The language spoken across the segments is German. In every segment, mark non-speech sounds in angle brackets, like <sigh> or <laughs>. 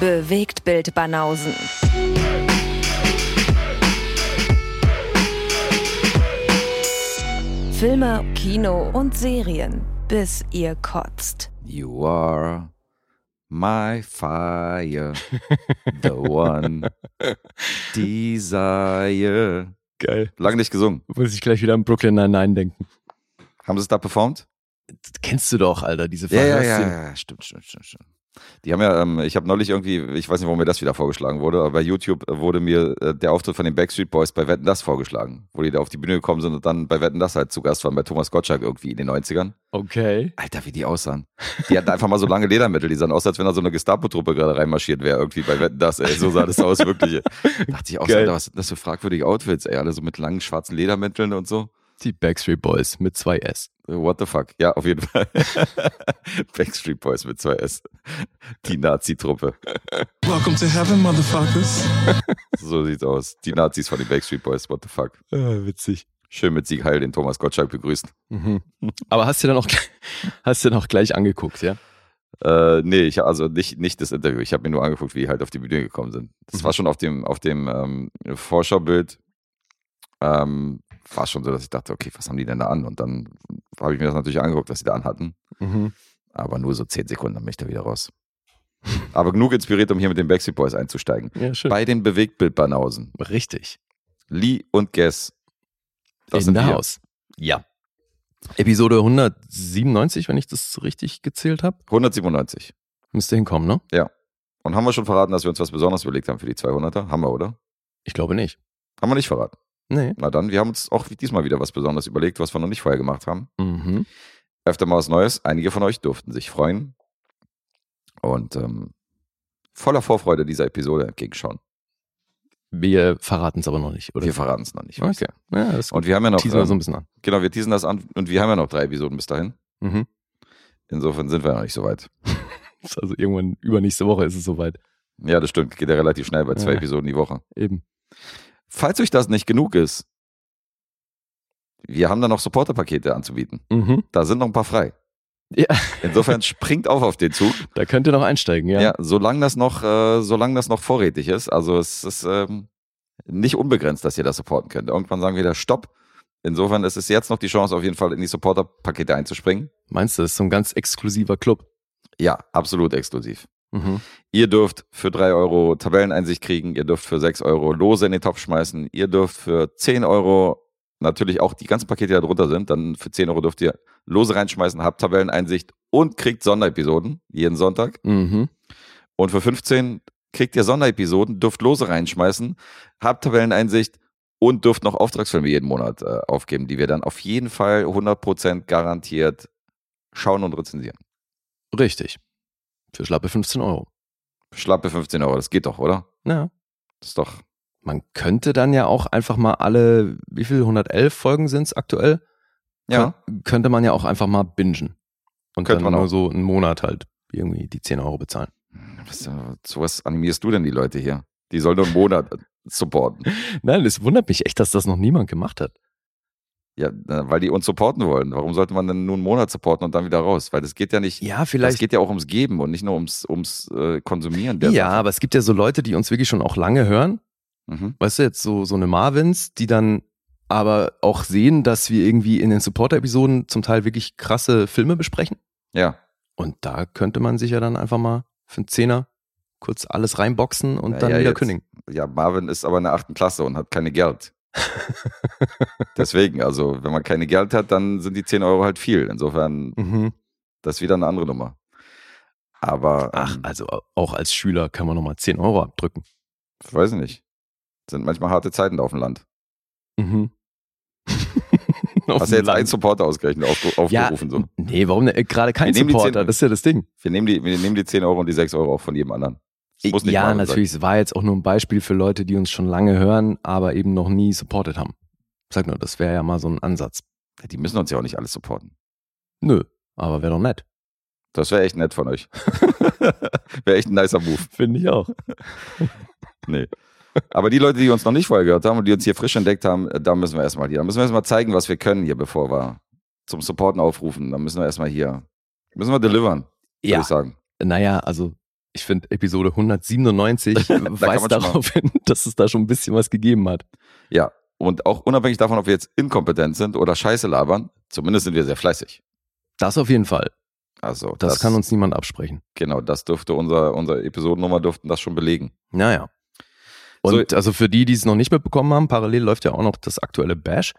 Bewegt Bild Banausen. Filme, Kino und Serien, bis ihr kotzt. You are my fire, the one <laughs> desire. Geil. Lange nicht gesungen. Muss ich gleich wieder an Brooklyn Nine-Nine denken. Haben sie es da performt? Das kennst du doch, Alter, diese Ja, ja, ja, Verhörszenen. ja, stimmt, stimmt, stimmt, stimmt. Die haben ja, ähm, ich habe neulich irgendwie, ich weiß nicht, warum mir das wieder vorgeschlagen wurde, aber bei YouTube wurde mir äh, der Auftritt von den Backstreet Boys bei Wetten Das vorgeschlagen, wo die da auf die Bühne gekommen sind und dann bei Wetten Das halt zu Gast waren bei Thomas Gottschalk irgendwie in den 90ern. Okay. Alter, wie die aussahen. Die hatten einfach mal so lange Ledermittel, die sahen aus, als wenn da so eine Gestapo-Truppe gerade reinmarschiert wäre, irgendwie bei Wetten Das, ey. So sah das aus, wirklich. Da <laughs> dachte ich auch, so, Geil. Alter, was sind das für fragwürdige Outfits, ey, alle so mit langen schwarzen Ledermitteln und so. Die Backstreet Boys mit zwei S. What the fuck? Ja, auf jeden Fall. <laughs> Backstreet Boys mit zwei S. Die Nazi-Truppe. Welcome to heaven, motherfuckers. <laughs> So sieht's aus. Die Nazis von den Backstreet Boys. What the fuck? Ah, witzig. Schön mit Sieg Heil den Thomas Gottschalk begrüßt. Mhm. Aber hast du dann auch, hast du dann auch gleich angeguckt, ja? Äh, nee, ich also nicht, nicht das Interview. Ich habe mir nur angeguckt, wie die halt auf die Bühne gekommen sind. Das Mhm. war schon auf dem, auf dem ähm, Vorschaubild. Ähm, war schon so, dass ich dachte, okay, was haben die denn da an? Und dann habe ich mir das natürlich angeguckt, was sie da anhatten. Mhm. Aber nur so zehn Sekunden, dann bin ich da wieder raus. Aber genug inspiriert, um hier mit den Backstreet Boys einzusteigen. Ja, schön. Bei den Bewegtbildbanausen. Richtig. Lee und Guess. Das In sind der wir. Haus. Ja. Episode 197, wenn ich das richtig gezählt habe. 197. Müsste hinkommen, ne? Und haben wir schon verraten, dass wir uns was Besonderes überlegt haben für die 200er? Haben wir, oder? Ich glaube nicht. Haben wir nicht verraten. Nee. Na dann, wir haben uns auch diesmal wieder was Besonderes überlegt, was wir noch nicht vorher gemacht haben. Mhm. Öfter mal was Neues. Einige von euch durften sich freuen. Und ähm, voller Vorfreude dieser Episode entgegenschauen. Wir verraten es aber noch nicht, oder? Wir verraten es noch nicht. Okay. Ja, das ist gut. Und wir haben ja noch, Teasen wir so ein ähm, bisschen an. genau, wir teasen das an und wir haben ja noch drei Episoden bis dahin. Mhm. Insofern sind wir noch nicht so weit. <laughs> Also irgendwann übernächste Woche ist es soweit. Ja, das stimmt. Geht ja relativ schnell bei zwei Ja. Episoden die Woche. Eben. Falls euch das nicht genug ist, wir haben da noch Supporter-Pakete anzubieten. Mhm. Da sind noch ein paar frei. Ja, Insofern springt auf auf den Zug. da könnt ihr noch einsteigen, ja. Ja, solange das noch, äh, solange das noch vorrätig ist. Also es ist ähm, nicht unbegrenzt, dass ihr das supporten könnt. Irgendwann sagen wir wieder Stopp. Insofern ist es jetzt noch die Chance, auf jeden Fall in die Supporter-Pakete einzuspringen. Meinst du, das ist so ein ganz exklusiver Club? Ja, absolut exklusiv. Mhm. Ihr dürft für drei Euro Tabelleneinsicht kriegen, ihr dürft für sechs Euro Lose in den Topf schmeißen, ihr dürft für zehn Euro natürlich auch die ganzen Pakete, die da drunter sind, dann für zehn Euro dürft ihr Lose reinschmeißen, habt Tabelleneinsicht und kriegt Sonderepisoden jeden Sonntag. Mhm. Und für 15 kriegt ihr Sonderepisoden, dürft Lose reinschmeißen, habt Tabelleneinsicht und dürft noch Auftragsfilme jeden Monat äh, aufgeben, die wir dann auf jeden Fall 100% garantiert schauen und rezensieren. Richtig. Für schlappe 15 Euro. Schlappe 15 Euro, das geht doch, oder? Ja. Das ist doch, Man könnte dann ja auch einfach mal alle, wie viel, 111 Folgen sind es aktuell? ja. Kön könnte man ja auch einfach mal bingen. Und Könnte dann man nur auch. so einen Monat halt irgendwie die 10 Euro bezahlen. Was, äh, zu was animierst du denn die Leute hier? Die sollen nur einen Monat äh, supporten. <laughs> Nein, es wundert mich echt, dass das noch niemand gemacht hat. Ja, weil die uns supporten wollen. Warum sollte man denn nur einen Monat supporten und dann wieder raus? Weil das geht ja nicht, Ja, vielleicht. geht ja auch ums Geben und nicht nur ums, ums äh, Konsumieren. ja, Sache. aber es gibt ja so Leute, die uns wirklich schon auch lange hören. Mhm. Weißt du, jetzt so, so eine Marvins, die dann aber auch sehen, dass wir irgendwie in den Supporter-Episoden zum Teil wirklich krasse Filme besprechen. Ja. Und da könnte man sich ja dann einfach mal für einen Zehner kurz alles reinboxen und Na dann ja, wieder jetzt- kündigen. Ja, Marvin ist aber in der achten Klasse und hat keine Geld. <laughs> Deswegen, also wenn man keine Geld hat, dann sind die 10 Euro halt viel. Insofern, Mhm. das ist wieder eine andere Nummer. Aber, Ach, ähm, also auch als Schüler kann man nochmal 10 Euro abdrücken. weiß ich nicht. Sind manchmal harte Zeiten auf dem Land. Mhm. <laughs> Auf Hast du jetzt einen. Supporter ausgerechnet ja, aufgerufen? so? Nee, warum denn? Äh, Gerade kein Supporter, 10 das ist ja das Ding. Wir nehmen, die, wir nehmen die 10 Euro und die 6 Euro auch von jedem anderen. Muss nicht ja, natürlich, es war jetzt auch nur ein Beispiel für Leute, die uns schon lange hören, aber eben noch nie supportet haben. Sag nur, das wäre ja mal so ein Ansatz. Die müssen uns ja auch nicht alles supporten. Nö, aber wäre doch nett. Das wäre echt nett von euch. <laughs> wäre echt ein nicer Move. Finde ich auch. <laughs> Nee. Aber die Leute, die uns noch nicht vorher gehört haben und die uns hier frisch entdeckt haben, äh, da müssen wir erstmal hier. Da müssen wir erstmal zeigen, was wir können hier, bevor wir zum Supporten aufrufen. Da müssen wir erstmal hier, müssen wir delivern, würde Ja, ich sagen. naja, also Ich finde, Episode 197 <laughs> weist darauf hin, <laughs> dass es da schon ein bisschen was gegeben hat. Ja, und auch unabhängig davon, ob wir jetzt inkompetent sind oder Scheiße labern, zumindest sind wir sehr fleißig. Das auf jeden Fall. Also Das, kann uns niemand absprechen. genau, das dürfte unser unser Episodennummer dürften das schon belegen. Naja. Und also für die, die es noch nicht mitbekommen haben, parallel läuft ja auch noch das aktuelle Bash.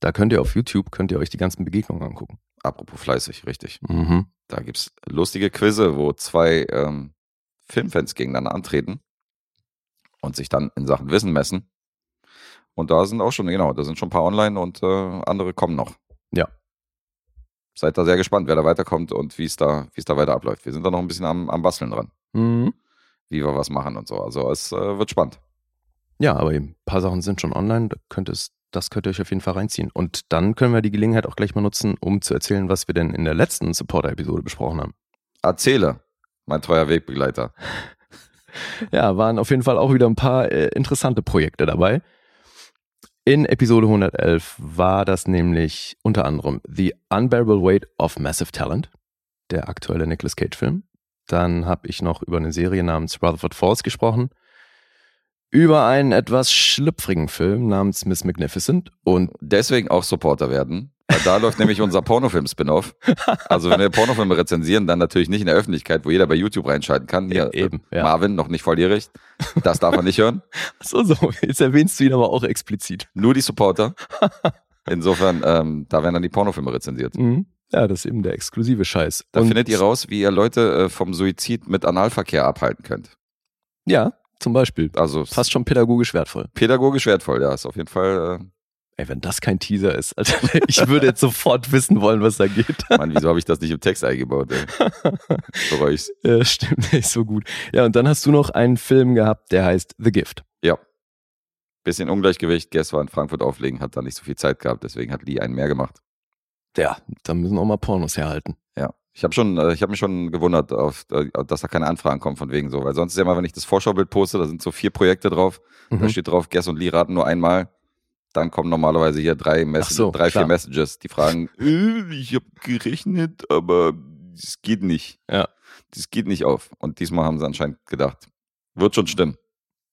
Da könnt ihr auf YouTube, könnt ihr euch die ganzen Begegnungen angucken. Apropos fleißig, richtig. Mhm. Da gibt's lustige Quizze, wo zwei ähm, Filmfans gegeneinander antreten und sich dann in Sachen Wissen messen. Und da sind auch schon, genau, da sind schon ein paar online und äh, andere kommen noch. Ja. Seid da sehr gespannt, wer da weiterkommt und wie es da, wie es da weiter abläuft. Wir sind da noch ein bisschen am, am Basteln dran, Mhm. wie wir was machen und so. Also es äh, wird spannend. Ja, aber eben, ein paar Sachen sind schon online, da könnt das könnt ihr euch auf jeden Fall reinziehen. Und dann können wir die Gelegenheit auch gleich mal nutzen, um zu erzählen, was wir denn in der letzten Supporter-Episode besprochen haben. Erzähle, mein treuer Wegbegleiter. <laughs> Ja, waren auf jeden Fall auch wieder ein paar äh, interessante Projekte dabei. In Episode 111 war das nämlich unter anderem The Unbearable Weight of Massive Talent, der aktuelle Nicolas Cage-Film. Dann habe ich noch über eine Serie namens Rutherford Falls gesprochen, über einen etwas schlüpfrigen Film namens Miss Magnificent und Deswegen auch Supporter werden. Da läuft nämlich unser Pornofilm-Spin-Off. Also wenn wir Pornofilme rezensieren, dann natürlich nicht in der Öffentlichkeit, wo jeder bei YouTube reinschalten kann. Hier, Ja, eben, äh, ja. Marvin, noch nicht volljährig. Das darf man nicht hören. <laughs> so, so, jetzt erwähnst du ihn aber auch explizit. Nur die Supporter. Insofern, ähm, da werden dann die Pornofilme rezensiert. Mhm. Ja, das ist eben der exklusive Scheiß. Da Und- findet ihr raus, wie ihr Leute äh, vom Suizid mit Analverkehr abhalten könnt. Ja, zum Beispiel. Also Fast schon pädagogisch wertvoll. pädagogisch wertvoll, ja, ist auf jeden Fall. Ey, wenn das kein Teaser ist, Alter, <laughs> ich würde jetzt sofort wissen wollen, was da geht. <laughs> Mann, wieso habe ich das nicht im Text eingebaut? Ey? <laughs> Bereue ich's. ja, stimmt, nicht so gut. Ja, und dann hast du noch einen Film gehabt, der heißt The Gift. Ja. Bisschen Ungleichgewicht. Guess war in Frankfurt auflegen, hat da nicht so viel Zeit gehabt, deswegen hat Lee einen mehr gemacht. Ja, da müssen auch mal Pornos herhalten. Ja. Ich habe schon, äh, ich habe mich schon gewundert, auf, äh, dass da keine Anfragen kommen von wegen so, weil sonst ist ja immer, wenn ich das Vorschaubild poste, da sind so vier Projekte drauf, da Mhm. steht drauf, Guess und Lee raten nur einmal. Dann kommen normalerweise hier drei, Mess so, drei klar. vier Messages, die fragen, <laughs> äh, ich habe gerechnet, aber es geht nicht. Ja. Das geht nicht auf. Und diesmal haben sie anscheinend gedacht, wird schon stimmen.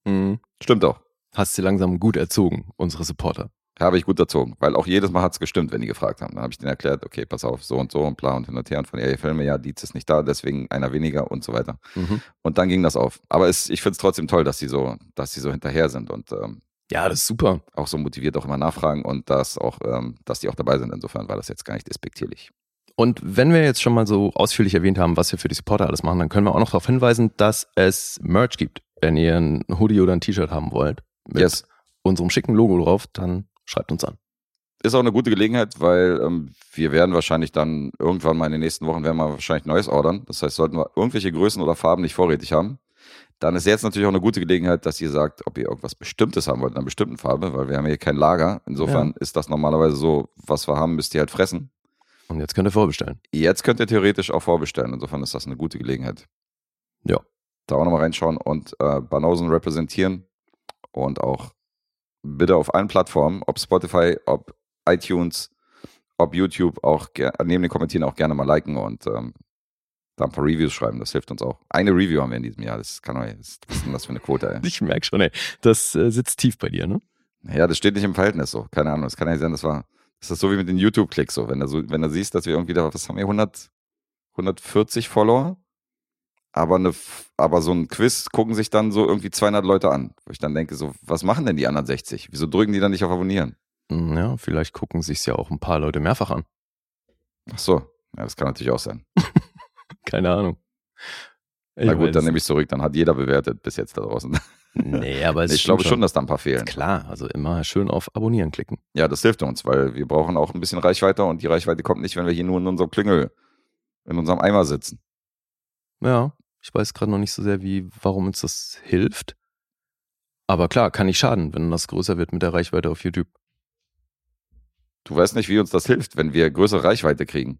Mhm. Stimmt auch. Hast sie langsam gut erzogen, unsere Supporter. Habe ich gut erzogen, weil auch jedes Mal hat es gestimmt, wenn die gefragt haben. Dann habe ich denen erklärt, okay, pass auf, so und so und bla und hin und her und von ihr Filme, ja, Dietz ist nicht da, deswegen einer weniger und so weiter. Mhm. Und dann ging das auf. Aber es, ich finde es trotzdem toll, dass sie so, dass sie so hinterher sind und ähm, Ja, das ist super. auch so motiviert auch immer nachfragen und dass auch, ähm, dass die auch dabei sind. Insofern war das jetzt gar nicht despektierlich. Und wenn wir jetzt schon mal so ausführlich erwähnt haben, was wir für die Supporter alles machen, dann können wir auch noch darauf hinweisen, dass es Merch gibt. Wenn ihr ein Hoodie oder ein T-Shirt haben wollt, mit Yes. unserem schicken Logo drauf, dann schreibt uns an. Ist auch eine gute Gelegenheit, weil ähm, wir werden wahrscheinlich dann irgendwann mal in den nächsten Wochen werden wir wahrscheinlich Neues ordern. Das heißt, sollten wir irgendwelche Größen oder Farben nicht vorrätig haben, dann ist jetzt natürlich auch eine gute Gelegenheit, dass ihr sagt, ob ihr irgendwas Bestimmtes haben wollt in einer bestimmten Farbe, weil wir haben hier kein Lager. Insofern ist das normalerweise so, was wir haben, müsst ihr halt fressen. Und jetzt könnt ihr vorbestellen. Jetzt könnt ihr theoretisch auch vorbestellen. Insofern ist das eine gute Gelegenheit. Ja. Da auch nochmal reinschauen und äh, Banausen repräsentieren und auch bitte auf allen Plattformen, ob Spotify, ob iTunes, ob YouTube, auch neben den Kommentieren auch gerne mal liken und ähm, da ein paar Reviews schreiben. Das hilft uns auch. Eine Review haben wir in diesem Jahr. Das kann doch, was ist denn das für eine Quote, ey? <laughs> Ich merke schon, ey, das äh, sitzt tief bei dir, ne? Ja, das steht nicht im Verhältnis so. Keine Ahnung. Das kann ja nicht sein, das war, das ist so wie mit den YouTube-Klicks so. Wenn du so, wenn du siehst, dass wir irgendwie da, was haben wir, 100, 140 Follower? Aber, eine, aber so ein Quiz gucken sich dann so irgendwie 200 Leute an. Wo ich dann denke, so, was machen denn die anderen 60? Wieso drücken die dann nicht auf Abonnieren? Hm, Ja, vielleicht gucken sich's ja auch ein paar Leute mehrfach an. Ach so. Ja, das kann natürlich auch sein. <laughs> Keine Ahnung. Ich Na gut, dann nehme ich zurück. Dann hat jeder bewertet bis jetzt da draußen. Nee, aber <laughs> es ich glaube schon, dass da ein paar fehlen. Klar, also immer schön auf Abonnieren klicken. Ja, das hilft uns, weil wir brauchen auch ein bisschen Reichweite und die Reichweite kommt nicht, wenn wir hier nur in unserem Klüngel, in unserem Eimer sitzen. Ja, ich weiß gerade noch nicht so sehr, wie, warum uns das hilft. Aber klar, kann nicht schaden, wenn das größer wird mit der Reichweite auf YouTube. Du weißt nicht, wie uns das hilft, wenn wir größere Reichweite kriegen.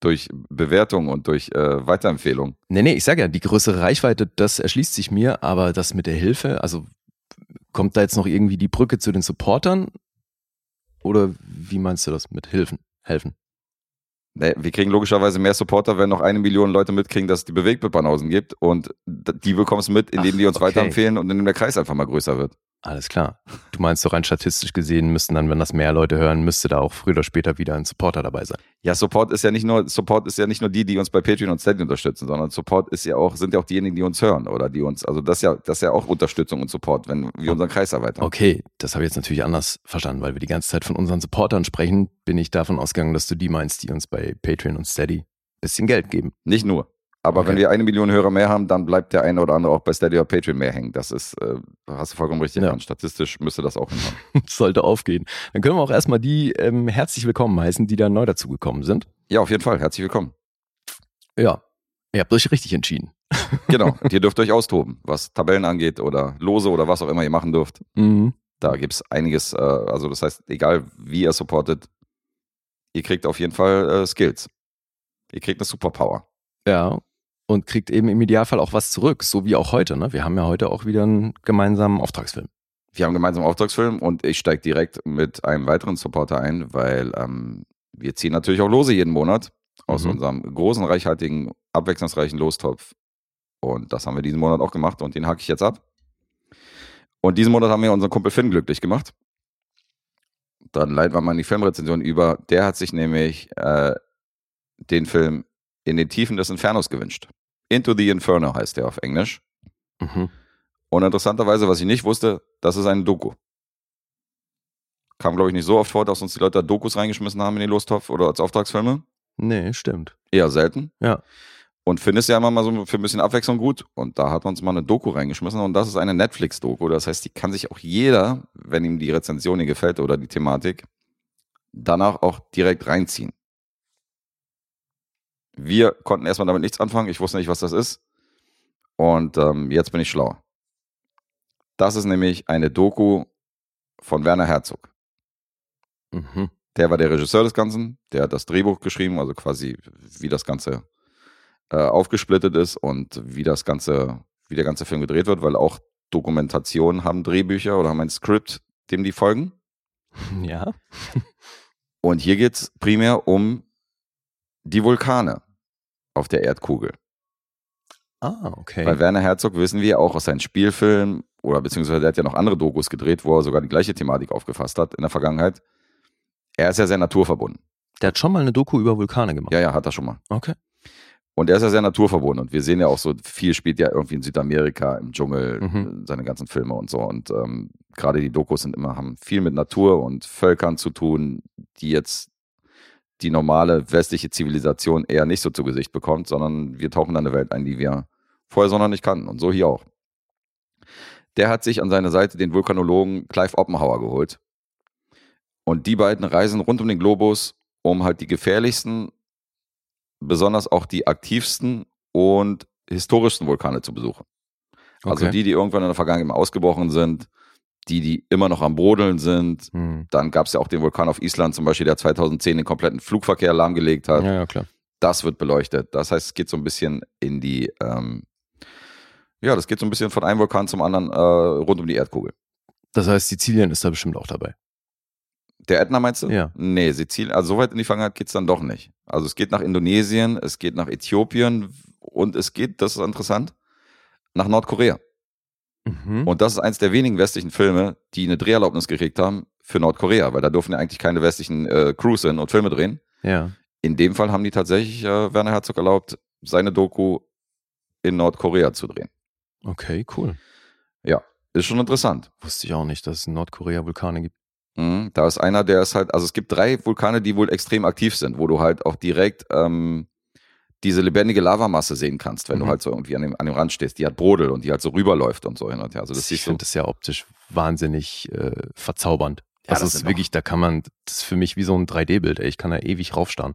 Durch Bewertung und durch äh, Weiterempfehlung. Nee, nee, ich sage ja, die größere Reichweite, das erschließt sich mir, aber das mit der Hilfe, also kommt da jetzt noch irgendwie die Brücke zu den Supportern? Oder wie meinst du das mit Hilfen? Helfen? Nee, wir kriegen logischerweise mehr Supporter, wenn noch eine Million Leute mitkriegen, dass es die Bewegtbildbanausen gibt. Und die bekommen es mit, indem Ach, die uns okay. weiterempfehlen und indem der Kreis einfach mal größer wird. Alles klar. Du meinst doch rein statistisch gesehen müssten dann, wenn das mehr Leute hören, müsste da auch früher oder später wieder ein Supporter dabei sein. Ja, Support ist ja nicht nur, Support ist ja nicht nur die, die uns bei Patreon und Steady unterstützen, sondern Support ist ja auch, sind ja auch diejenigen, die uns hören oder die uns, also das ist ja, das ist ja auch Unterstützung und Support, wenn wir unseren Kreis erweitern. Okay, das habe ich jetzt natürlich anders verstanden, weil wir die ganze Zeit von unseren Supportern sprechen, bin ich davon ausgegangen, dass du die meinst, die uns bei Patreon und Steady ein bisschen Geld geben. Nicht nur. Aber Okay. wenn wir eine Million Hörer mehr haben, dann bleibt der eine oder andere auch bei Steady oder Patreon mehr hängen. Das ist, äh, hast du vollkommen richtig Ja. Statistisch müsste das auch hinhauen. <laughs> Sollte aufgehen. Dann können wir auch erstmal die ähm, herzlich willkommen heißen, die da neu dazugekommen sind. Ja, auf jeden Fall. Herzlich willkommen. Ja, ihr habt euch richtig entschieden. <laughs> Genau. Und ihr dürft euch austoben, was Tabellen angeht oder Lose oder was auch immer ihr machen dürft. Mhm. Da gibt es einiges, äh, also das heißt, egal wie ihr supportet, ihr kriegt auf jeden Fall äh, Skills. Ihr kriegt eine Superpower. Ja, und kriegt eben im Idealfall auch was zurück, so wie auch heute. Ne? Wir haben ja heute auch wieder einen gemeinsamen Auftragsfilm. Wir haben einen Auftragsfilm und ich steige direkt mit einem weiteren Supporter ein, weil ähm, wir ziehen natürlich auch Lose jeden Monat aus Mhm. unserem großen, reichhaltigen, abwechslungsreichen Lostopf. Und das haben wir diesen Monat auch gemacht und den hake ich jetzt ab. Und diesen Monat haben wir unseren Kumpel Finn glücklich gemacht. Dann leiten wir mal in die Filmrezension über. Der hat sich nämlich äh, den Film In den Tiefen des Infernos gewünscht. Into the Inferno heißt der auf Englisch. Mhm. Und interessanterweise, was ich nicht wusste, das ist eine Doku. Kam, glaube ich, nicht so oft vor, dass uns die Leute da Dokus reingeschmissen haben in den Lostopf oder als Auftragsfilme. Nee, stimmt. Eher selten. Ja. Und Finn ist ja immer mal so für ein bisschen Abwechslung gut. Und da hat uns mal eine Doku reingeschmissen. Und das ist eine Netflix-Doku. Das heißt, die kann sich auch jeder, wenn ihm die Rezension hier gefällt oder die Thematik, danach auch direkt reinziehen. Wir konnten erstmal damit nichts anfangen. Ich wusste nicht, was das ist. Und ähm, jetzt bin ich schlauer. Das ist nämlich eine Doku von Werner Herzog. Mhm. Der war der Regisseur des Ganzen, der hat das Drehbuch geschrieben, also quasi wie das Ganze äh, aufgesplittet ist und wie das Ganze, wie der ganze Film gedreht wird, weil auch Dokumentationen haben Drehbücher oder haben ein Skript, dem die folgen. <laughs> Ja. Und hier geht es primär um die Vulkane auf der Erdkugel. Ah, okay. Bei Werner Herzog wissen wir auch aus seinen Spielfilmen oder beziehungsweise der hat ja noch andere Dokus gedreht, wo er sogar die gleiche Thematik aufgefasst hat in der Vergangenheit. Er ist ja sehr naturverbunden. Der hat schon mal eine Doku über Vulkane gemacht. Ja, ja, hat er schon mal. Okay. Und er ist ja sehr naturverbunden und wir sehen ja auch so, viel spielt ja irgendwie in Südamerika, im Dschungel, Mhm. äh, seine ganzen Filme und so. Und ähm, gerade die Dokus sind immer, haben viel mit Natur und Völkern zu tun, die jetzt die normale westliche Zivilisation eher nicht so zu Gesicht bekommt, sondern wir tauchen in eine Welt ein, die wir vorher so noch nicht kannten. Und so hier auch. Der hat sich an seine Seite den Vulkanologen Clive Oppenhauer geholt. Und die beiden reisen rund um den Globus, um halt die gefährlichsten besonders auch die aktivsten und historischsten Vulkane zu besuchen. Also Okay. die, die irgendwann in der Vergangenheit ausgebrochen sind, die, die immer noch am Brodeln sind. Hm. Dann gab es ja auch den Vulkan auf Island zum Beispiel, der 2010 den kompletten Flugverkehr lahmgelegt hat. Ja, ja, klar. Das wird beleuchtet. Das heißt, es geht so ein bisschen in die, ähm, ja, das geht so ein bisschen von einem Vulkan zum anderen äh, rund um die Erdkugel. Das heißt, Sizilien ist da bestimmt auch dabei. Der Ätna meinst du? Ja. Nee, Sizilien, also so weit in die Vergangenheit geht's dann doch nicht. Also es geht nach Indonesien, es geht nach Äthiopien und es geht, das ist interessant, nach Nordkorea. Mhm. Und das ist eins der wenigen westlichen Filme, die eine Dreherlaubnis gekriegt haben für Nordkorea, weil da dürfen ja eigentlich keine westlichen äh, Crews hin und Filme drehen. ja. In dem Fall haben die tatsächlich äh, Werner Herzog erlaubt, seine Doku in Nordkorea zu drehen. Okay, cool. Ist schon interessant. Wusste ich auch nicht, dass es in Nordkorea Vulkane gibt. Mhm, da ist einer, der ist halt, also es gibt drei Vulkane, die wohl extrem aktiv sind, wo du halt auch direkt ähm, diese lebendige Lavamasse sehen kannst, wenn du Mhm. halt so irgendwie an dem, an dem Rand stehst, die halt brodelt und die halt so rüberläuft und so hin und her. Also das ich du. finde das ja optisch wahnsinnig äh, verzaubernd. Ja, also das ist wirklich, da kann man, das ist für mich wie so ein 3D-Bild, ey. Ich kann da ewig raufstarren.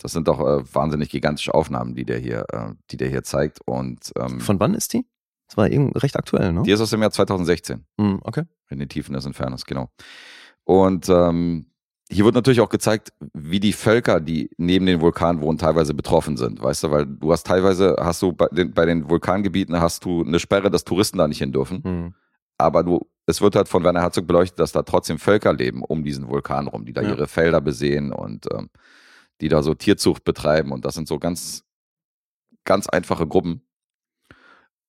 Das sind doch äh, wahnsinnig gigantische Aufnahmen, die der hier, äh, die der hier zeigt. Und ähm, Von wann ist die? Das war eben recht aktuell, ne? die ist aus dem Jahr 2016. Hm, okay. In den Tiefen des Infernos, genau. Und ähm, hier wird natürlich auch gezeigt, wie die Völker, die neben den Vulkanen wohnen, teilweise betroffen sind, weißt du, weil du hast teilweise, hast du bei den, bei den Vulkangebieten hast du eine Sperre, dass Touristen da nicht hin dürfen. Hm. Aber du, es wird halt von Werner Herzog beleuchtet, dass da trotzdem Völker leben um diesen Vulkan rum, die da Ja. ihre Felder besehen und ähm, die da so Tierzucht betreiben. Und das sind so ganz, ganz einfache Gruppen.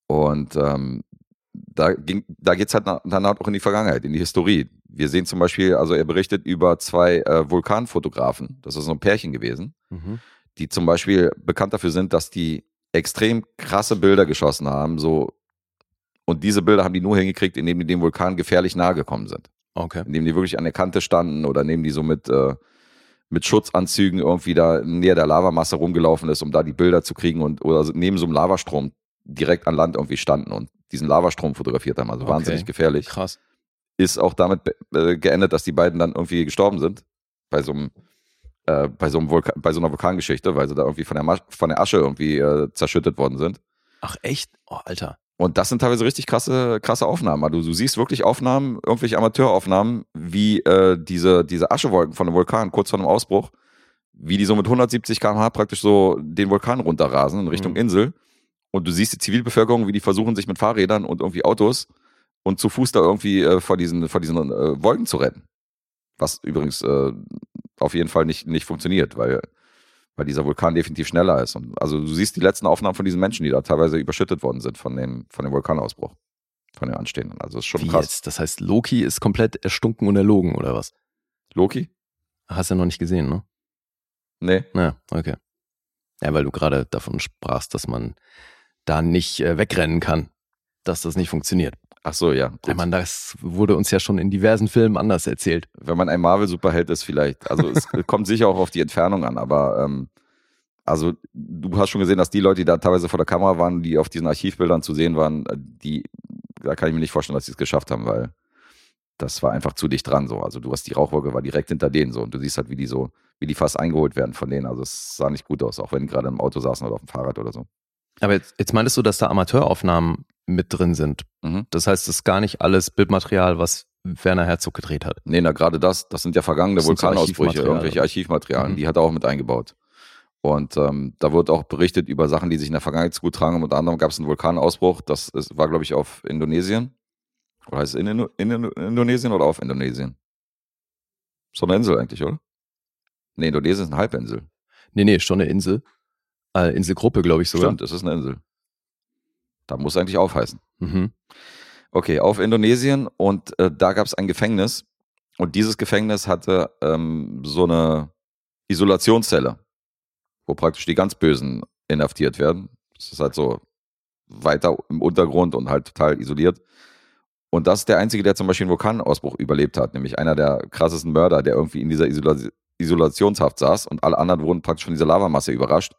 Und ähm, da, ging, da geht es halt dann auch in die Vergangenheit, in die Historie. Wir sehen zum Beispiel, also er berichtet über zwei äh, Vulkanfotografen, das ist so ein Pärchen gewesen, Mhm. die zum Beispiel bekannt dafür sind, dass die extrem krasse Bilder geschossen haben, so und diese Bilder haben die nur hingekriegt, indem die dem Vulkan gefährlich nahe gekommen sind. Okay. Indem die wirklich an der Kante standen oder indem die so mit, äh, mit Schutzanzügen irgendwie da näher der Lavamasse rumgelaufen ist, um da die Bilder zu kriegen und oder neben so einem Lavastrom direkt an Land irgendwie standen und diesen Lavastrom fotografiert haben. Also Okay. wahnsinnig gefährlich Krass. Ist auch damit äh, geendet, dass die beiden dann irgendwie gestorben sind bei so einem äh, bei so einem Vulkan, bei so einer Vulkangeschichte, weil sie da irgendwie von der, Masch von der Asche irgendwie äh, zerschüttet worden sind. Ach echt? Oh, Alter. Und das sind teilweise richtig krasse, krasse Aufnahmen. Also du siehst wirklich Aufnahmen, irgendwelche Amateuraufnahmen, wie äh, diese, diese Aschewolken von dem Vulkan kurz vor dem Ausbruch, wie die so mit 170 km/h praktisch so den Vulkan runterrasen in Richtung Mhm. Insel. Und du siehst die Zivilbevölkerung, wie die versuchen, sich mit Fahrrädern und irgendwie Autos und zu Fuß da irgendwie äh, vor diesen, vor diesen äh, Wolken zu retten. Was übrigens äh, auf jeden Fall nicht, nicht funktioniert, weil, weil dieser Vulkan definitiv schneller ist. Und also du siehst die letzten Aufnahmen von diesen Menschen, die da teilweise überschüttet worden sind von dem, von dem Vulkanausbruch. Von den Anstehenden. Also das ist schon Wie krass. jetzt? Das heißt, Loki ist komplett erstunken und erlogen, oder was? Loki? Hast du ja noch nicht gesehen, ne? Nee. Ja, okay. Ja, weil du gerade davon sprachst, dass man da nicht äh, wegrennen kann, dass das nicht funktioniert. Ach so, ja. Ich Gut. meine, das wurde uns ja schon in diversen Filmen anders erzählt. Wenn man ein Marvel-Superheld ist, vielleicht. Also es <laughs> kommt sicher auch auf die Entfernung an, aber ähm, also du hast schon gesehen, dass die Leute, die da teilweise vor der Kamera waren, die auf diesen Archivbildern zu sehen waren, äh, die, da kann ich mir nicht vorstellen, dass sie es geschafft haben, weil das war einfach zu dicht dran so. Also du hast die Rauchwolke war direkt hinter denen so und du siehst halt, wie die so, wie die fast eingeholt werden von denen. Also es sah nicht gut aus, auch wenn die gerade im Auto saßen oder auf dem Fahrrad oder so. Aber jetzt, jetzt meintest du, dass da Amateuraufnahmen mit drin sind. Mhm. Das heißt, es ist gar nicht alles Bildmaterial, was Werner Herzog gedreht hat. Nee, na gerade das, das sind ja vergangene sind Vulkanausbrüche, irgendwelche Archivmaterialien, Mhm. die hat er auch mit eingebaut. Und ähm, da wird auch berichtet über Sachen, die sich in der Vergangenheit gut tragen. Unter anderem gab es einen Vulkanausbruch, das ist, war, glaube ich, auf Indonesien. Oder heißt es in, Indo- in Indo- Indonesien oder auf Indonesien? So eine Insel eigentlich, oder? Nee, Indonesien ist eine Halbinsel. Nee, nee, schon eine Insel. Äh, Inselgruppe, glaube ich sogar. Stimmt, es ist eine Insel. Da muss eigentlich aufheißen. Mhm. Okay, auf Indonesien und äh, da gab es ein Gefängnis und dieses Gefängnis hatte ähm, so eine Isolationszelle, wo praktisch die ganz Bösen inhaftiert werden. Das ist halt so weiter im Untergrund und halt total isoliert. Und das ist der Einzige, der zum Beispiel einen Vulkanausbruch überlebt hat, nämlich einer der krassesten Mörder, der irgendwie in dieser Isola Isolationshaft saß und alle anderen wurden praktisch von dieser Lavamasse überrascht.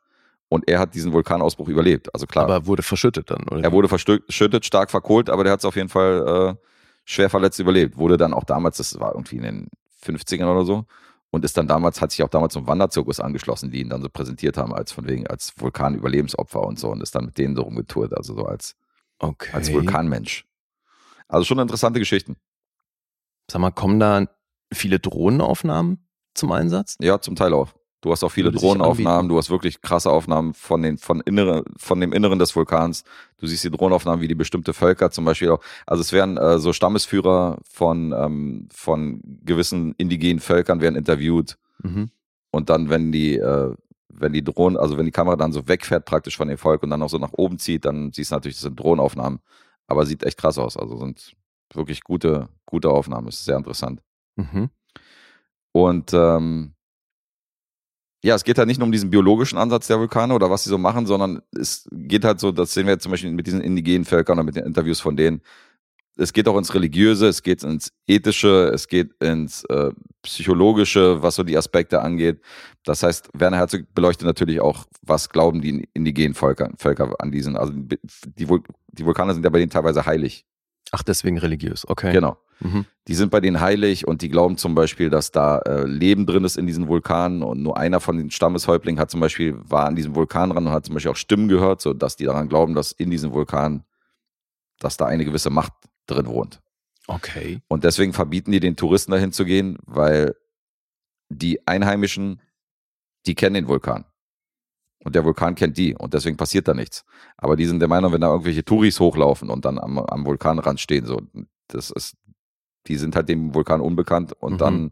Und er hat diesen Vulkanausbruch überlebt. Also klar, Aber wurde verschüttet dann, oder? er wurde verschüttet, stark verkohlt, aber der hat es auf jeden Fall äh, schwer verletzt überlebt. Wurde dann auch damals, das war irgendwie in den 50ern oder so, und ist dann damals, hat sich auch damals zum Wanderzirkus angeschlossen, die ihn dann so präsentiert haben, als von wegen, als Vulkanüberlebensopfer und so und ist dann mit denen so rumgetourt, also so als, okay. als Vulkanmensch. Also schon interessante Geschichten. Sag mal, kommen da viele Drohnenaufnahmen zum Einsatz? Ja, zum Teil auch. Du hast auch viele Drohnenaufnahmen, du hast wirklich krasse Aufnahmen von den, von innere, von dem Inneren des Vulkans. Du siehst die Drohnenaufnahmen, wie die bestimmte Völker zum Beispiel auch. Also es werden äh, so Stammesführer von, ähm, von gewissen indigenen Völkern werden interviewt. Mhm. Und dann, wenn die, äh, wenn die Drohne, also wenn die Kamera dann so wegfährt praktisch von dem Volk und dann auch so nach oben zieht, dann siehst du natürlich, das sind Drohnenaufnahmen. Aber sieht echt krass aus. Also sind wirklich gute, gute Aufnahmen. Ist sehr interessant. Mhm. Und ähm, ja, es geht halt nicht nur um diesen biologischen Ansatz der Vulkane oder was sie so machen, sondern es geht halt so, das sehen wir jetzt zum Beispiel mit diesen indigenen Völkern oder mit den Interviews von denen. Es geht auch ins Religiöse, es geht ins Ethische, es geht ins äh, Psychologische, was so die Aspekte angeht. Das heißt, Werner Herzog beleuchtet natürlich auch, was glauben die indigenen Völker, Völker an diesen, also die, Vul die Vulkane sind ja bei denen teilweise heilig. Ach, deswegen religiös, okay. Genau. Mhm. Die sind bei denen heilig und die glauben zum Beispiel, dass da äh, Leben drin ist in diesen Vulkanen und nur einer von den Stammeshäuptlingen hat zum Beispiel, war an diesem Vulkan dran und hat zum Beispiel auch Stimmen gehört, so dass die daran glauben, dass in diesem Vulkan, dass da eine gewisse Macht drin wohnt. Okay. Und deswegen verbieten die den Touristen dahin zu gehen, weil die Einheimischen, die kennen den Vulkan. Und der Vulkan kennt die und deswegen passiert da nichts. Aber die sind der Meinung, wenn da irgendwelche Touris hochlaufen und dann am, am Vulkanrand stehen, so, das ist, die sind halt dem Vulkan unbekannt und Mhm. dann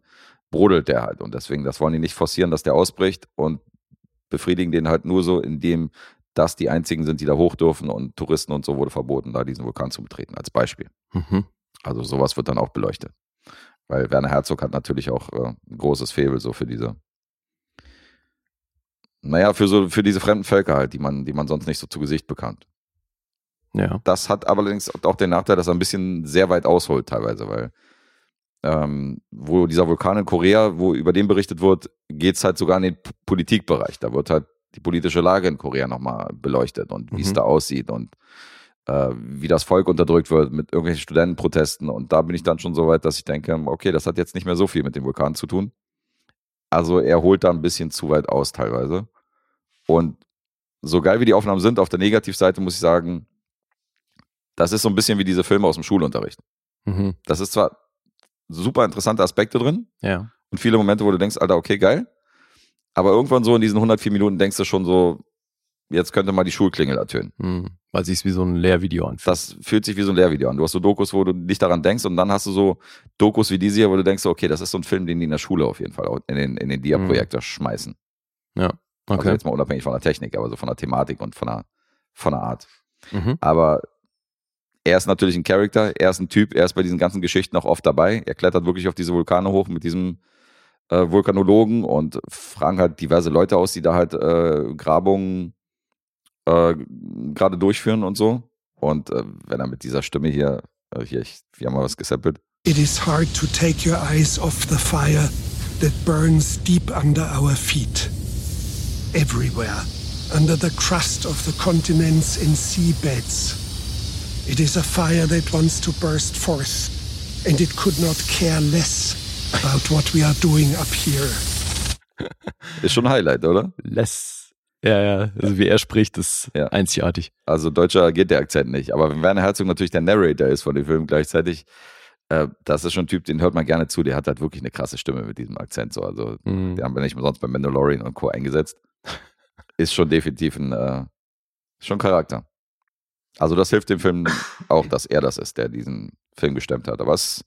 brodelt der halt. Und deswegen, das wollen die nicht forcieren, dass der ausbricht und befriedigen den halt nur so, indem das die einzigen sind, die da hoch dürfen und Touristen und so wurde verboten, da diesen Vulkan zu betreten, als Beispiel. Mhm. Also sowas wird dann auch beleuchtet. Weil Werner Herzog hat natürlich auch äh, ein großes Faible so für diese, naja, für so, für diese fremden Völker halt, die man, die man sonst nicht so zu Gesicht bekannt. Ja. Das hat allerdings auch den Nachteil, dass er ein bisschen sehr weit ausholt teilweise, weil ähm, wo dieser Vulkan in Korea, wo über den berichtet wird, geht es halt sogar in den P Politikbereich. Da wird halt die politische Lage in Korea nochmal beleuchtet und wie es Mhm. da aussieht und äh, wie das Volk unterdrückt wird mit irgendwelchen Studentenprotesten. Und da bin ich dann schon so weit, dass ich denke, okay, das hat jetzt nicht mehr so viel mit dem Vulkan zu tun. Also er holt da ein bisschen zu weit aus teilweise. Und so geil wie die Aufnahmen sind, auf der Negativseite muss ich sagen, das ist so ein bisschen wie diese Filme aus dem Schulunterricht. Mhm. Das ist zwar super interessante Aspekte drin Ja. und viele Momente, wo du denkst, Alter, okay, geil. Aber irgendwann so in diesen 104 Minuten denkst du schon so, jetzt könnte mal die Schulklingel ertönen. Mhm. Weil sich wie so ein Lehrvideo anfühlt. Das fühlt sich wie so ein Lehrvideo an. Du hast so Dokus, wo du nicht daran denkst und dann hast du so Dokus wie diese hier, wo du denkst, okay, das ist so ein Film, den die in der Schule auf jeden Fall auch in den, in den Dia-Projektor schmeißen. Also okay. jetzt mal unabhängig von der Technik, aber so von der Thematik und von der, von der Art. Mhm. Aber er ist natürlich ein Charakter, er ist ein Typ, er ist bei diesen ganzen Geschichten auch oft dabei. Er klettert wirklich auf diese Vulkane hoch mit diesem äh, Vulkanologen und fragen halt diverse Leute aus, die da halt äh, Grabungen äh, gerade durchführen und so. Und äh, wenn er mit dieser Stimme hier, äh, hier, ich, wir haben mal was gesampelt. It is hard to take your eyes off the fire that burns deep under our feet. Everywhere, under the crust of the continents and seabeds. It is a fire that wants to burst forth, and it could not care less about what we are doing up here. <laughs> Ist schon ein Highlight, oder? Less. Ja, ja. Also wie er spricht, ist Ja. einzigartig. Also deutscher geht der Akzent nicht. Aber wenn Werner Herzog natürlich der Narrator ist von dem Film gleichzeitig, äh, das ist schon ein Typ, den hört man gerne zu. Der hat halt wirklich eine krasse Stimme mit diesem Akzent. So. Also Mhm. den haben wir nicht umsonst bei Mandalorian und Co. eingesetzt. Ist schon definitiv ein äh, schon Charakter. Also das hilft dem Film auch, dass er das ist, der diesen Film gestemmt hat. Aber es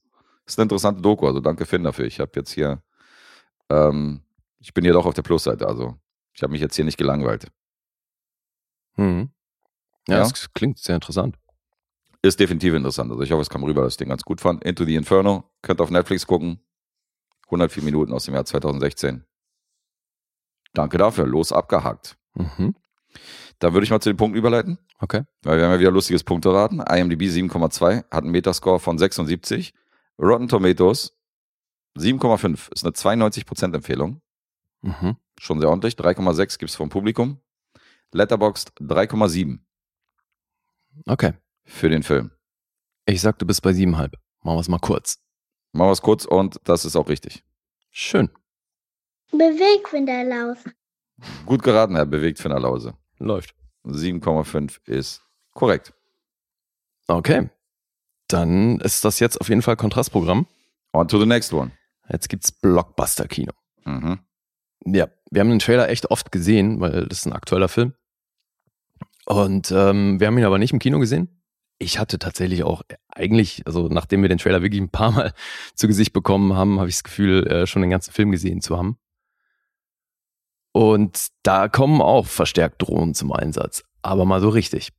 ist eine interessante Doku. Also danke Finn dafür. Ich habe jetzt hier, ähm, ich bin hier doch auf der Plusseite. Also ich habe mich jetzt hier nicht gelangweilt. Mhm. Ja, Ja. das klingt sehr interessant. Ist definitiv interessant. Also ich hoffe, es kam rüber, dass ich den ganz gut fand. Into the Inferno. Könnt auf Netflix gucken. 104 Minuten aus dem Jahr 2016. Danke dafür. Los abgehakt. Mhm. Da würde ich mal zu den Punkten überleiten. Okay. Weil wir haben ja wieder lustiges Punkteraten. IMDb 7,2 hat einen Metascore von 76. Rotten Tomatoes 7,5 ist eine 92% Empfehlung. Mhm. Schon sehr ordentlich. 3,6 gibt es vom Publikum. Letterboxd 3,7 Okay. für den Film. Ich sag, du bist bei siebenhalb. Machen wir es mal kurz. Machen wir es kurz und das ist auch richtig. Schön. Bewegfinderlaus. Gut geraten, Herr Bewegt für eine Lause. Läuft. 7,5 ist korrekt. Okay. Dann ist das jetzt auf jeden Fall Kontrastprogramm. On to the next one. Jetzt gibt's Blockbuster-Kino. Mhm. Ja, wir haben den Trailer echt oft gesehen, weil das ist ein aktueller Film. Und ähm, wir haben ihn aber nicht im Kino gesehen. Ich hatte tatsächlich auch eigentlich, also nachdem wir den Trailer wirklich ein paar Mal <laughs> zu Gesicht bekommen haben, habe ich das Gefühl, äh, schon den ganzen Film gesehen zu haben. Und da kommen auch verstärkt Drohnen zum Einsatz, aber mal so richtig.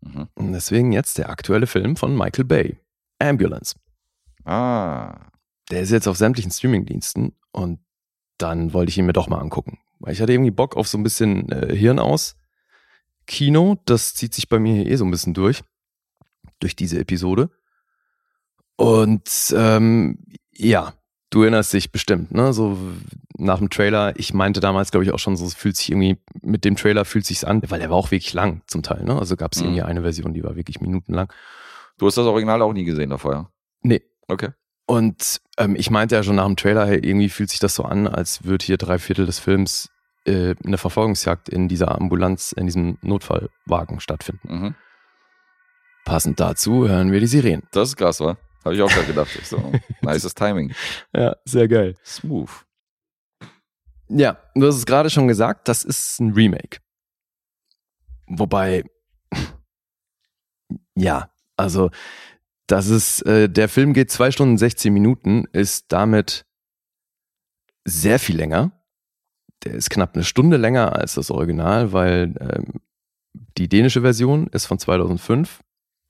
Mhm. Und deswegen jetzt der aktuelle Film von Michael Bay, Ambulance. Ah. Der ist jetzt auf sämtlichen Streamingdiensten und dann wollte ich ihn mir doch mal angucken. Weil ich hatte irgendwie Bock auf so ein bisschen äh, Hirn aus. Kino, das zieht sich bei mir hier eh so ein bisschen durch. Durch diese Episode. Und ähm, ja, du erinnerst dich bestimmt, ne? So nach dem Trailer, ich meinte damals, glaube ich, auch schon so, es fühlt sich irgendwie, mit dem Trailer fühlt sich's an, weil der war auch wirklich lang zum Teil, ne? Also gab es Mhm. irgendwie eine Version, die war wirklich minutenlang. Du hast das Original auch nie gesehen davor, ja? Nee, Okay. Und ähm, ich meinte ja schon nach dem Trailer, hey, irgendwie fühlt sich das so an, als würde hier drei Viertel des Films äh, eine Verfolgungsjagd in dieser Ambulanz, in diesem Notfallwagen stattfinden. Mhm. Passend dazu hören wir die Sirenen. Das ist krass, wa? Habe ich auch gerade gedacht. Ich so, <laughs> nices Timing. Ja, sehr geil. Smooth. Ja, du hast es gerade schon gesagt, das ist ein Remake. Wobei, <laughs> ja, also das ist, äh, der Film geht zwei Stunden 16 Minuten, ist damit sehr viel länger. Der ist knapp eine Stunde länger als das Original, weil ähm, die dänische Version ist von 2005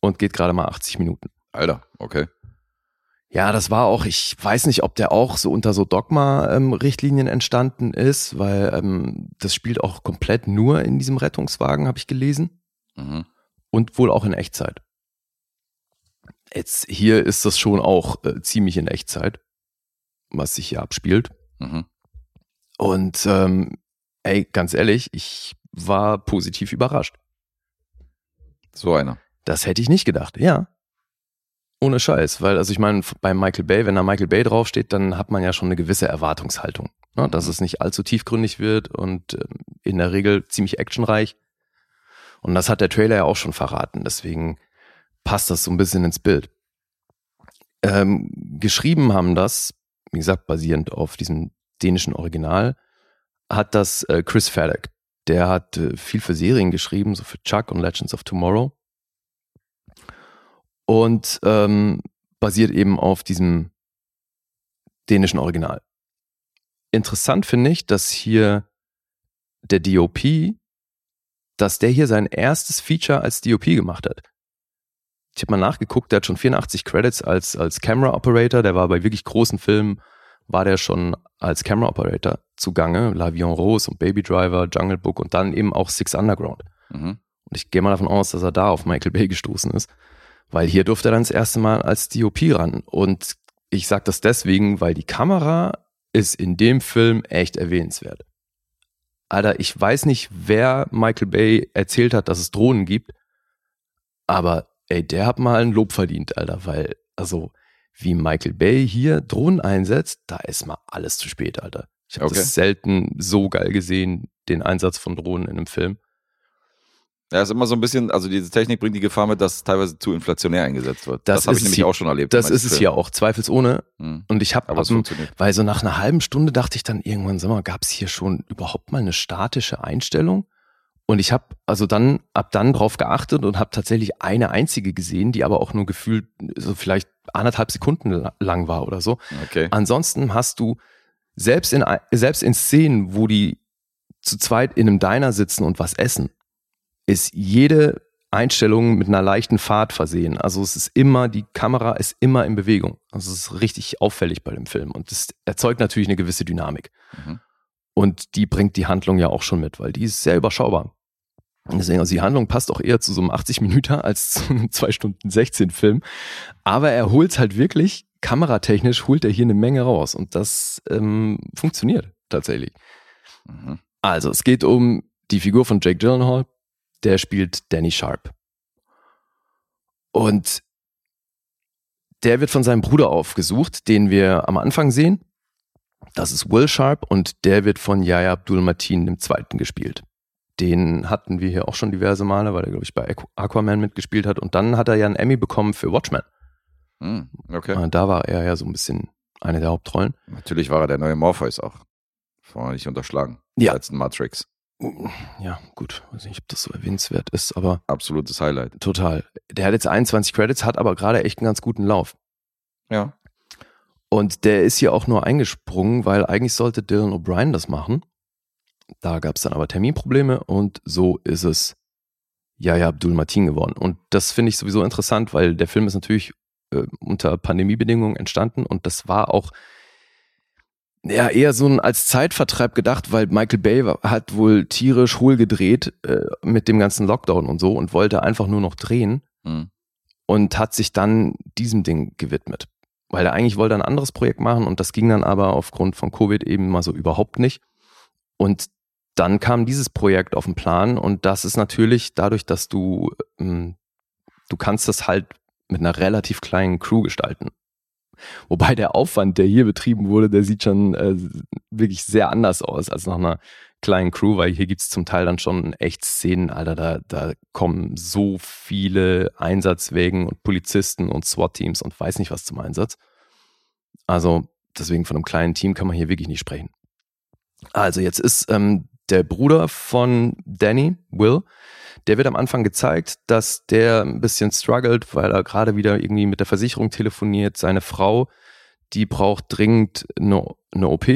und geht gerade mal 80 Minuten. Alter, okay. Ja, das war auch, ich weiß nicht, ob der auch so unter so Dogma-Richtlinien entstanden ist, weil ähm, das spielt auch komplett nur in diesem Rettungswagen, habe ich gelesen. Mhm. Und wohl auch in Echtzeit. Jetzt hier ist das schon auch äh, ziemlich in Echtzeit, was sich hier abspielt. Mhm. Und ähm, ey, ganz ehrlich, ich war positiv überrascht. So einer. Das hätte ich nicht gedacht, ja. Ohne Scheiß, weil, also ich meine, bei Michael Bay, wenn da Michael Bay draufsteht, dann hat man ja schon eine gewisse Erwartungshaltung, ne? dass Mhm. es nicht allzu tiefgründig wird und ähm, in der Regel ziemlich actionreich. Und das hat der Trailer ja auch schon verraten, deswegen passt das so ein bisschen ins Bild. Ähm, geschrieben haben das, wie gesagt, basierend auf diesem dänischen Original, hat das äh, Chris Faddock. Der hat äh, viel für Serien geschrieben, so für Chuck und Legends of Tomorrow und ähm, basiert eben auf diesem dänischen Original. Interessant finde ich, dass hier der DOP, dass der hier sein erstes Feature als DOP gemacht hat. Ich habe mal nachgeguckt, der hat schon 84 Credits als, als Camera Operator, der war bei wirklich großen Filmen, war der schon als Camera Operator zugange, L'Avion Rose und Baby Driver, Jungle Book und dann eben auch Six Underground. Mhm. Und ich gehe mal davon aus, dass er da auf Michael Bay gestoßen ist. Weil hier durfte er dann das erste Mal als DOP ran. Und ich sage das deswegen, weil die Kamera ist in dem Film echt erwähnenswert. Alter, ich weiß nicht, wer Michael Bay erzählt hat, dass es Drohnen gibt, aber ey, der hat mal ein Lob verdient, Alter, weil, also, wie Michael Bay hier Drohnen einsetzt, da ist mal alles zu spät, Alter. Ich habe Okay. das selten so geil gesehen, den Einsatz von Drohnen in einem Film. Ja, ist immer so ein bisschen, also diese Technik bringt die Gefahr mit, dass teilweise zu inflationär eingesetzt wird. Das Das, habe ich nämlich hier- auch schon erlebt. Das ist es hier auch, zweifelsohne. Mhm. Und ich habe. Weil so nach einer halben Stunde dachte ich dann irgendwann, sag mal, gab es hier schon überhaupt mal eine statische Einstellung? Und ich habe also dann ab dann drauf geachtet und habe tatsächlich eine einzige gesehen, die aber auch nur gefühlt so vielleicht anderthalb Sekunden la- lang war oder so. Okay. Ansonsten hast du selbst in selbst in Szenen, wo die zu zweit in einem Diner sitzen und was essen, ist jede Einstellung mit einer leichten Fahrt versehen. Also es ist immer, die Kamera ist immer in Bewegung. Also es ist richtig auffällig bei dem Film und das erzeugt natürlich eine gewisse Dynamik. Mhm. Und die bringt die Handlung ja auch schon mit, weil die ist sehr überschaubar. Deswegen, also die Handlung passt auch eher zu so einem 80 Minuten als <laughs> zu einem 2 Stunden 16 Film. Aber er holt halt wirklich, kameratechnisch holt er hier eine Menge raus. Und das ähm, funktioniert tatsächlich. Mhm. Also, es geht um die Figur von Jake Gyllenhaal. Der spielt Danny Sharp. Und der wird von seinem Bruder aufgesucht, den wir am Anfang sehen. Das ist Will Sharp und der wird von Yahya Abdul Mateen dem Zweiten gespielt. Den hatten wir hier auch schon diverse Male, weil er, glaube ich, bei Aqu- Aquaman mitgespielt hat. Und dann hat er ja einen Emmy bekommen für Watchmen. Mhm. Okay. Da war er ja so ein bisschen eine der Hauptrollen. Natürlich war er der neue Morpheus auch. Wir nicht unterschlagen. Ja. Als Matrix. Ja, gut. Weiß nicht, ob das so erwähnenswert ist, aber Absolutes Highlight. total. Der hat jetzt 21 Credits, hat aber gerade echt einen ganz guten Lauf. Ja. Und der ist hier auch nur eingesprungen, weil eigentlich sollte Dylan O'Brien das machen. Da gab es dann aber Terminprobleme und so ist es Yahya Abdul Mateen geworden. Und das finde ich sowieso interessant, weil der Film ist natürlich äh, unter Pandemiebedingungen entstanden und das war auch ja, eher so ein als Zeitvertreib gedacht, weil Michael Bay hat wohl tierisch hohl gedreht äh, mit dem ganzen Lockdown und so und wollte einfach nur noch drehen Mhm. und hat sich dann diesem Ding gewidmet. Weil er eigentlich wollte ein anderes Projekt machen und das ging dann aber aufgrund von Covid eben mal so überhaupt nicht. Und dann kam dieses Projekt auf den Plan und das ist natürlich dadurch, dass du, ähm, du kannst das halt mit einer relativ kleinen Crew gestalten. Wobei der Aufwand, der hier betrieben wurde, der sieht schon äh, wirklich sehr anders aus als nach einer kleinen Crew, weil hier gibt's zum Teil dann schon echt Szenen, Alter, da, da kommen so viele Einsatzwägen und Polizisten und SWAT-Teams und weiß nicht was zum Einsatz. Also deswegen von einem kleinen Team kann man hier wirklich nicht sprechen. Also jetzt ist ähm, der Bruder von Danny, Will, der wird am Anfang gezeigt, dass der ein bisschen struggelt, weil er gerade wieder irgendwie mit der Versicherung telefoniert. Seine Frau, die braucht dringend eine, eine OP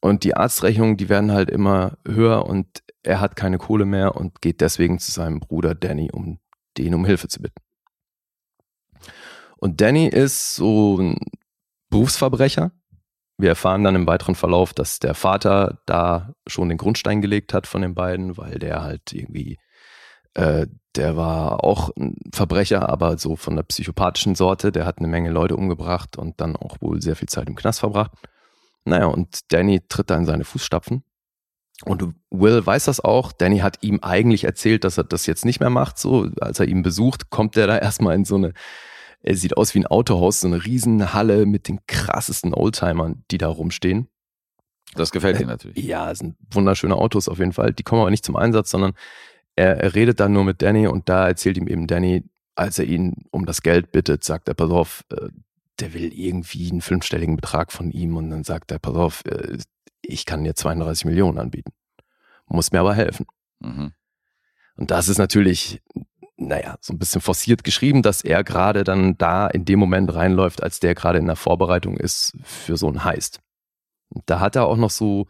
Und die Arztrechnungen, die werden halt immer höher und er hat keine Kohle mehr und geht deswegen zu seinem Bruder Danny, um den um Hilfe zu bitten. Und Danny ist so ein Berufsverbrecher. Wir erfahren dann im weiteren Verlauf, dass der Vater da schon den Grundstein gelegt hat von den beiden, weil der halt irgendwie, äh, der war auch ein Verbrecher, aber so von der psychopathischen Sorte. Der hat eine Menge Leute umgebracht und dann auch wohl sehr viel Zeit im Knast verbracht. Naja, und Danny tritt da in seine Fußstapfen. Und Will weiß das auch. Danny hat ihm eigentlich erzählt, dass er das jetzt nicht mehr macht. So, als er ihn besucht, kommt er da erstmal in so eine er sieht aus wie ein Autohaus, so eine Riesenhalle mit den krassesten Oldtimern, die da rumstehen. Das gefällt dir natürlich. Ja, es sind wunderschöne Autos auf jeden Fall. Die kommen aber nicht zum Einsatz, sondern er, er redet dann nur mit Danny und da erzählt ihm eben Danny, als er ihn um das Geld bittet, sagt er, pass auf, äh, der will irgendwie einen fünfstelligen Betrag von ihm und dann sagt er, pass auf, äh, ich kann dir 32 Millionen anbieten. Muss mir aber helfen. Mhm. Und das ist natürlich naja, so ein bisschen forciert geschrieben, dass er gerade dann da in dem Moment reinläuft, als der gerade in der Vorbereitung ist für so ein Heist. Und da hat er auch noch so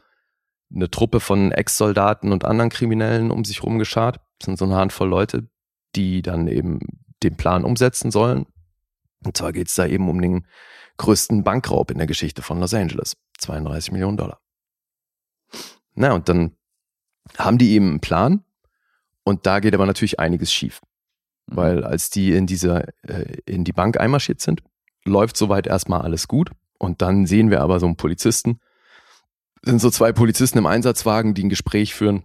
eine Truppe von Ex-Soldaten und anderen Kriminellen um sich rumgeschart. Das sind so eine Handvoll Leute, die dann eben den Plan umsetzen sollen. Und zwar geht es da eben um den größten Bankraub in der Geschichte von Los Angeles. 32 Millionen Dollar. Na, und dann haben die eben einen Plan. Und da geht aber natürlich einiges schief. Mhm. Weil als die in dieser, äh, in die Bank einmarschiert sind, läuft soweit erstmal alles gut. Und dann sehen wir aber so einen Polizisten, sind so zwei Polizisten im Einsatzwagen, die ein Gespräch führen,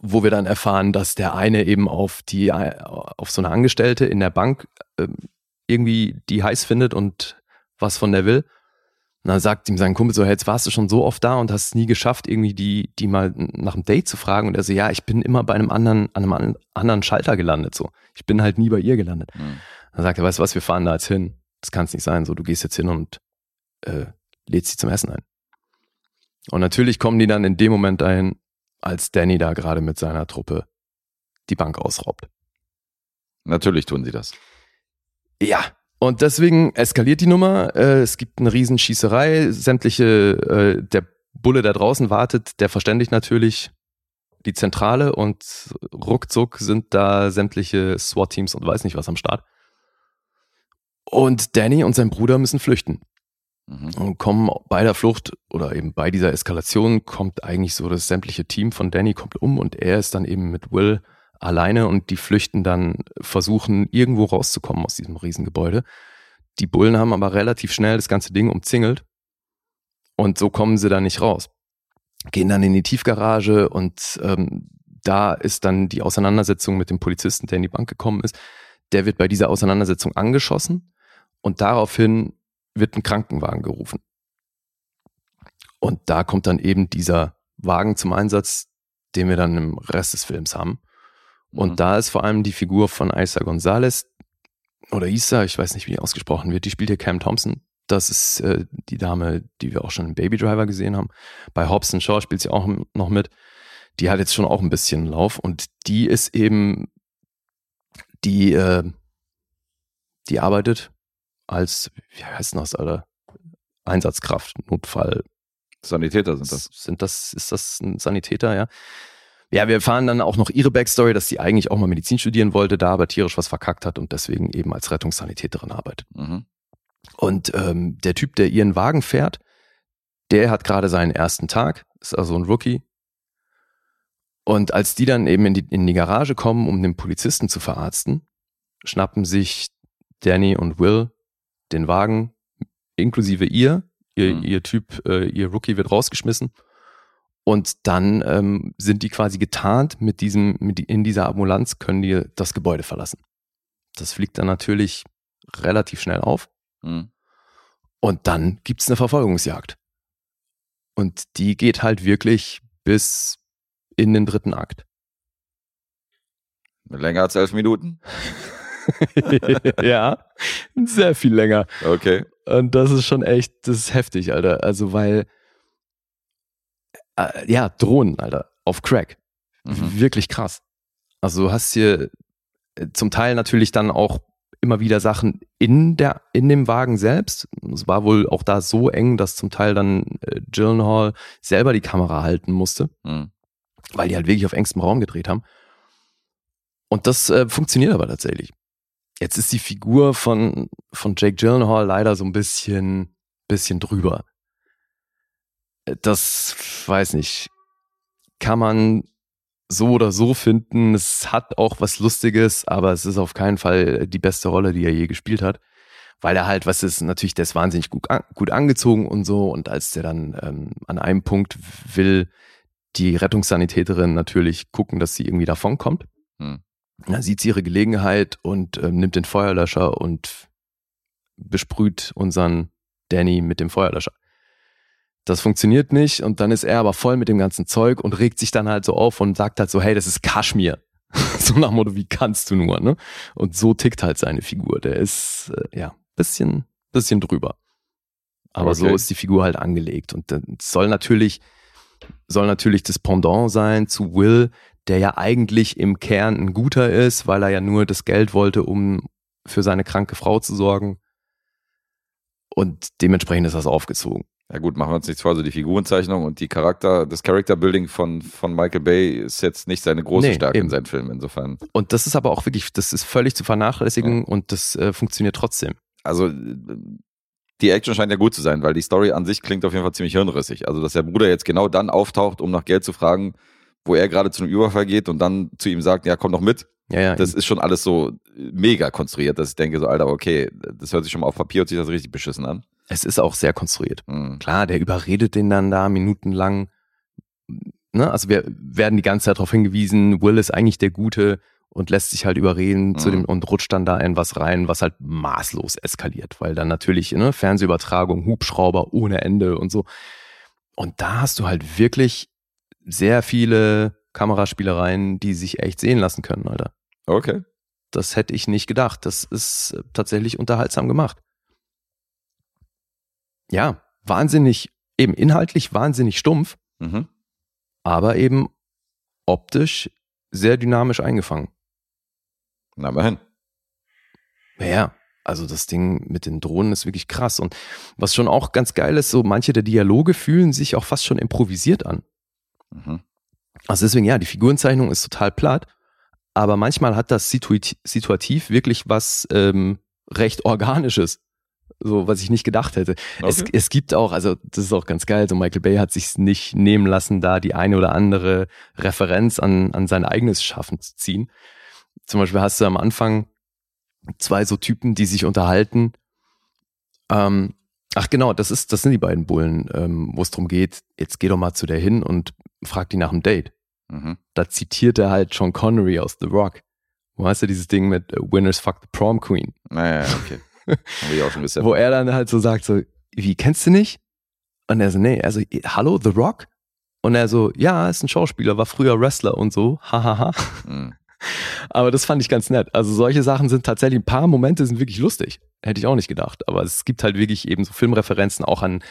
wo wir dann erfahren, dass der eine eben auf die, auf so eine Angestellte in der Bank äh, irgendwie die heiß findet und was von der will. Und dann sagt ihm sein Kumpel so, hey, jetzt warst du schon so oft da und hast es nie geschafft, irgendwie die, die mal nach einem Date zu fragen. Und er so, ja, ich bin immer bei einem anderen, an einem anderen Schalter gelandet. So, ich bin halt nie bei ihr gelandet. Mhm. Dann sagt er, weißt du was, wir fahren da jetzt hin. Das kann es nicht sein. So, du gehst jetzt hin und äh, lädst sie zum Essen ein. Und natürlich kommen die dann in dem Moment dahin, als Danny da gerade mit seiner Truppe die Bank ausraubt. Natürlich tun sie das. Ja, und deswegen eskaliert die Nummer. Äh, es gibt eine Riesenschießerei. Sämtliche, äh, der Bulle, der draußen wartet, der verständigt natürlich die Zentrale und ruckzuck sind da sämtliche SWAT-Teams und weiß nicht was am Start. Und Danny und sein Bruder müssen flüchten. Mhm. Und kommen bei der Flucht oder eben bei dieser Eskalation kommt eigentlich so das sämtliche Team von Danny kommt um und er ist dann eben mit Will alleine und die flüchten dann, versuchen irgendwo rauszukommen aus diesem Riesengebäude. Die Bullen haben aber relativ schnell das ganze Ding umzingelt und so kommen sie da nicht raus. Gehen dann in die Tiefgarage und ähm, da ist dann die Auseinandersetzung mit dem Polizisten, der in die Bank gekommen ist. Der wird bei dieser Auseinandersetzung angeschossen und daraufhin wird ein Krankenwagen gerufen. Und da kommt dann eben dieser Wagen zum Einsatz, den wir dann im Rest des Films haben. Und mhm. da ist vor allem die Figur von Isa Gonzalez oder Isa, ich weiß nicht, wie die ausgesprochen wird, die spielt hier Cam Thompson. Das ist äh, die Dame, die wir auch schon im Baby Driver gesehen haben. Bei Hobson Shaw spielt sie auch noch mit. Die hat jetzt schon auch ein bisschen Lauf und die ist eben die, äh, die arbeitet als, wie heißt das, Alter? Einsatzkraft, Notfall. Sanitäter sind das. Sind das, ist das ein Sanitäter, ja? Ja, wir erfahren dann auch noch ihre Backstory, dass sie eigentlich auch mal Medizin studieren wollte, da aber tierisch was verkackt hat und deswegen eben als Rettungssanitäterin arbeitet. Mhm. Und ähm, der Typ, der ihren Wagen fährt, der hat gerade seinen ersten Tag, ist also ein Rookie. Und als die dann eben in die, in die Garage kommen, um den Polizisten zu verarzten, schnappen sich Danny und Will den Wagen, inklusive ihr. Ihr, mhm. ihr Typ, äh, ihr Rookie wird rausgeschmissen und dann ähm, sind die quasi getarnt mit diesem, mit, in dieser Ambulanz können die das Gebäude verlassen. Das fliegt dann natürlich relativ schnell auf. Mhm. Und dann gibt es eine Verfolgungsjagd. Und die geht halt wirklich bis in den dritten Akt. Länger als elf Minuten? <laughs> <laughs> ja, sehr viel länger. Okay. Und das ist schon echt, das ist heftig, Alter. Also, weil äh, ja, Drohnen, Alter, auf Crack. Mhm. Wirklich krass. Also du hast hier äh, zum Teil natürlich dann auch immer wieder Sachen in der in dem Wagen selbst. Es war wohl auch da so eng, dass zum Teil dann äh, Gyllenhaal selber die Kamera halten musste, Hm. weil die halt wirklich auf engstem Raum gedreht haben. Und das äh, funktioniert aber tatsächlich. Jetzt ist die Figur von von Jake Gyllenhaal leider so ein bisschen bisschen drüber. Äh, Das weiß nicht, kann man so oder so finden. Es hat auch was Lustiges, aber es ist auf keinen Fall die beste Rolle, die er je gespielt hat. Weil er halt, was ist, natürlich, der ist wahnsinnig gut, an, gut angezogen und so. Und als der dann ähm, an einem Punkt will die Rettungssanitäterin natürlich gucken, dass sie irgendwie davonkommt. Hm. Dann sieht sie ihre Gelegenheit und ähm, nimmt den Feuerlöscher und besprüht unseren Danny mit dem Feuerlöscher. Das funktioniert nicht und dann ist er aber voll mit dem ganzen Zeug und regt sich dann halt so auf und sagt halt so, hey, das ist Kaschmir. <laughs> so nach dem Motto, wie kannst du nur, ne? Und so tickt halt seine Figur. Der ist, äh, ja, bisschen, bisschen drüber. Aber so Okay. ist die Figur halt angelegt und dann soll natürlich, soll natürlich das Pendant sein zu Will, der ja eigentlich im Kern ein guter ist, weil er ja nur das Geld wollte, um für seine kranke Frau zu sorgen. Und dementsprechend ist das aufgezogen. Ja gut, machen wir uns nichts vor. Also die Figurenzeichnung und die Charakter, das Character Building von, von Michael Bay ist jetzt nicht seine große Nee, Stärke in eben. seinen Filmen. Insofern. Und das ist aber auch wirklich, das ist völlig zu vernachlässigen und das äh, funktioniert trotzdem. Also äh, die Action scheint ja gut zu sein, weil die Story an sich klingt auf jeden Fall ziemlich hirnrissig. Also dass der Bruder jetzt genau dann auftaucht, um nach Geld zu fragen, wo er gerade zu einem Überfall geht und dann zu ihm sagt, ja, komm doch mit. Ja, ja. Das ist schon alles so mega konstruiert, dass ich denke so, Alter, okay, das hört sich schon mal auf Papier und sich das richtig beschissen an. es ist auch sehr konstruiert. Hm. Klar, der überredet den dann da minutenlang. Ne? Also wir werden die ganze Zeit darauf hingewiesen, Will ist eigentlich der Gute und lässt sich halt überreden zu Mhm. dem und rutscht dann da in was rein, was halt maßlos eskaliert, weil dann natürlich ne, Fernsehübertragung, Hubschrauber ohne Ende und so. Und da hast du halt wirklich sehr viele Kameraspielereien, die sich echt sehen lassen können, Alter. Okay. Das hätte ich nicht gedacht. Das ist äh, tatsächlich unterhaltsam gemacht. Ja, wahnsinnig, eben inhaltlich wahnsinnig stumpf, Mhm. aber eben optisch sehr dynamisch eingefangen. Na, immerhin. Ja, also das Ding mit den Drohnen ist wirklich krass. Und was schon auch ganz geil ist, so manche der Dialoge fühlen sich auch fast schon improvisiert an. Mhm. Also deswegen, ja, die Figurenzeichnung ist total platt, aber manchmal hat das situat situativ wirklich was ähm, recht Organisches. So, was ich nicht gedacht hätte. Es, Okay. es gibt auch, also das ist auch ganz geil, so Michael Bay hat sich nicht nehmen lassen, da die eine oder andere Referenz an, an sein eigenes Schaffen zu ziehen. Zum Beispiel hast du am Anfang zwei so Typen, die sich unterhalten. Ähm, ach genau, das ist, das sind die beiden Bullen, ähm, wo es darum geht, jetzt geh doch mal zu der hin und frag die nach dem Date. Mhm. Da zitiert er halt Sean Connery aus The Rock. Wo hast du dieses Ding mit äh, Winners Fuck the Prom Queen? Naja, okay. <laughs> Ja auch schon bisher. Wo er dann halt so sagt, so, wie, kennst du nicht? Und er so, nee, er so, hallo, The Rock? Und er so, ja, ist ein Schauspieler, war früher Wrestler und so, hahaha. Mhm. <laughs> Aber das fand ich ganz nett. Also solche Sachen sind tatsächlich, ein paar Momente sind wirklich lustig. Hätte ich auch nicht gedacht. Aber es gibt halt wirklich eben so Filmreferenzen auch an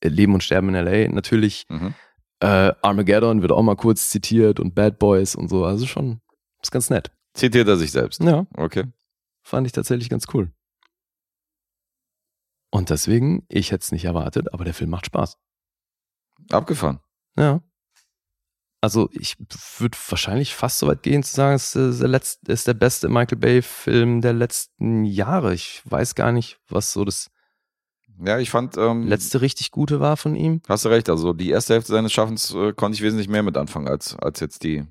äh, Leben und Sterben in L.A. Natürlich. Mhm. Äh, Armageddon wird auch mal kurz zitiert und Bad Boys und so. Also schon, ist ganz nett. Zitiert er sich selbst. Ja, Okay. fand ich tatsächlich ganz cool. Und deswegen, ich hätte es nicht erwartet, aber der Film macht Spaß. Abgefahren. Ja. Also ich würde wahrscheinlich fast so weit gehen zu sagen, es ist der, letzte, ist der beste Michael Bay-Film der letzten Jahre. Ich weiß gar nicht, was so das Ja, ich fand, ähm, letzte richtig gute war von ihm. hast du recht, also die erste Hälfte seines Schaffens äh, konnte ich wesentlich mehr mit anfangen als, als jetzt die,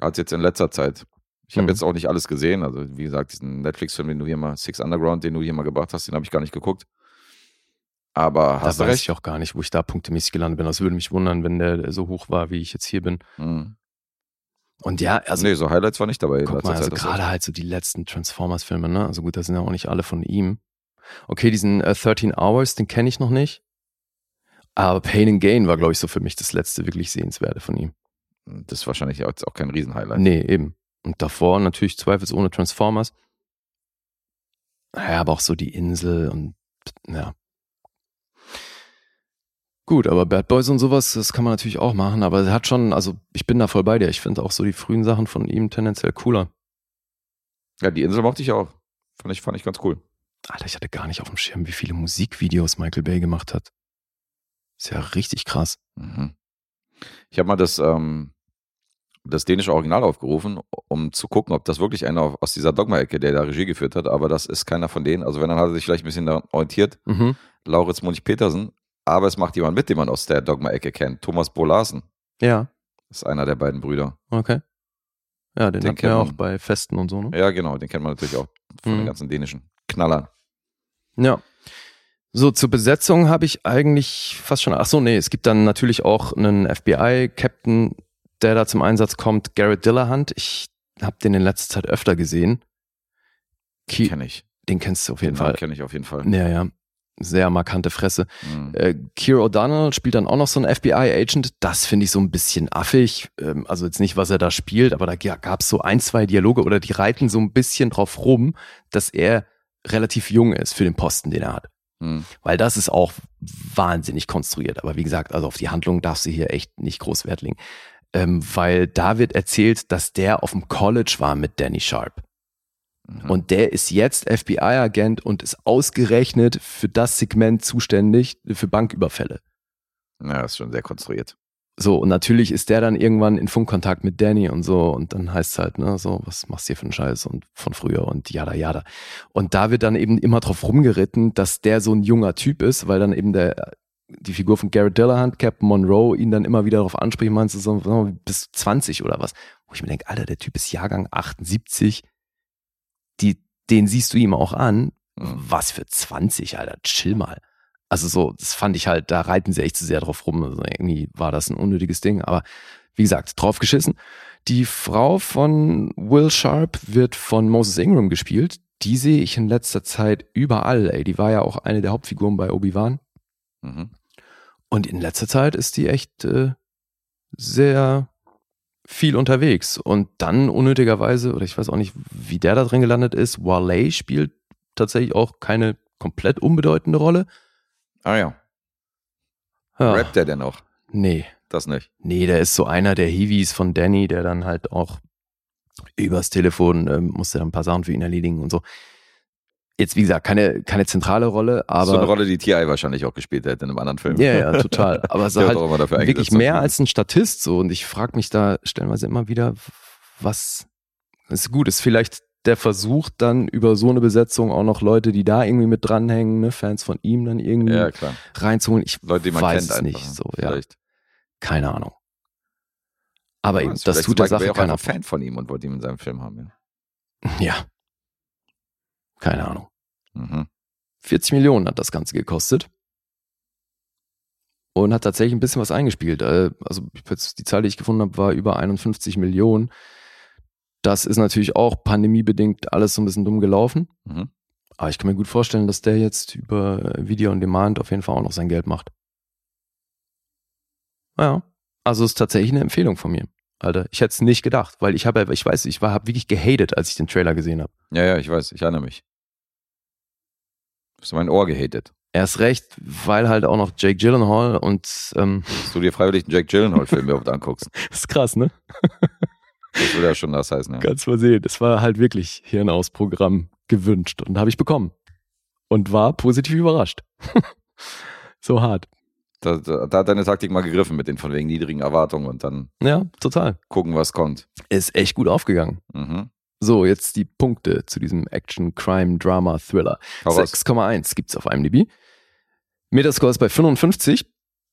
als jetzt in letzter Zeit. Ich habe Mhm. jetzt auch nicht alles gesehen. Also, wie gesagt, diesen Netflix-Film, den du hier mal, Six Underground, den du hier mal gebracht hast, den habe ich gar nicht geguckt. Aber Da hast du weiß recht. ich auch gar nicht, wo ich da punktemäßig gelandet bin. Das würde mich wundern, wenn der so hoch war, wie ich jetzt hier bin. Mhm. Und ja, also nee, so Highlights war nicht dabei. Guck mal, also gerade halt so die letzten Transformers-Filme, ne? Also gut, das sind ja auch nicht alle von ihm. Okay, diesen äh, 13 Hours, den kenne ich noch nicht. Aber Pain and Gain war, glaube ich, so für mich das letzte wirklich Sehenswerte von ihm. das ist wahrscheinlich jetzt auch kein Riesenhighlight. Nee, eben. Und davor natürlich zweifelsohne Transformers. Ja, aber auch so die Insel und ja. Gut, aber Bad Boys und sowas, das kann man natürlich auch machen, aber er hat schon, also ich bin da voll bei dir. Ich finde auch so die frühen Sachen von ihm tendenziell cooler. Ja, die Insel mochte ich auch. Fand ich, fand ich ganz cool. Alter, ich hatte gar nicht auf dem Schirm, wie viele Musikvideos Michael Bay gemacht hat. Ist ja richtig krass. Mhm. Ich habe mal das, ähm, das dänische Original aufgerufen, um zu gucken, ob das wirklich einer aus dieser Dogma-Ecke, der da Regie geführt hat, aber das ist keiner von denen. Also wenn, dann hat er sich vielleicht ein bisschen daran orientiert. Mhm. Lauritz Munich-Petersen. Aber es macht jemand mit, den man aus der Dogma-Ecke kennt. Thomas Bo Larsen Ja, ist einer der beiden Brüder. okay. Ja, den, Den kennt auch man. bei Festen und so, ne? Ja, genau, den kennt man natürlich auch von Mhm. den ganzen dänischen Knallern. Ja. So, zur Besetzung habe ich eigentlich fast schon. Ach so, nee, es gibt dann natürlich auch einen FBI-Captain, der da zum Einsatz kommt, Garrett Dillahunt. Ich habe den in letzter Zeit öfter gesehen. Kenne ich. den kennst du auf jeden Den Fall. kenne ich auf jeden Fall. Ja, ja. Sehr markante Fresse. Mhm. Äh, Keir O'Donnell spielt dann auch noch so einen FBI-Agent. Das finde ich so ein bisschen affig. Ähm, also jetzt nicht, was er da spielt, aber da gab es so ein, zwei Dialoge oder die reiten so ein bisschen drauf rum, dass er relativ jung ist für den Posten, den er hat. Mhm. Weil das ist auch wahnsinnig konstruiert. Aber wie gesagt, also auf die Handlung darfst du hier echt nicht groß Wert legen. Ähm, weil da wird erzählt, dass der auf dem College war mit Danny Sharp. Mhm. Und der ist jetzt FBI-Agent und ist ausgerechnet für das Segment zuständig für Banküberfälle. Ja, ist schon sehr konstruiert. So, und natürlich ist der dann irgendwann in Funkkontakt mit Danny und so. Und dann heißt es halt, ne, so, was machst du hier für einen Scheiß und von früher und jada, jada. Und da wird dann eben immer drauf rumgeritten, dass der so ein junger Typ ist, weil dann eben der, die Figur von Garrett Dillahunt, Captain Monroe, ihn dann immer wieder darauf anspricht, meinst du so, so bis 20 oder was? Wo ich mir denke, Alter, der Typ ist Jahrgang 78, die, den siehst du ihm auch an. Mhm. Was für 20, Alter, chill mal. Also so, das fand ich halt, da reiten sie echt zu sehr drauf rum. Also irgendwie war das ein unnötiges Ding. Aber wie gesagt, drauf geschissen. Die Frau von Will Sharp wird von Moses Ingram gespielt. Die sehe ich in letzter Zeit überall, ey. Die war ja auch eine der Hauptfiguren bei Obi-Wan. Mhm. Und in letzter Zeit ist die echt äh, sehr viel unterwegs. Und dann unnötigerweise, oder ich weiß auch nicht, wie der da drin gelandet ist, Wale spielt tatsächlich auch keine komplett unbedeutende Rolle. Ah ja. Ja, Rappt der denn auch? nee, Das nicht. nee, der ist so einer der Heavies von Danny, der dann halt auch übers Telefon ähm, musste dann ein paar Sachen für ihn erledigen und so. Jetzt, wie gesagt, keine, keine zentrale Rolle, aber. so eine Rolle, die T.I. wahrscheinlich auch gespielt hätte in einem anderen Film. Ja, ja, total. <laughs> Aber Der wird halt wirklich mehr als ein Statist so. Und ich frage mich da stellenweise immer wieder, was ist gut, ist vielleicht der Versuch dann über so eine Besetzung auch noch Leute, die da irgendwie mit dranhängen, ne, Fans von ihm dann irgendwie Ja, reinzuholen. Ich Leute, die man weiß kennt es einfach. nicht so, ja. Vielleicht. Keine Ahnung. Aber eben, Ja, das tut der ist Sache auch keiner. einfach Fan von ihm und wollte ihn in seinem Film haben. Ja. <laughs> Keine Ahnung. Mhm. 40 Millionen hat das Ganze gekostet. Und hat tatsächlich ein bisschen was eingespielt. Äh, Also die Zahl, die ich gefunden habe, war über 51 Millionen. Das ist natürlich auch pandemiebedingt alles so ein bisschen dumm gelaufen. Mhm. Aber ich kann mir gut vorstellen, dass der jetzt über Video on Demand auf jeden Fall auch noch sein Geld macht. Ja, also ist tatsächlich eine Empfehlung von mir. Alter, ich hätte es nicht gedacht, weil ich habe, ich weiß, ich war, habe wirklich gehatet, als ich den Trailer gesehen habe. Ja, ja, ich weiß, ich erinnere mich. Du hast mein Ohr gehatet. Erst recht, weil halt auch noch Jake Gyllenhaal und ähm, Dass du dir freiwillig einen Jack Gyllenhaal-Film überhaupt anguckst. <laughs> ist krass, ne? Das würde ja schon das heißen. Ja. Ganz mal sehen. Das war halt wirklich Hirnausprogramm gewünscht und habe ich bekommen. Und war positiv überrascht. <laughs> so hart. Da, da, da hat deine Taktik mal gegriffen mit den von wegen niedrigen Erwartungen und dann Ja, total. gucken, was kommt. Ist echt gut aufgegangen. Mhm. So, jetzt die Punkte zu diesem Action, Crime, Drama, Thriller. Hau raus. 6,1 gibt's auf IMDb. Metascore ist bei 55.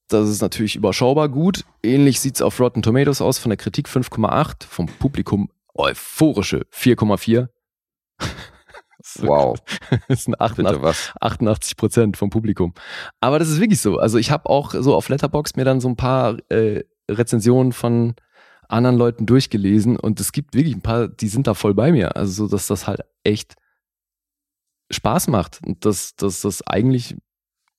Das ist natürlich überschaubar gut. Ähnlich sieht's auf Rotten Tomatoes aus. Von der Kritik 5,8. Vom Publikum euphorische 4,4. <laughs> Wow, <laughs> Das sind 88, bitte was? 88 Prozent vom Publikum. Aber das ist wirklich so. Also ich habe auch so auf Letterbox mir dann so ein paar äh, Rezensionen von anderen Leuten durchgelesen und es gibt wirklich ein paar, die sind da voll bei mir. Also so, dass das halt echt Spaß macht und dass, dass das eigentlich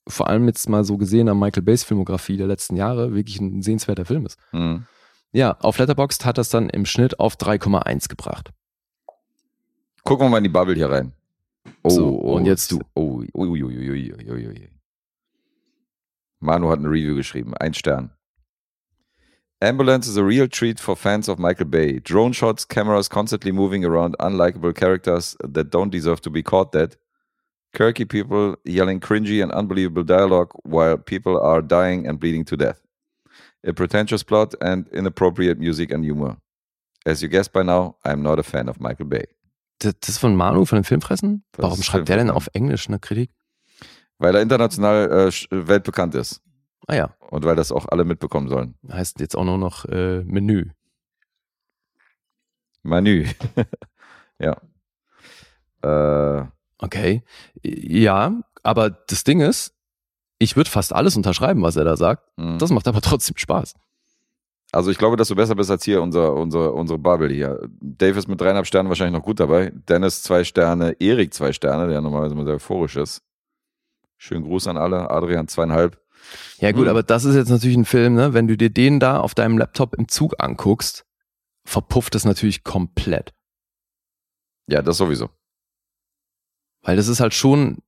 vor allem jetzt mal so gesehen an Michael Bays Filmografie der letzten Jahre wirklich ein sehenswerter Film ist. Mhm. Ja, auf Letterboxd hat das dann im Schnitt auf 3,1 gebracht. Gucken wir mal in die Bubble hier rein. Oh, So, und jetzt du. Oh, ui, ui, ui, ui, ui, ui, ui. Manu hat eine Review geschrieben. Ein Stern. Ambulance is a real treat for fans of Michael Bay. Drone shots, cameras constantly moving around unlikable characters that don't deserve to be caught dead. Quirky people yelling cringy and unbelievable dialogue while people are dying and bleeding to death. A pretentious plot and inappropriate music and humor. As you guessed by now, I'm not a fan of Michael Bay. Das, ist von Manu, von den Filmfressen? Warum schreibt der denn auf Englisch eine Kritik? Weil er international äh, weltbekannt ist. Ah ja, Und weil das auch alle mitbekommen sollen. heißt jetzt auch nur noch äh, Menü. Menü. <laughs> ja. Äh, Okay. Ja, aber das Ding ist, ich würde fast alles unterschreiben, was er da sagt. mh. Das macht aber <laughs> trotzdem Spaß. Also ich glaube, dass du besser bist als hier unser, unser, unsere Bubble hier. Dave ist mit dreieinhalb Sternen wahrscheinlich noch gut dabei. Dennis zwei Sterne, Erik zwei Sterne, der normalerweise immer sehr euphorisch ist. Schönen Gruß an alle. Adrian zweieinhalb. Ja gut, Hm. aber das ist jetzt natürlich ein Film, ne? wenn du dir den da auf deinem Laptop im Zug anguckst, verpufft es natürlich komplett. Ja, das sowieso. Weil das ist halt schon,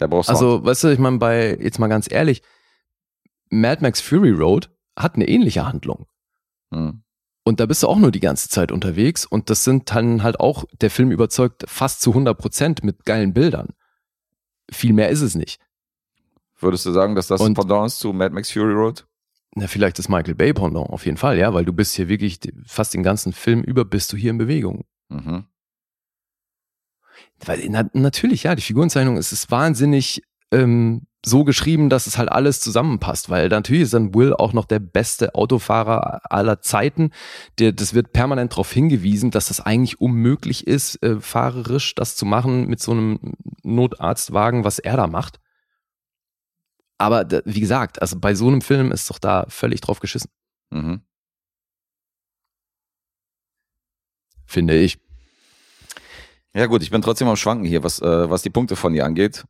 Der braucht Sound. also weißt du, ich meine, bei, jetzt mal ganz ehrlich, Mad Max Fury Road hat eine ähnliche Handlung. Hm. Und da bist du auch nur die ganze Zeit unterwegs und das sind dann halt auch, der Film überzeugt fast zu 100 Prozent mit geilen Bildern. Viel mehr ist es nicht. Würdest du sagen, dass das Und- Pendant ist zu Mad Max Fury Road? Na, vielleicht das Michael Bay Pendant, auf jeden Fall, ja, weil du bist hier wirklich, fast den ganzen Film über bist du hier in Bewegung. Mhm. Weil, na, natürlich, ja, die Figurenzeichnung ist, ist wahnsinnig ähm, so geschrieben, dass es halt alles zusammenpasst, weil natürlich ist dann Will auch noch der beste Autofahrer aller Zeiten. Der, das wird permanent darauf hingewiesen, dass das eigentlich unmöglich ist, äh, fahrerisch das zu machen mit so einem Notarztwagen, was er da macht. Aber wie gesagt, also bei so einem Film ist doch da völlig drauf geschissen, Mhm. finde ich. Ja gut, ich bin trotzdem am Schwanken hier, was, äh, was die Punkte von dir angeht.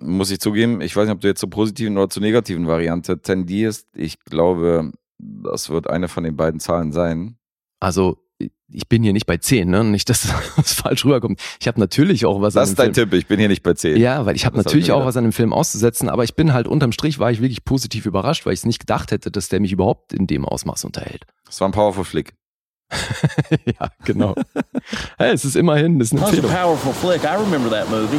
Muss ich zugeben, ich weiß nicht, ob du jetzt zur positiven oder zur negativen Variante tendierst. Ich glaube, das wird eine von den beiden Zahlen sein. Also ich bin hier nicht bei 10, ne? Nicht, dass <laughs> das falsch rüberkommt. Ich habe natürlich auch was Das an ist dem dein Film. Tipp, ich bin hier nicht bei 10. Ja, weil ich habe Das hab natürlich ich auch was an dem Film auszusetzen, aber ich bin halt unterm Strich war ich wirklich positiv überrascht, weil ich es nicht gedacht hätte, dass der mich überhaupt in dem Ausmaß unterhält. Das war ein Powerful Flick. <laughs> ja, genau. <laughs> hey, es ist immerhin, das ist eine was a Empfehlung. powerful flick. I remember that movie.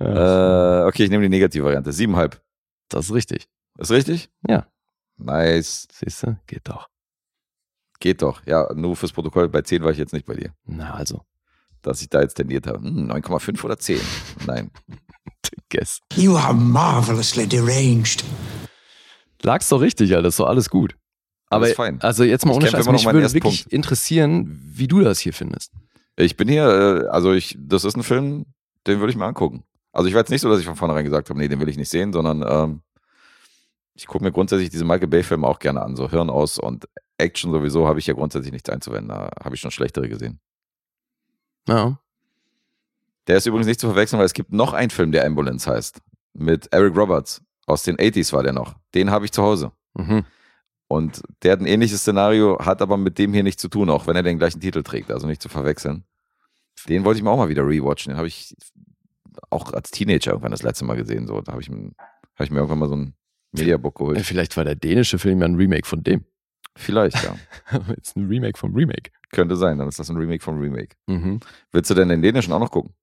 Ja, Äh, okay, ich nehme die negative Variante. Siebenhalb. das ist richtig. Ist richtig? Ja. Nice. Siehst du? Geht doch. Geht doch. Ja, nur fürs Protokoll. Bei 10 war ich jetzt nicht bei dir. Na, also, Dass ich da jetzt tendiert habe. Hm, 9,5 oder 10? <laughs> Nein. guess. You are marvelously deranged. Lag's doch richtig, Alter, ist doch alles gut. Aber Alles fein. also jetzt mal Ich ohne Scheiß, mich würde wirklich Punkt. interessieren, wie du das hier findest. Ich bin hier, äh, also ich, das ist ein Film, den würde ich mir angucken. Also ich war jetzt nicht so, dass ich von vornherein gesagt habe, nee, den will ich nicht sehen, sondern ähm, ich gucke mir grundsätzlich diese Michael Bay-Filme auch gerne an. So Hirn aus und Action sowieso habe ich ja grundsätzlich nichts einzuwenden. Da habe ich schon schlechtere gesehen. Ja. Der ist übrigens nicht zu verwechseln, weil es gibt noch einen Film, der Ambulance heißt. Mit Eric Roberts. Aus den 80s war der noch. Den habe ich zu Hause. Mhm. Und der hat ein ähnliches Szenario, hat aber mit dem hier nichts zu tun, auch wenn er den gleichen Titel trägt, also nicht zu verwechseln. Den wollte ich mir auch mal wieder rewatchen. Den habe ich auch als Teenager irgendwann das letzte Mal gesehen. So, da habe ich, hab ich mir irgendwann mal so ein Mediabook geholt. Vielleicht war der dänische Film ja ein Remake von dem. Vielleicht, ja. <laughs> Jetzt ein Remake vom Remake. Könnte sein, dann ist das ein Remake vom Remake. Mhm. Willst du denn den dänischen auch noch gucken?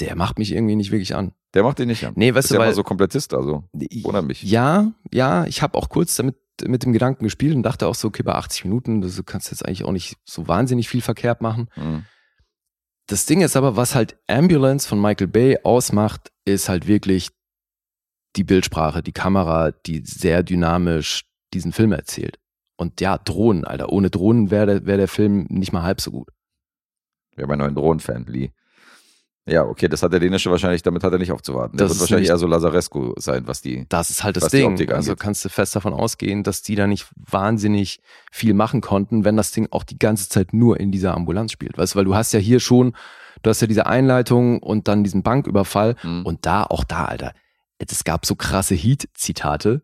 Der macht mich irgendwie nicht wirklich an. Der macht den nicht an. Nee, weißt ist du, ja weil mal so Komplettist, also wundert mich. Ja, ja, ich habe auch kurz damit mit dem Gedanken gespielt und dachte auch so, okay, bei 80 Minuten, du kannst jetzt eigentlich auch nicht so wahnsinnig viel verkehrt machen. Mhm. Das Ding ist aber, was halt Ambulance von Michael Bay ausmacht, ist halt wirklich die Bildsprache, die Kamera, die sehr dynamisch diesen Film erzählt. Und ja, Drohnen, Alter. Ohne Drohnen wäre der, wär der Film nicht mal halb so gut. Ja, mein neuer Drohnenfan, Lee. Ja, okay, das hat der dänische wahrscheinlich, damit hat er nicht aufzuwarten. Der Das wird wahrscheinlich nämlich- eher so Lazarescu sein, was die. Das ist halt das Ding. Also kannst du fest davon ausgehen, dass die da nicht wahnsinnig viel machen konnten, wenn das Ding auch die ganze Zeit nur in dieser Ambulanz spielt. Weißt du, weil du hast ja hier schon, du hast ja diese Einleitung und dann diesen Banküberfall Hm, und da, auch da, Alter, es gab so krasse Heat-Zitate.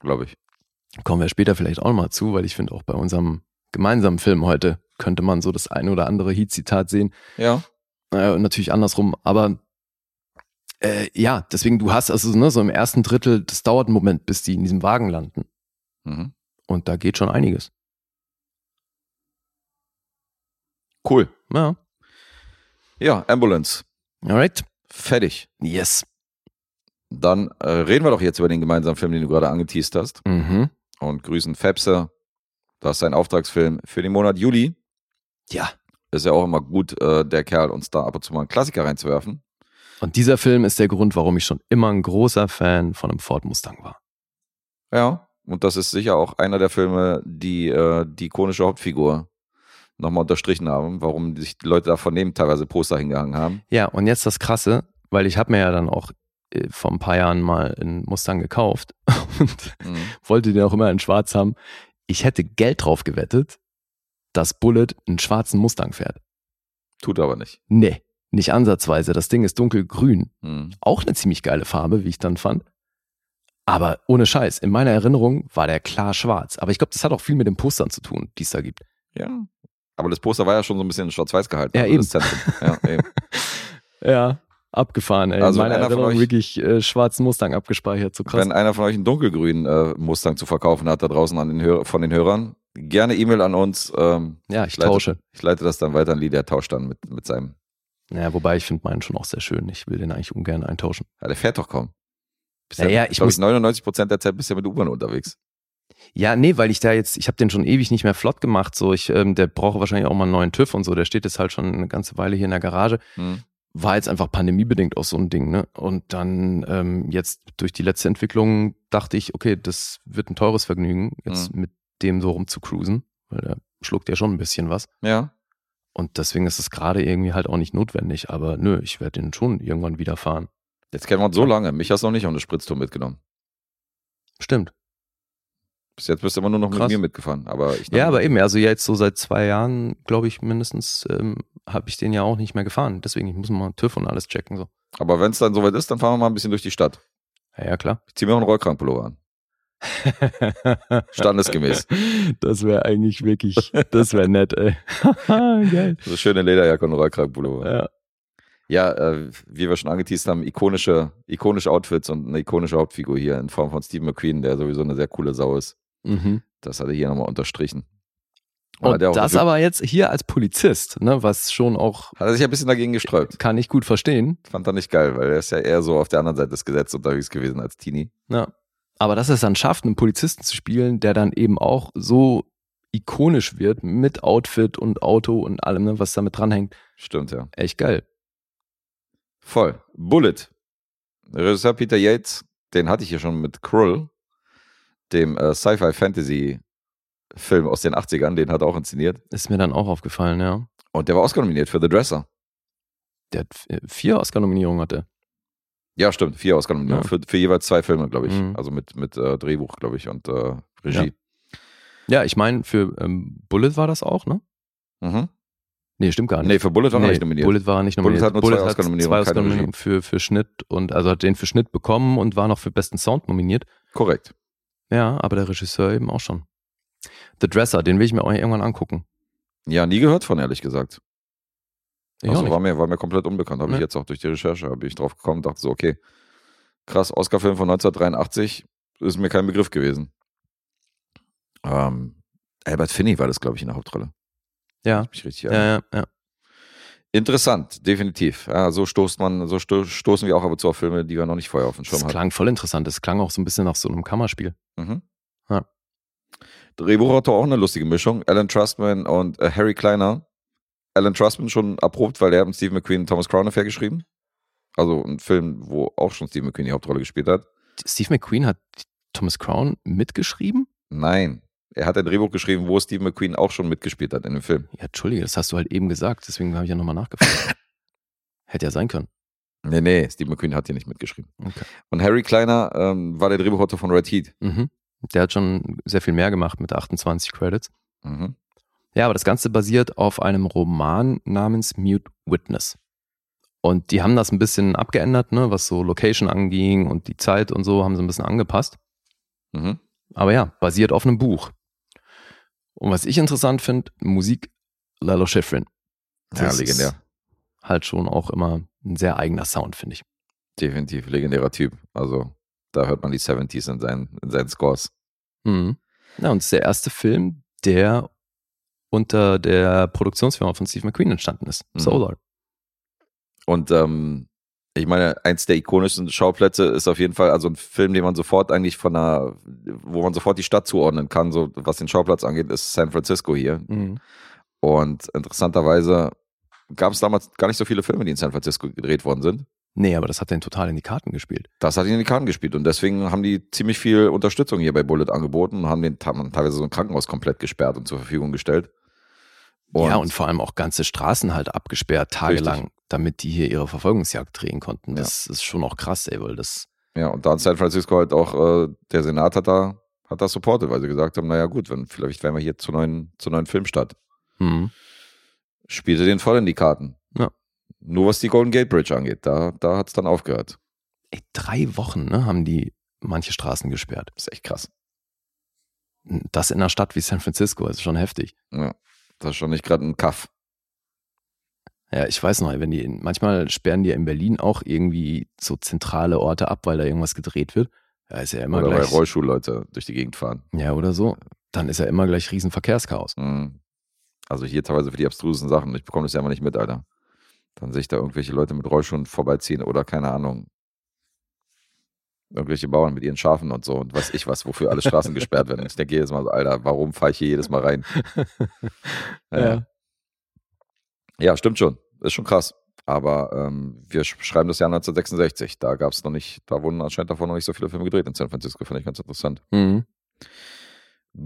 Glaube ich. Kommen wir später vielleicht auch nochmal zu, weil ich finde auch bei unserem gemeinsamen Film heute könnte man so das eine oder andere Heat-Zitat sehen. Ja. Äh, natürlich andersrum, aber Äh, ja, deswegen, du hast also ne, so im ersten Drittel, das dauert einen Moment, bis die in diesem Wagen landen. Mhm. Und da geht schon einiges. Cool. Ja. Ja, Ambulance. Alright. Fertig. Yes. Dann äh, reden wir doch jetzt über den gemeinsamen Film, den du gerade angeteased hast. Mhm. Und grüßen Fepse. Das ist sein Auftragsfilm für den Monat Juli. Ja. Ist ja auch immer gut, äh, der Kerl uns da ab und zu mal einen Klassiker reinzuwerfen. Und dieser Film ist der Grund, warum ich schon immer ein großer Fan von einem Ford Mustang war. Ja. Und das ist sicher auch einer der Filme, die äh, die ikonische Hauptfigur nochmal unterstrichen haben, warum sich die Leute davon neben teilweise Poster hingehangen haben. Ja, und jetzt das Krasse, weil ich habe mir ja dann auch vor ein paar Jahren mal einen Mustang gekauft <laughs> und Mhm. wollte den auch immer in schwarz haben. Ich hätte Geld drauf gewettet, dass Bullet einen schwarzen Mustang fährt. Tut aber nicht. Nee, nicht ansatzweise. Das Ding ist dunkelgrün. Mhm. Auch eine ziemlich geile Farbe, wie ich dann fand. Aber ohne Scheiß, in meiner Erinnerung war der klar schwarz. Aber ich glaube, das hat auch viel mit den Postern zu tun, die es da gibt. Ja. Aber das Poster war ja schon so ein bisschen in schwarz-weiß gehalten. Ja, also eben. Ja, eben. <laughs> Ja, abgefahren, ey. Also in meiner einer von Erinnerung euch- wirklich äh, schwarzen Mustang abgespeichert, so krass. Wenn einer von euch einen dunkelgrünen äh, Mustang zu verkaufen hat da draußen an den Hör von den Hörern, gerne E-Mail an uns. Ähm, ja, ich leite- tausche. Ich leite das dann weiter an Lee, der tauscht dann mit, mit seinem. Ja, wobei ich finde meinen schon auch sehr schön. Ich will den eigentlich ungern eintauschen. Ja, der fährt doch kaum. Bist Ja, ja, ich muss- 99 Prozent der Zeit bist du ja mit der U-Bahn unterwegs. Ja, nee, weil ich da jetzt, ich habe den schon ewig nicht mehr flott gemacht. So, ich, ähm, der braucht wahrscheinlich auch mal einen neuen TÜV und so. Der steht jetzt halt schon eine ganze Weile hier in der Garage. Hm. War jetzt einfach pandemiebedingt auch so ein Ding, ne? Und dann ähm, jetzt durch die letzte Entwicklung dachte ich, okay, das wird ein teures Vergnügen, jetzt mit dem so rumzucruisen, weil der schluckt ja schon ein bisschen was. Ja. Und deswegen ist es gerade irgendwie halt auch nicht notwendig. Aber nö, ich werde den schon irgendwann wieder fahren. Jetzt kennen wir uns so lange. Mich hast du noch nicht auf eine Spritztour mitgenommen. Stimmt. Bis jetzt bist du immer nur noch Krass. mit mir mitgefahren. Aber ich Ja, aber eben, also jetzt so seit zwei Jahren, glaube ich, mindestens ähm, habe ich den ja auch nicht mehr gefahren. Deswegen, ich muss mal TÜV und alles checken. So. Aber wenn es dann soweit ist, dann fahren wir mal ein bisschen durch die Stadt. Ja, ja klar. Ich ziehe mir auch einen Rollkragenpullover an. <laughs> Standesgemäß. Das wäre eigentlich wirklich, das wäre nett, ey. <laughs> Geil. So schöne Lederjacke und Rollkragenpullover. Ja. Ja, äh, wie wir schon angeteased haben, ikonische, ikonische Outfits und eine ikonische Hauptfigur hier in Form von Steve McQueen, der sowieso eine sehr coole Sau ist. Mhm. Das hat er hier nochmal unterstrichen. Und er das aber jetzt hier als Polizist, ne, was schon auch, Hat er sich ein bisschen dagegen gesträubt. kann ich gut verstehen. Fand er nicht geil, weil er ist ja eher so auf der anderen Seite des Gesetzes unterwegs gewesen als Teenie. Ja. Aber dass es dann schafft, einen Polizisten zu spielen, der dann eben auch so ikonisch wird mit Outfit und Auto und allem, ne, was damit dranhängt, Stimmt, ja. echt geil. Voll. Bullet. Regisseur Peter Yates, den hatte ich hier schon mit Krull, dem äh, Sci-Fi-Fantasy-Film aus den 80ern, den hat er auch inszeniert. Ist mir dann auch aufgefallen, ja. Und der war Oscar nominiert für The Dresser. Der hat v- vier Oscar-Nominierungen hatte. Ja, stimmt. Vier Oscar-Nominierungen. Ja. Für, für jeweils zwei Filme, glaube ich. Mhm. Also mit, mit äh, Drehbuch, glaube ich, und äh, Regie. Ja, ich meine, für ähm, Bullet war das auch, ne? Mhm. Nee, stimmt gar nicht. Nee, für Bullet war er Nee, nicht nominiert. Bullet war nicht Bullet nominiert. hat nur zwei Oscar-Nominierungen, zwei Oscar-Nominierungen für, für Schnitt und also hat den für Schnitt bekommen und war noch für besten Sound nominiert. Korrekt. Ja, aber der Regisseur eben auch schon. The Dresser, den will ich mir auch irgendwann angucken. Ja, nie gehört von, ehrlich gesagt. Ich also war mir, war mir komplett unbekannt. Habe ich Nee. jetzt auch durch die Recherche, habe ich drauf gekommen, dachte so, okay, krass, Oscar-Film von 1983 ist mir kein Begriff gewesen. Ähm, Albert Finney war das, glaube ich, in der Hauptrolle. Ja, Ich richtig ja, ja, ja. Interessant, definitiv. Ja, so stoßt man, so sto stoßen wir auch ab und zu auf Filme, die wir noch nicht vorher auf dem Schirm Das hatten. klang voll interessant. Das klang auch so ein bisschen nach so einem Kammerspiel. Mhm. Ja. Drehbuchautor auch eine lustige Mischung. Alan Trustman und äh, Harry Kleiner. Alan Trustman schon erprobt, weil er hat mit Steve McQueen und Thomas Crown Affair geschrieben. Also ein Film, wo auch schon Steve McQueen die Hauptrolle gespielt hat. Steve McQueen hat Thomas Crown mitgeschrieben? Nein, er hat ein Drehbuch geschrieben, wo Steve McQueen auch schon mitgespielt hat in dem Film. Ja, Entschuldige, das hast du halt eben gesagt. Deswegen habe ich ja nochmal nachgefragt. <laughs> Hätte ja sein können. Nee, nee, Steve McQueen hat hier nicht mitgeschrieben. Okay. Und Harry Kleiner ähm, war der Drehbuchautor von Red Heat. Mhm. Der hat schon sehr viel mehr gemacht mit 28 Credits. Mhm. Ja, aber das Ganze basiert auf einem Roman namens Mute Witness. Und die haben das ein bisschen abgeändert, ne, was so Location anging und die Zeit und so, haben sie ein bisschen angepasst. Mhm. Aber ja, basiert auf einem Buch. Und was ich interessant finde, Musik Lalo Schifrin. Ja, legendär. Halt schon auch immer ein sehr eigener Sound, finde ich. Definitiv legendärer Typ. Also da hört man die 70s in seinen, in seinen Scores. Mhm. Ja, und es ist der erste Film, der unter der Produktionsfirma von Steve McQueen entstanden ist. Mhm. Solar. Und ähm, ich meine, eins der ikonischsten Schauplätze ist auf jeden Fall also ein Film, den man sofort eigentlich von einer, wo man sofort die Stadt zuordnen kann, so was den Schauplatz angeht, ist San Francisco hier. Mhm. Und interessanterweise gab es damals gar nicht so viele Filme, die in San Francisco gedreht worden sind. Nee, aber das hat den total in die Karten gespielt. Das hat ihnen in die Karten gespielt und deswegen haben die ziemlich viel Unterstützung hier bei Bullet angeboten und haben den haben teilweise so ein Krankenhaus komplett gesperrt und zur Verfügung gestellt. ja, und vor allem auch ganze Straßen halt abgesperrt, tagelang, damit die hier ihre Verfolgungsjagd drehen konnten. Das ist schon auch krass, ey, weil das. Ja, und da in San Francisco halt auch, äh, der Senat hat da, hat das supportet, weil sie gesagt haben, naja gut, wenn, vielleicht werden wir hier zur neuen, zur neuen Filmstadt. Mhm. Spielte den voll in die Karten. Ja. Nur was die Golden Gate Bridge angeht, da, da hat es dann aufgehört. Ey, drei Wochen, ne, haben die manche Straßen gesperrt. Das ist echt krass. Das in einer Stadt wie San Francisco, das ist schon heftig. Ja, das ist schon nicht gerade ein Kaff. Ja, ich weiß noch, wenn die manchmal sperren die ja in Berlin auch irgendwie so zentrale Orte ab, weil da irgendwas gedreht wird. Ja, ist ja immer Oder gleich. bei Rollstuhlleute durch die Gegend fahren. Ja, oder so. Dann ist ja immer gleich Riesenverkehrschaos. Mhm. Also hier teilweise für die abstrusen Sachen. Ich bekomme das ja immer nicht mit, Alter. Dann sehe ich da irgendwelche Leute mit Rollschuhen vorbeiziehen oder keine Ahnung. Irgendwelche Bauern mit ihren Schafen und so und weiß ich was, wofür alle Straßen <laughs> gesperrt werden. Ich denke jedes Mal so, Alter, warum fahre ich hier jedes Mal rein? <laughs> Ja, ja stimmt schon. Ist schon krass. Aber ähm, wir sch- schreiben das Jahr 1966. Da gab es noch nicht, da wurden anscheinend davon noch nicht so viele Filme gedreht in San Francisco. Fand ich ganz interessant. Mhm.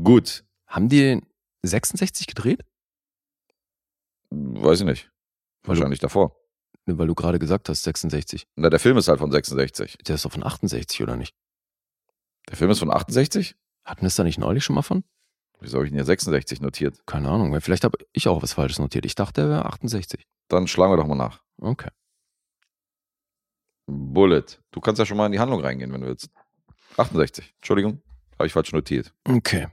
Gut. Haben die den 66 gedreht? Weiß ich nicht. Weil du- Wahrscheinlich davor. Weil du gerade gesagt hast, 66. Na, der Film ist halt von 66. Der ist doch von 68, oder nicht? Der Film ist von 68? Hatten wir es da nicht neulich schon mal von? Wieso habe ich denn hier 66 notiert? Keine Ahnung, weil vielleicht habe ich auch was Falsches notiert. Ich dachte, er wäre 68. Dann schlagen wir doch mal nach. Okay. Bullet. Du kannst ja schon mal in die Handlung reingehen, wenn du willst. 68. Entschuldigung, habe ich falsch notiert. Okay.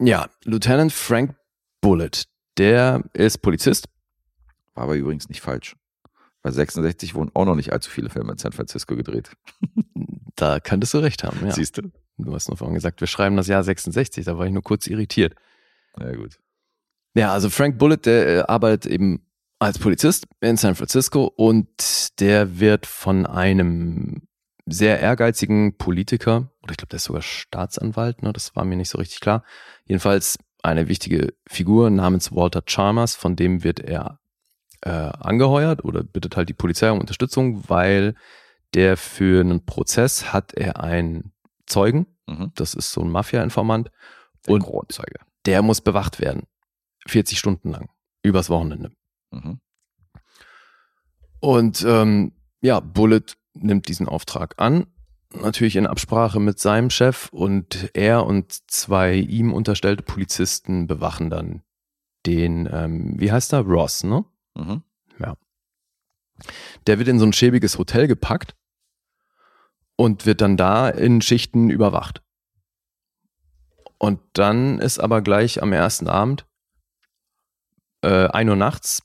Ja, Lieutenant Frank Bullet, der ist Polizist. War aber übrigens nicht falsch. Bei 66 wurden auch noch nicht allzu viele Filme in San Francisco gedreht. Da könntest du recht haben, ja. Siehst du? Du hast nur vorhin gesagt, wir schreiben das Jahr 66, da war ich nur kurz irritiert. Ja, gut. Ja, also Frank Bullet, der äh, arbeitet eben als Polizist in San Francisco und der wird von einem sehr ehrgeizigen Politiker, oder ich glaube, der ist sogar Staatsanwalt, ne, das war mir nicht so richtig klar. Jedenfalls eine wichtige Figur namens Walter Chalmers, von dem wird er äh, angeheuert oder bittet halt die Polizei um Unterstützung, weil der für einen Prozess hat er einen Zeugen, Mhm. das ist so ein Mafia-Informant, Und- Kronzeuge. der muss bewacht werden. 40 Stunden lang. Übers Wochenende. Mhm. Und ähm, ja, Bullet nimmt diesen Auftrag an. Natürlich in Absprache mit seinem Chef und er und zwei ihm unterstellte Polizisten bewachen dann den, ähm, wie heißt er? Ross, ne? Mhm. Der wird in so ein schäbiges Hotel gepackt und wird dann da in Schichten überwacht. Und dann ist aber gleich am ersten Abend, äh, 1 Uhr nachts,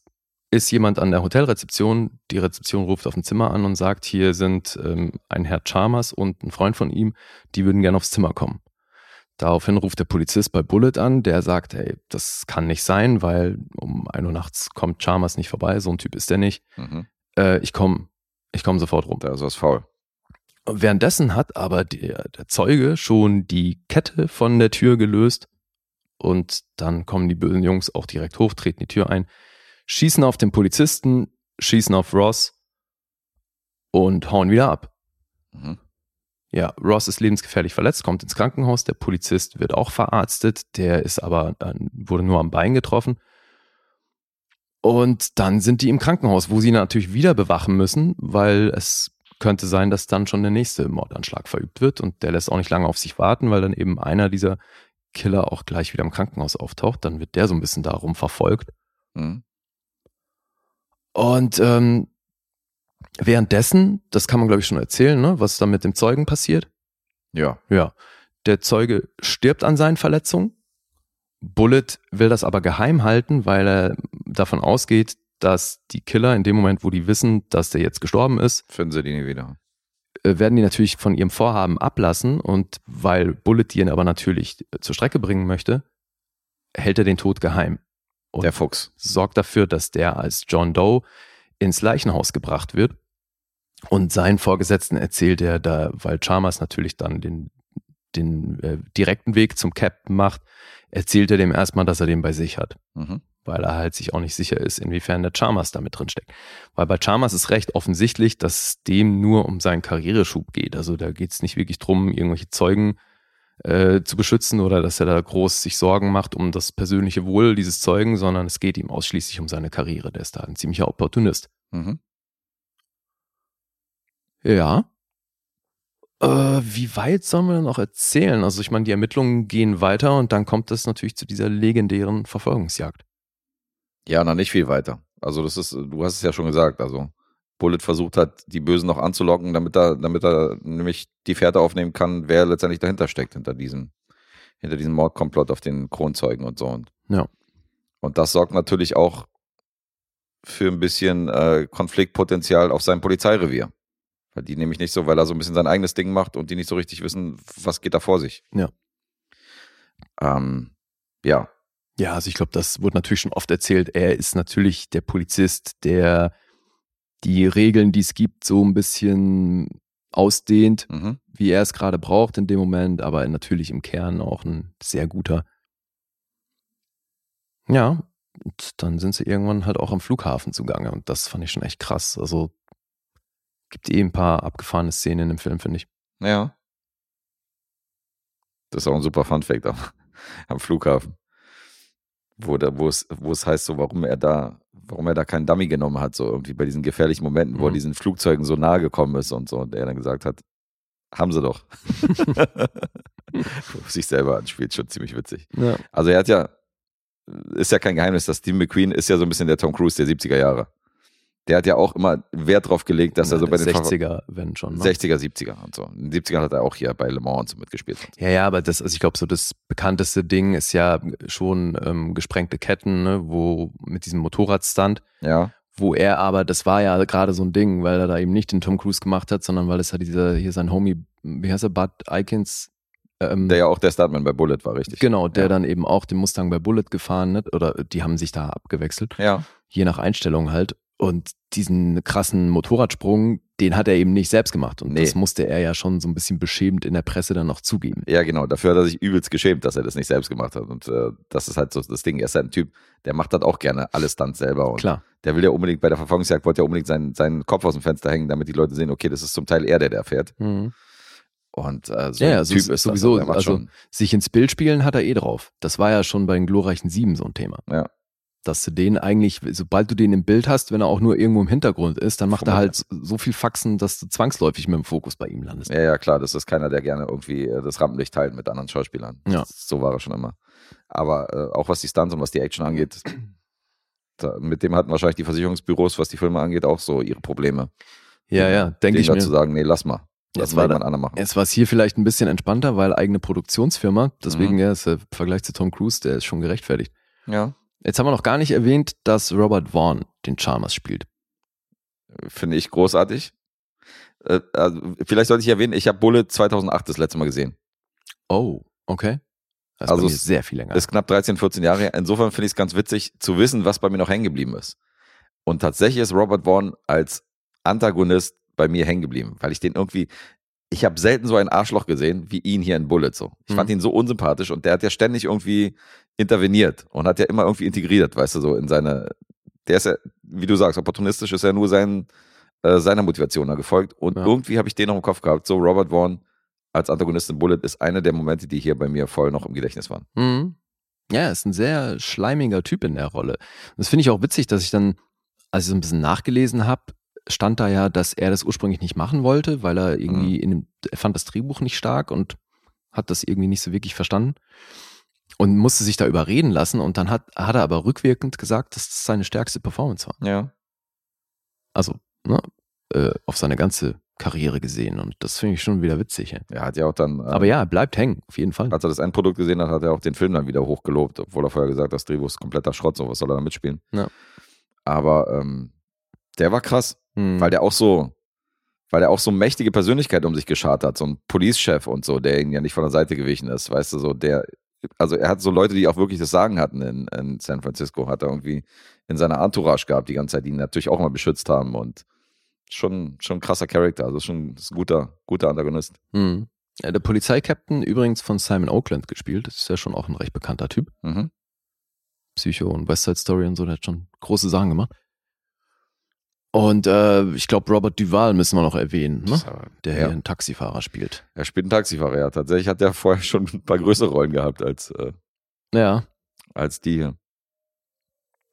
ist jemand an der Hotelrezeption. Die Rezeption ruft auf dem Zimmer an und sagt, hier sind ähm, ein Herr Chalmers und ein Freund von ihm, die würden gerne aufs Zimmer kommen. Daraufhin ruft der Polizist bei Bullet an, der sagt, hey, das kann nicht sein, weil um 1 Uhr nachts kommt Chalmers nicht vorbei, so ein Typ ist der nicht. Mhm. Äh, ich komme ich komm sofort rum. Da ist was faul. Währenddessen hat aber der, der Zeuge schon die Kette von der Tür gelöst und dann kommen die bösen Jungs auch direkt hoch, treten die Tür ein, schießen auf den Polizisten, schießen auf Ross und hauen wieder ab. Mhm. Ja, Ross ist lebensgefährlich verletzt, kommt ins Krankenhaus, der Polizist wird auch verarztet, der ist aber, wurde nur am Bein getroffen. Und dann sind die im Krankenhaus, wo sie natürlich wieder bewachen müssen, weil es könnte sein, dass dann schon der nächste Mordanschlag verübt wird und der lässt auch nicht lange auf sich warten, weil dann eben einer dieser Killer auch gleich wieder im Krankenhaus auftaucht. Dann wird der so ein bisschen darum verfolgt. Mhm. Und ähm, währenddessen, das kann man glaube ich schon erzählen, ne, was da mit dem Zeugen passiert. Ja. Ja, der Zeuge stirbt an seinen Verletzungen. Bullet will das aber geheim halten, weil er davon ausgeht, dass die Killer in dem Moment, wo die wissen, dass der jetzt gestorben ist, Finden sie die nie wieder. äh, werden die natürlich von ihrem Vorhaben ablassen und weil Bullet die ihn aber natürlich äh, zur Strecke bringen möchte, hält er den Tod geheim. Und Der Fuchs. sorgt dafür, dass der als John Doe ins Leichenhaus gebracht wird. Und seinen Vorgesetzten erzählt er da, weil Chalmers natürlich dann den, den äh, direkten Weg zum Captain macht, erzählt er dem erstmal, dass er den bei sich hat. Mhm. Weil er halt sich auch nicht sicher ist, inwiefern der Chalmers da mit drin steckt. Weil bei Chalmers ist recht offensichtlich, dass es dem nur um seinen Karriereschub geht. Also da geht es nicht wirklich drum, irgendwelche Zeugen äh, zu beschützen oder dass er da groß sich Sorgen macht um das persönliche Wohl dieses Zeugen, sondern es geht ihm ausschließlich um seine Karriere. Der ist da ein ziemlicher Opportunist. Mhm. Ja. Äh, wie weit sollen wir noch erzählen? Also ich meine, die Ermittlungen gehen weiter und dann kommt es natürlich zu dieser legendären Verfolgungsjagd. Ja, noch nicht viel weiter. Also das ist, du hast es ja schon gesagt, also Bullet versucht hat, die Bösen noch anzulocken, damit er, damit er nämlich die Fährte aufnehmen kann, wer letztendlich dahinter steckt, hinter diesem, hinter diesem Mordkomplott auf den Kronzeugen und so. Und, Ja. und das sorgt natürlich auch für ein bisschen äh, Konfliktpotenzial auf seinem Polizeirevier. Weil die nämlich nicht so, weil er so ein bisschen sein eigenes Ding macht und die nicht so richtig wissen, was geht da vor sich. Ja. Ähm, ja, Ja, also ich glaube, das wurde natürlich schon oft erzählt. Er ist natürlich der Polizist, der die Regeln, die es gibt, so ein bisschen ausdehnt, mhm. wie er es gerade braucht in dem Moment, aber natürlich im Kern auch ein sehr guter. Ja, und dann sind sie irgendwann halt auch am Flughafen zugange und das fand ich schon echt krass. Also gibt eh ein paar abgefahrene Szenen im Film, finde ich. Ja. Das ist auch ein super Funfact am, <laughs> am Flughafen. Wo, da, wo, es, wo es heißt, so, warum er da, warum er da keinen Dummy genommen hat, so irgendwie bei diesen gefährlichen Momenten, wo er Mhm. diesen Flugzeugen so nahe gekommen ist und so, und er dann gesagt hat, haben sie doch. <laughs> Sich selber anspielt, schon ziemlich witzig. Ja. Also er hat ja, ist ja kein Geheimnis, dass Steve McQueen ist ja so ein bisschen der Tom Cruise der 70er Jahre. Der hat ja auch immer Wert drauf gelegt, dass er so bei den 60er, wenn schon. Ne? 60er, 70er und so. In den 70ern hat er auch hier bei Le Mans und so mitgespielt. Ja, ja, aber das, also ich glaube, so das bekannteste Ding ist ja schon ähm, gesprengte Ketten, ne, wo mit diesem Motorradstand, Ja, wo er aber, das war ja gerade so ein Ding, weil er da eben nicht den Tom Cruise gemacht hat, sondern weil es ja dieser, hier sein Homie, wie heißt er, Bud Ikins, ähm, der ja auch der Startman bei Bullet war, richtig. genau, der ja. dann eben auch den Mustang bei Bullet gefahren hat, oder die haben sich da abgewechselt, Ja, je nach Einstellung halt. Und diesen krassen Motorradsprung, den hat er eben nicht selbst gemacht. Und Nee. das musste er ja schon so ein bisschen beschämend in der Presse dann noch zugeben. ja, genau. Dafür hat er sich übelst geschämt, dass er das nicht selbst gemacht hat. Und äh, das ist halt so das Ding. Er ist halt ein Typ, der macht das auch gerne alles Stunts selber. Und Klar. der will ja unbedingt bei der Verfolgungsjagd, wollte ja unbedingt seinen, seinen Kopf aus dem Fenster hängen, damit die Leute sehen, okay, das ist zum Teil er, der da fährt. Mhm. Und äh, so Ja, ein ja, so Typ ist- sowieso, Das. Also- schon, sich ins Bild spielen hat er eh drauf. Das war ja schon bei den glorreichen Sieben so ein Thema. Ja. Dass du den eigentlich, sobald du den im Bild hast, wenn er auch nur irgendwo im Hintergrund ist, dann macht er halt so- viel Faxen, dass du zwangsläufig mit dem Fokus bei ihm landest. ja, ja, klar, das ist keiner, der gerne irgendwie äh, das Rampenlicht teilt mit anderen Schauspielern. Ja. Das, so war er schon immer. Aber äh, auch was die Stunts und was die Action angeht, da, mit dem hatten wahrscheinlich die Versicherungsbüros, was die Filme angeht, auch so ihre Probleme. Ja, ja, denke ich dann mir. zu sagen, nee, lass mal. Lass Jetzt mal war da- jemand anderen machen. Es war hier vielleicht ein bisschen entspannter, weil eigene Produktionsfirma. Deswegen, Mhm. ja, ist der Vergleich zu Tom Cruise, der ist schon gerechtfertigt. Ja. Jetzt haben wir noch gar nicht erwähnt, dass Robert Vaughn den Chalmers spielt. Finde ich großartig. Äh, also, vielleicht sollte ich erwähnen, ich habe Bullet 2008 das letzte Mal gesehen. Oh, okay. Das ist Also es sehr viel länger. Ist knapp 13, 14 Jahre her. Insofern finde ich es ganz witzig zu wissen, was bei mir noch hängen geblieben ist. Und tatsächlich ist Robert Vaughn als Antagonist bei mir hängen geblieben, weil ich den irgendwie, ich habe selten so ein Arschloch gesehen wie ihn hier in Bullet so. Ich Mhm. fand ihn so unsympathisch und der hat ja ständig irgendwie interveniert und hat ja immer irgendwie integriert, weißt du, so in seine, der ist ja, wie du sagst, opportunistisch ist ja nur sein, äh, seiner Motivation da gefolgt und Ja. irgendwie habe ich den noch im Kopf gehabt, so Robert Vaughn als Antagonist in Bullet ist einer der Momente, die hier bei mir voll noch im Gedächtnis waren. Mhm. Ja, er ist ein sehr schleimiger Typ in der Rolle. Das finde ich auch witzig, dass ich dann, als ich so ein bisschen nachgelesen habe, stand da ja, dass er das ursprünglich nicht machen wollte, weil er irgendwie in dem, er fand das Drehbuch nicht stark und hat das irgendwie nicht so wirklich verstanden und musste sich da überreden lassen und dann hat, hat er aber rückwirkend gesagt, dass das seine stärkste Performance war. Ja. Also, ne, äh, auf seine ganze Karriere gesehen und das finde ich schon wieder witzig. Ja. Er hat ja auch dann, äh, Aber ja, er bleibt hängen, auf jeden Fall. als er das Endprodukt gesehen hat, hat er auch den Film dann wieder hochgelobt, obwohl er vorher gesagt hat, das Drehbuch ist kompletter Schrott, so was soll er da mitspielen? Ja. Aber ähm, der war krass, Hm. weil der auch so, weil der auch so mächtige Persönlichkeit um sich geschart hat, so ein Police-Chef und so, der ihn ja nicht von der Seite gewichen ist, weißt du, so der, also er hat so Leute, die auch wirklich das Sagen hatten in, in San Francisco, hat er irgendwie in seiner Entourage gehabt die ganze Zeit, die ihn natürlich auch immer beschützt haben und schon, schon ein krasser Charakter, also schon ist ein guter, guter Antagonist. Hm. Ja, der Polizeikapitän übrigens von Simon Oakland gespielt. Das ist ja schon auch ein recht bekannter Typ. Mhm. Psycho und West Side Story und so, der hat schon große Sachen gemacht. Und äh, ich glaube, Robert Duval müssen wir noch erwähnen, ne? Der ja. hier einen Taxifahrer spielt. Er spielt einen Taxifahrer, ja. Tatsächlich hat er vorher schon ein paar größere Rollen gehabt als, äh, Ja, als die hier.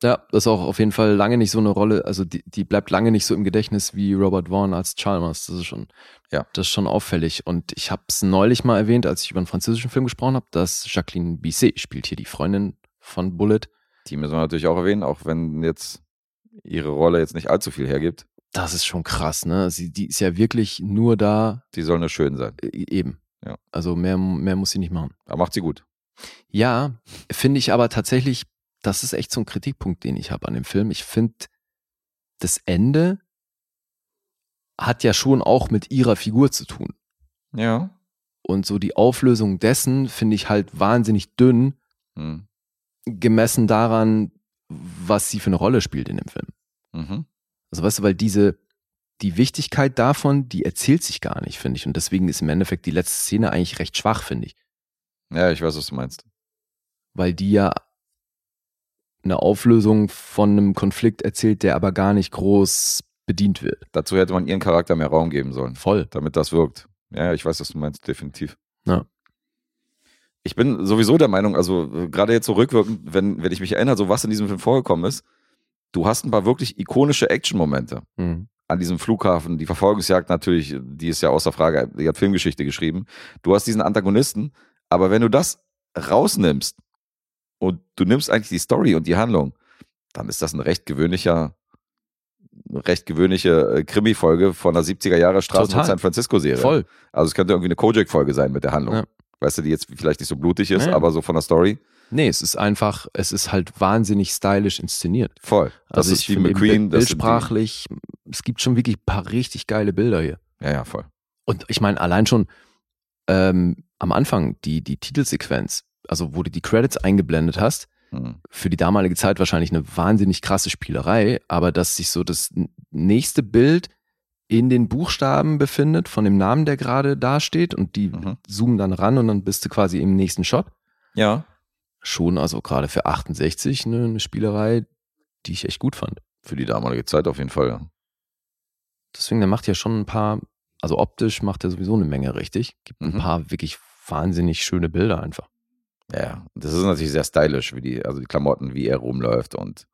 ja, das ist auch auf jeden Fall lange nicht so eine Rolle, also die, die bleibt lange nicht so im Gedächtnis wie Robert Vaughn als Chalmers. Das ist schon, Ja. das ist schon auffällig. Und ich habe es neulich mal erwähnt, als ich über einen französischen Film gesprochen habe, dass Jacqueline Bisset spielt hier die Freundin von Bullet. Die müssen wir natürlich auch erwähnen, auch wenn jetzt ihre Rolle jetzt nicht allzu viel hergibt. Das ist schon krass, ne? Sie, die ist ja wirklich nur da, Die soll nur schön sein. äh, eben. Ja. Also mehr, mehr muss sie nicht machen. Aber macht sie gut. Ja, finde ich aber tatsächlich, das ist echt so ein Kritikpunkt, den ich habe an dem Film. Ich finde, das Ende hat ja schon auch mit ihrer Figur zu tun. Ja. Und so die Auflösung dessen finde ich halt wahnsinnig dünn, Hm. gemessen daran, was sie für eine Rolle spielt in dem Film. Mhm. Also weißt du, weil diese, die Wichtigkeit davon, die erzählt sich gar nicht, finde ich. Und deswegen ist im Endeffekt die letzte Szene eigentlich recht schwach, finde ich. Ja, ich weiß, was du meinst. weil die ja eine Auflösung von einem Konflikt erzählt, der aber gar nicht groß bedient wird. Dazu hätte man ihren Charakter mehr Raum geben sollen, Voll. damit das wirkt. Ja, ich weiß, was du meinst, definitiv. Ja. Ich bin sowieso der Meinung, also äh, gerade jetzt so rückwirkend, wenn, wenn ich mich erinnere, so was in diesem Film vorgekommen ist, du hast ein paar wirklich ikonische Action-Momente. Mhm. an diesem Flughafen, die Verfolgungsjagd natürlich, die ist ja außer Frage, die hat Filmgeschichte geschrieben. Du hast diesen Antagonisten, aber wenn du das rausnimmst und du nimmst eigentlich die Story und die Handlung, dann ist das ein recht gewöhnlicher, recht gewöhnliche äh, Krimi-Folge von der 70er Jahre Straßen Total. und San Francisco-Serie. Voll. Also es könnte irgendwie eine Kojak-Folge sein mit der Handlung. Ja. Weißt du, die jetzt vielleicht nicht so blutig ist, Ja. aber so von der Story. Nee, es ist einfach, es ist halt wahnsinnig stylisch inszeniert. Voll. Das also ist eben McQueen. Die- Bildsprachlich, es gibt schon wirklich ein paar richtig geile Bilder hier. Ja, ja, voll. Und ich meine, allein schon ähm, am Anfang die, die Titelsequenz, also wo du die Credits eingeblendet hast, Hm. für die damalige Zeit wahrscheinlich eine wahnsinnig krasse Spielerei, aber dass sich so das nächste Bild in den Buchstaben befindet von dem Namen, der gerade dasteht und die Mhm. zoomen dann ran und dann bist du quasi im nächsten Shot. Ja. Schon, also gerade für 68 eine, eine Spielerei, die ich echt gut fand. Für die damalige Zeit auf jeden Fall, ja. Deswegen, der macht ja schon ein paar, also optisch macht er sowieso eine Menge richtig. Gibt ein Mhm. paar wirklich wahnsinnig schöne Bilder einfach. Ja, das ist natürlich sehr stylisch, wie die, also die Klamotten, wie er rumläuft und,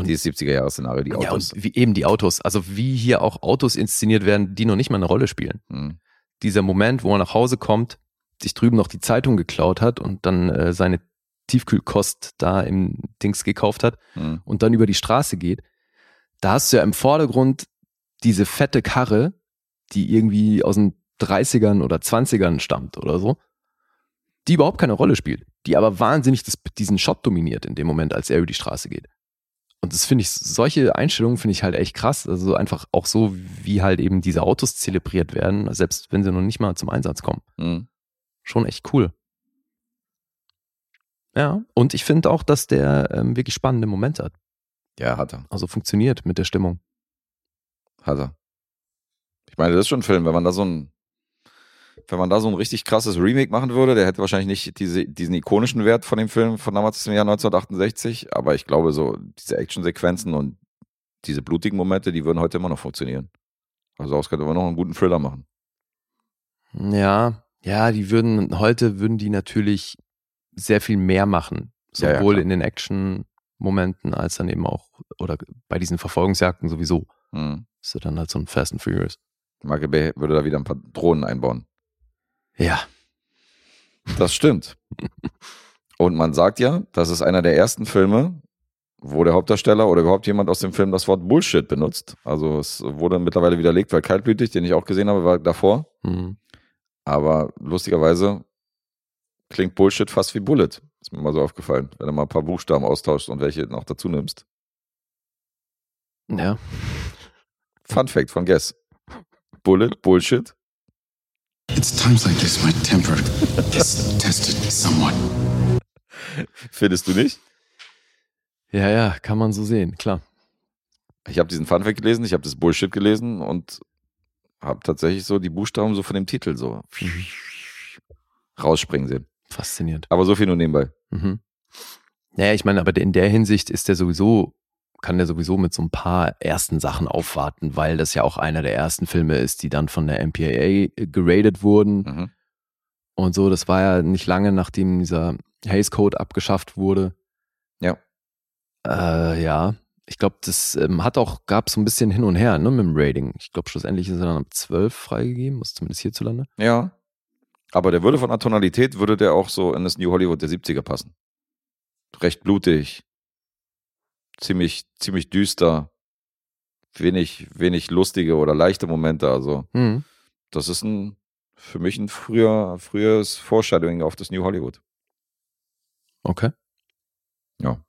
Und- dieses 70er-Jahre-Szenario, die Ja, Autos. und wie eben die Autos. Also wie hier auch Autos inszeniert werden, die noch nicht mal eine Rolle spielen. Hm. Dieser Moment, wo er nach Hause kommt, sich drüben noch die Zeitung geklaut hat und dann äh, seine Tiefkühlkost da im Dings gekauft hat Hm. und dann über die Straße geht, da hast du ja im Vordergrund diese fette Karre, die irgendwie aus den 30ern oder 20ern stammt oder so, die überhaupt keine Rolle spielt, die aber wahnsinnig das, diesen Shot dominiert in dem Moment, als er über die Straße geht. Und das finde ich, solche Einstellungen finde ich halt echt krass. Also einfach auch so, wie halt eben diese Autos zelebriert werden, selbst wenn sie noch nicht mal zum Einsatz kommen. Hm. Schon echt cool. Ja, und ich finde auch, dass der ähm, wirklich spannende Momente hat. Ja, hat er. Also funktioniert mit der Stimmung. Hat er. Ich meine, das ist schon ein Film, wenn man da so ein, wenn man da so ein richtig krasses Remake machen würde, der hätte wahrscheinlich nicht diese, diesen ikonischen Wert von dem Film von damals im Jahr 1968, aber ich glaube, so diese Actionsequenzen und diese blutigen Momente, die würden heute immer noch funktionieren. Also aus könnte man noch einen guten Thriller machen. Ja, ja, die würden, heute würden die natürlich sehr viel mehr machen. Ja, ja, Sowohl klar. in den Action-Momenten als dann eben auch, oder bei diesen Verfolgungsjagden sowieso. Hm. Ist ja dann halt so ein Fast and Furious. Michael Bay würde da wieder ein paar Drohnen einbauen. Ja. Das stimmt. Und man sagt ja, das ist einer der ersten Filme, wo der Hauptdarsteller oder überhaupt jemand aus dem Film das Wort Bullshit benutzt. Also es wurde mittlerweile widerlegt, weil kaltblütig, den ich auch gesehen habe, war davor. Hm. Aber lustigerweise klingt Bullshit fast wie Bullet. Ist mir mal so aufgefallen, wenn du mal ein paar Buchstaben austauschst und welche noch dazu nimmst. Ja. Fun Fact von Guess. Bullet, Bullshit. It's times like this my temper is tested somewhat. Findest du nicht? Ja, ja, kann man so sehen, klar. Ich habe diesen Fun Fact gelesen, ich habe das Bullshit gelesen und habe tatsächlich so die Buchstaben so von dem Titel so rausspringen sehen. Faszinierend. Aber so viel nur nebenbei. Mhm. Naja, ich meine, aber in der Hinsicht ist der sowieso, kann der sowieso mit so ein paar ersten Sachen aufwarten, weil das ja auch einer der ersten Filme ist, die dann von der MPAA geradet wurden. Mhm. Und so, das war ja nicht lange, nachdem dieser Hays Code abgeschafft wurde. Ja. Äh, ja. Ich glaube, das ähm, hat auch, gab so ein bisschen hin und her, ne, mit dem Rating. Ich glaube, schlussendlich ist er dann ab 12 freigegeben, was zumindest hierzulande. Ja. Aber der würde von der Tonalität, würde der auch so in das New Hollywood der 70er passen. Recht blutig. Ziemlich, ziemlich düster. Wenig, wenig lustige oder leichte Momente. Also, Mhm. das ist ein, für mich ein früher, frühes Foreshadowing auf das New Hollywood. Okay. Ja.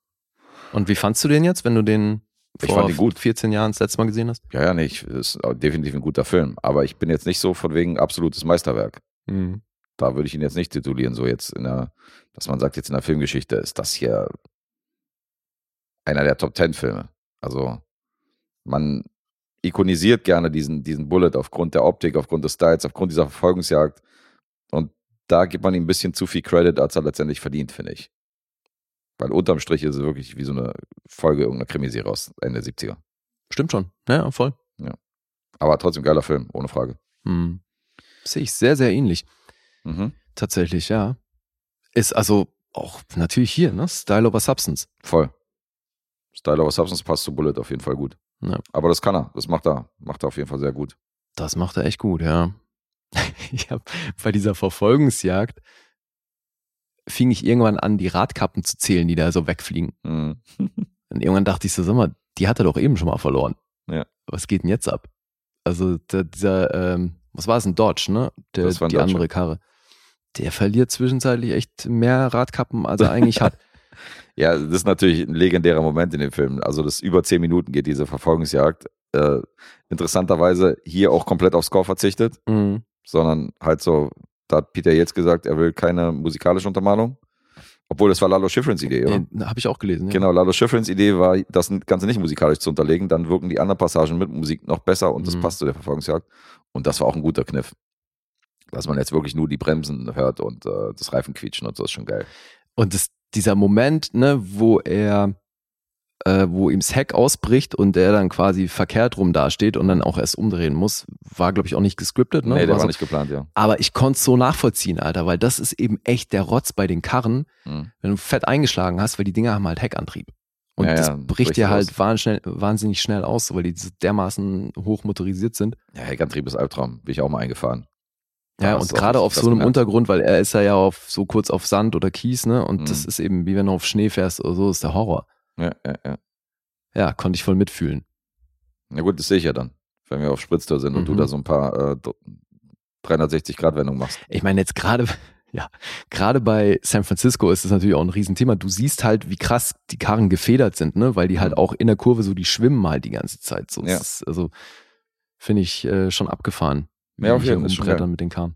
Und wie fandst du den jetzt, wenn du den Ich vor fand ihn gut. 14 Jahren das letzte Mal gesehen hast? Ja, ja, nicht. Ist auch definitiv ein guter Film. Aber ich bin jetzt nicht so von wegen absolutes Meisterwerk. Mhm. Da würde ich ihn jetzt nicht titulieren, so jetzt in der, dass man sagt, jetzt in der Filmgeschichte ist das hier einer der Top Ten Filme. Also man ikonisiert gerne diesen, diesen Bullet aufgrund der Optik, aufgrund des Styles, aufgrund dieser Verfolgungsjagd. Und da gibt man ihm ein bisschen zu viel Credit, als er letztendlich verdient, finde ich. Weil unterm Strich ist es wirklich wie so eine Folge irgendeiner Krimiserie aus Ende der 70er. Stimmt schon. Ja, voll. Aber trotzdem geiler Film, ohne Frage. Mhm. Sehe ich sehr, sehr ähnlich. Mhm. Tatsächlich, ja. Ist also auch natürlich hier, ne? Style over Substance. Voll. Style over Substance passt zu Bullet auf jeden Fall gut. Ja. Aber das kann er. Das macht er. Macht er auf jeden Fall sehr gut. Das macht er echt gut, ja. <laughs> Ich habe bei dieser Verfolgungsjagd fing ich irgendwann an, die Radkappen zu zählen, die da so wegfliegen. Mhm. <laughs> Und irgendwann dachte ich so, sag mal, die hat er doch eben schon mal verloren. Ja. Was geht denn jetzt ab? Also der, dieser, ähm, was war es, ein Dodge, ne? Der, Das war ein die Dodge, andere. Karre. Der verliert zwischenzeitlich echt mehr Radkappen, als er eigentlich hat. <laughs> Ja, das ist natürlich ein legendärer Moment in dem Film. Also das über zehn Minuten geht diese Verfolgungsjagd. Äh, interessanterweise hier auch komplett auf Score verzichtet, Mhm. sondern halt so, da hat Peter jetzt gesagt, er will keine musikalische Untermalung. Obwohl, das war Lalo Schifrins Idee, oder? Nee, Habe ich auch gelesen. Ja. Genau, Lalo Schifrins Idee war, das Ganze nicht musikalisch zu unterlegen, dann wirken die anderen Passagen mit Musik noch besser und das Mhm. passt zu der Verfolgungsjagd. Und das war auch ein guter Kniff. Dass man jetzt wirklich nur die Bremsen hört und äh, das Reifenquietschen und so ist schon geil. Und das, dieser Moment, ne, wo er, äh, wo ihm das Heck ausbricht und er dann quasi verkehrt rum dasteht und dann auch erst umdrehen muss, war, glaube ich, auch nicht gescriptet. Ne? nee, der War war so- nicht geplant, ja. Aber ich konnte es so nachvollziehen, Alter, weil das ist eben echt der Rotz bei den Karren, Mhm. wenn du fett eingeschlagen hast, weil die Dinger haben halt Heckantrieb. Und Ja, das ja, bricht dir halt wahnsinnig, wahnsinnig schnell aus, weil die so dermaßen hoch motorisiert sind. Ja, Heckantrieb ist Albtraum. Bin ich auch mal eingefahren. Ja, und gerade auf das so einem gemerkt. Untergrund, weil er ist ja ja auf so kurz auf Sand oder Kies, ne? Und Mhm. das ist eben, wie wenn du auf Schnee fährst oder so, ist der Horror. Ja, ja, ja. Ja, konnte ich voll mitfühlen. Na gut, das sehe ich ja dann. Wenn wir auf Spritztour sind und du Mhm. da so ein paar äh, 360-Grad-Wendungen machst. Ich meine, jetzt gerade, <laughs> ja, gerade bei San Francisco ist es natürlich auch ein Riesenthema. Du siehst halt, wie krass die Karren gefedert sind, ne? Weil die halt Mhm. auch in der Kurve so, die schwimmen halt die ganze Zeit. So, Ja. Das ist, also, finde ich äh, schon abgefahren. Ja, auf jeden Fall, mit den Karren.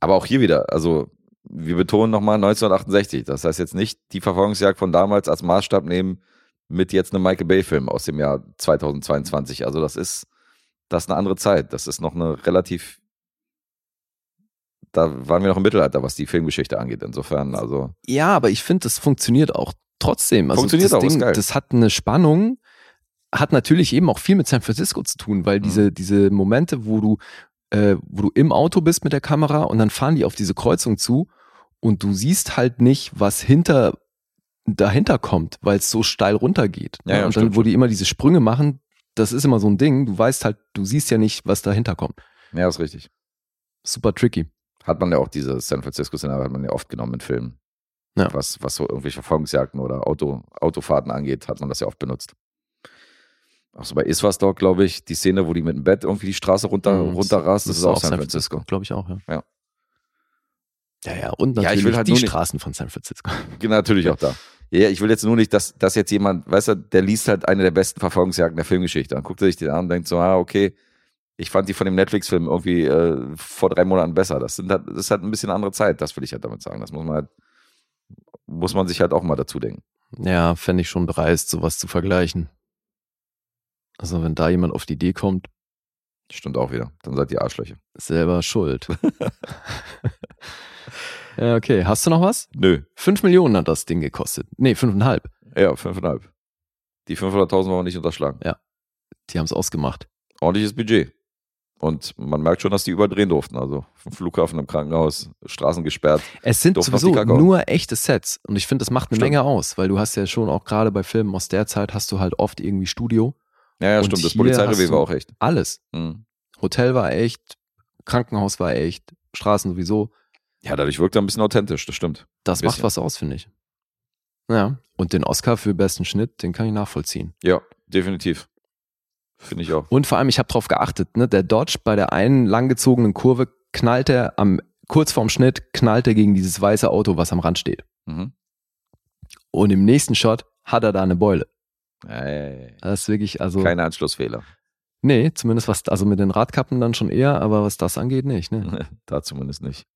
Aber auch hier wieder, also wir betonen nochmal 1968. Das heißt jetzt nicht die Verfolgungsjagd von damals als Maßstab nehmen mit jetzt einem Michael Bay-Film aus dem Jahr 2022. Also das ist, das ist eine andere Zeit. Das ist noch eine relativ, da waren wir noch im Mittelalter, was die Filmgeschichte angeht. Insofern, also Ja, aber ich finde, das funktioniert auch trotzdem. Also Funktioniert das auch, Ding, das hat eine Spannung, hat natürlich eben auch viel mit San Francisco zu tun, weil Mhm. diese, diese Momente, wo du, äh, wo du im Auto bist mit der Kamera und dann fahren die auf diese Kreuzung zu und du siehst halt nicht, was hinter dahinter kommt, weil es so steil runtergeht. Ja, ja, und dann, wo die immer diese Sprünge machen, das ist immer so ein Ding, du weißt halt, du siehst ja nicht, was dahinter kommt. ja, ist richtig. Super tricky. Hat man ja auch diese San Francisco-Szenario hat man ja oft genommen in Filmen. Ja. Was, was so irgendwelche Verfolgungsjagden oder Auto, Autofahrten angeht, hat man das ja oft benutzt. Auch so bei Iswas Dog, glaube ich, die Szene, wo die mit dem Bett irgendwie die Straße runter, Mhm, runterrast, das, ist auch San Francisco. Glaube ich auch, ja. Ja. Ja, ja, und Ja, ich natürlich will halt die nicht- Straßen von San Francisco. <laughs> Genau, Natürlich auch da. Ja, ich will jetzt nur nicht, dass, dass jetzt jemand, weißt du, der liest halt eine der besten Verfolgungsjagden der Filmgeschichte. Dann guckt er sich den an und denkt so, ah, okay, ich fand die von dem Netflix-Film irgendwie äh, vor drei Monaten besser. Das, sind halt, das ist halt ein bisschen andere Zeit, das will ich halt damit sagen. Das muss man halt, muss man sich halt auch mal dazu denken. Ja, fände ich schon dreist, sowas zu vergleichen. Also wenn da jemand auf die Idee kommt, Stimmt auch wieder. Dann seid ihr Arschlöcher. selber schuld. <laughs> <laughs> ja, okay. Hast du noch was? Nö. Fünf Millionen hat das Ding gekostet. Nee, fünfeinhalb. Ja, fünfeinhalb. Die 500.000 wollen wir nicht unterschlagen. Die haben es ausgemacht. Ordentliches Budget. Und man merkt schon, dass die überdrehen durften. Also vom Flughafen, im Krankenhaus, Straßen gesperrt. Es sind sowieso nur echte Sets. Und ich finde, das macht eine Stimmt. Menge aus, weil du hast ja schon auch gerade bei Filmen aus der Zeit hast du halt oft irgendwie Studio. Ja, ja, stimmt. Das Polizeirevier war auch echt. Alles. Mhm. Hotel war echt, Krankenhaus war echt, Straßen sowieso. Ja, dadurch wirkt er ein bisschen authentisch, das stimmt. Das macht was aus, finde ich. Ja. Und den Oscar für besten Schnitt, den kann ich nachvollziehen. Ja, definitiv. Finde ich auch. Und vor allem, ich habe drauf geachtet, ne, der Dodge bei der einen langgezogenen Kurve knallt er am, kurz vorm Schnitt, knallt er gegen dieses weiße Auto, was am Rand steht. Mhm. Und im nächsten Shot hat er da eine Beule. Ey, Das ist wirklich, also. keine Anschlussfehler. Nee, zumindest was, also mit den Radkappen dann schon eher, aber was das angeht, nicht, ne? <laughs> da zumindest nicht.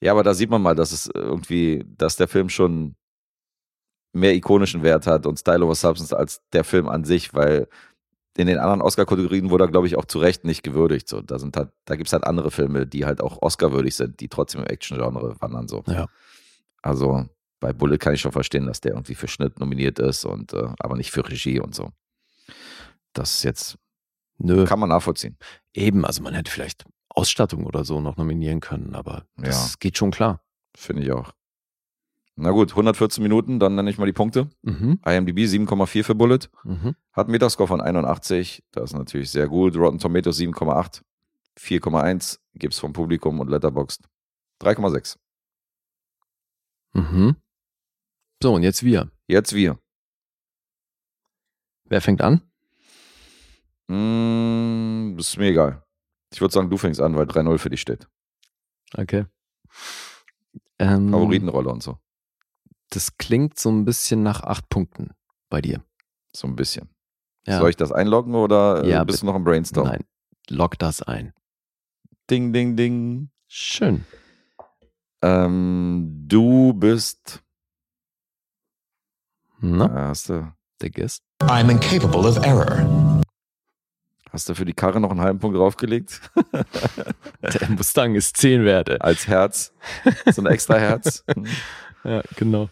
Ja, aber da sieht man mal, dass es irgendwie, dass der Film schon mehr ikonischen Wert hat und Style over Substance als der Film an sich, weil in den anderen Oscar-Kategorien wurde er, glaube ich, auch zu Recht nicht gewürdigt. So, da sind halt, da gibt es halt andere Filme, die halt auch Oscar-würdig sind, die trotzdem im Action-Genre wandern. So. Ja. Also bei Bullet kann ich schon verstehen, dass der irgendwie für Schnitt nominiert ist und äh, aber nicht für Regie und so. Das ist jetzt Nö. kann man nachvollziehen. Eben, also man hätte vielleicht Ausstattung oder so noch nominieren können, aber das Ja. geht schon klar. Finde ich auch. Na gut, 114 Minuten, dann nenne ich mal die Punkte. Mhm. IMDb 7,4 für Bullet. Mhm. Hat einen Metascore von 81. Das ist natürlich sehr gut. Rotten Tomatoes 7,8. 4,1 gibt es vom Publikum und Letterboxd 3,6. Mhm. So, und jetzt wir. Jetzt wir. Wer fängt an? Mm, ist mir egal. Ich würde sagen, du fängst an, weil 3-0 für dich steht. Okay. Ähm, Favoritenrolle und so. Das klingt so ein bisschen nach acht Punkten bei dir. So ein bisschen. Ja. Soll ich das einloggen oder äh, Ja, bist bitte. du noch im Brainstorm? Nein, log das ein. Ding, ding, ding. Schön. Ähm, du bist. Na, Äh, hast, du, der Guest. I'm incapable of error. hast du für die Karre noch einen halben Punkt draufgelegt? <laughs> <laughs> Der Mustang ist 10 Werte. Als Herz. So ein extra Herz. <laughs> Hm. Ja, genau.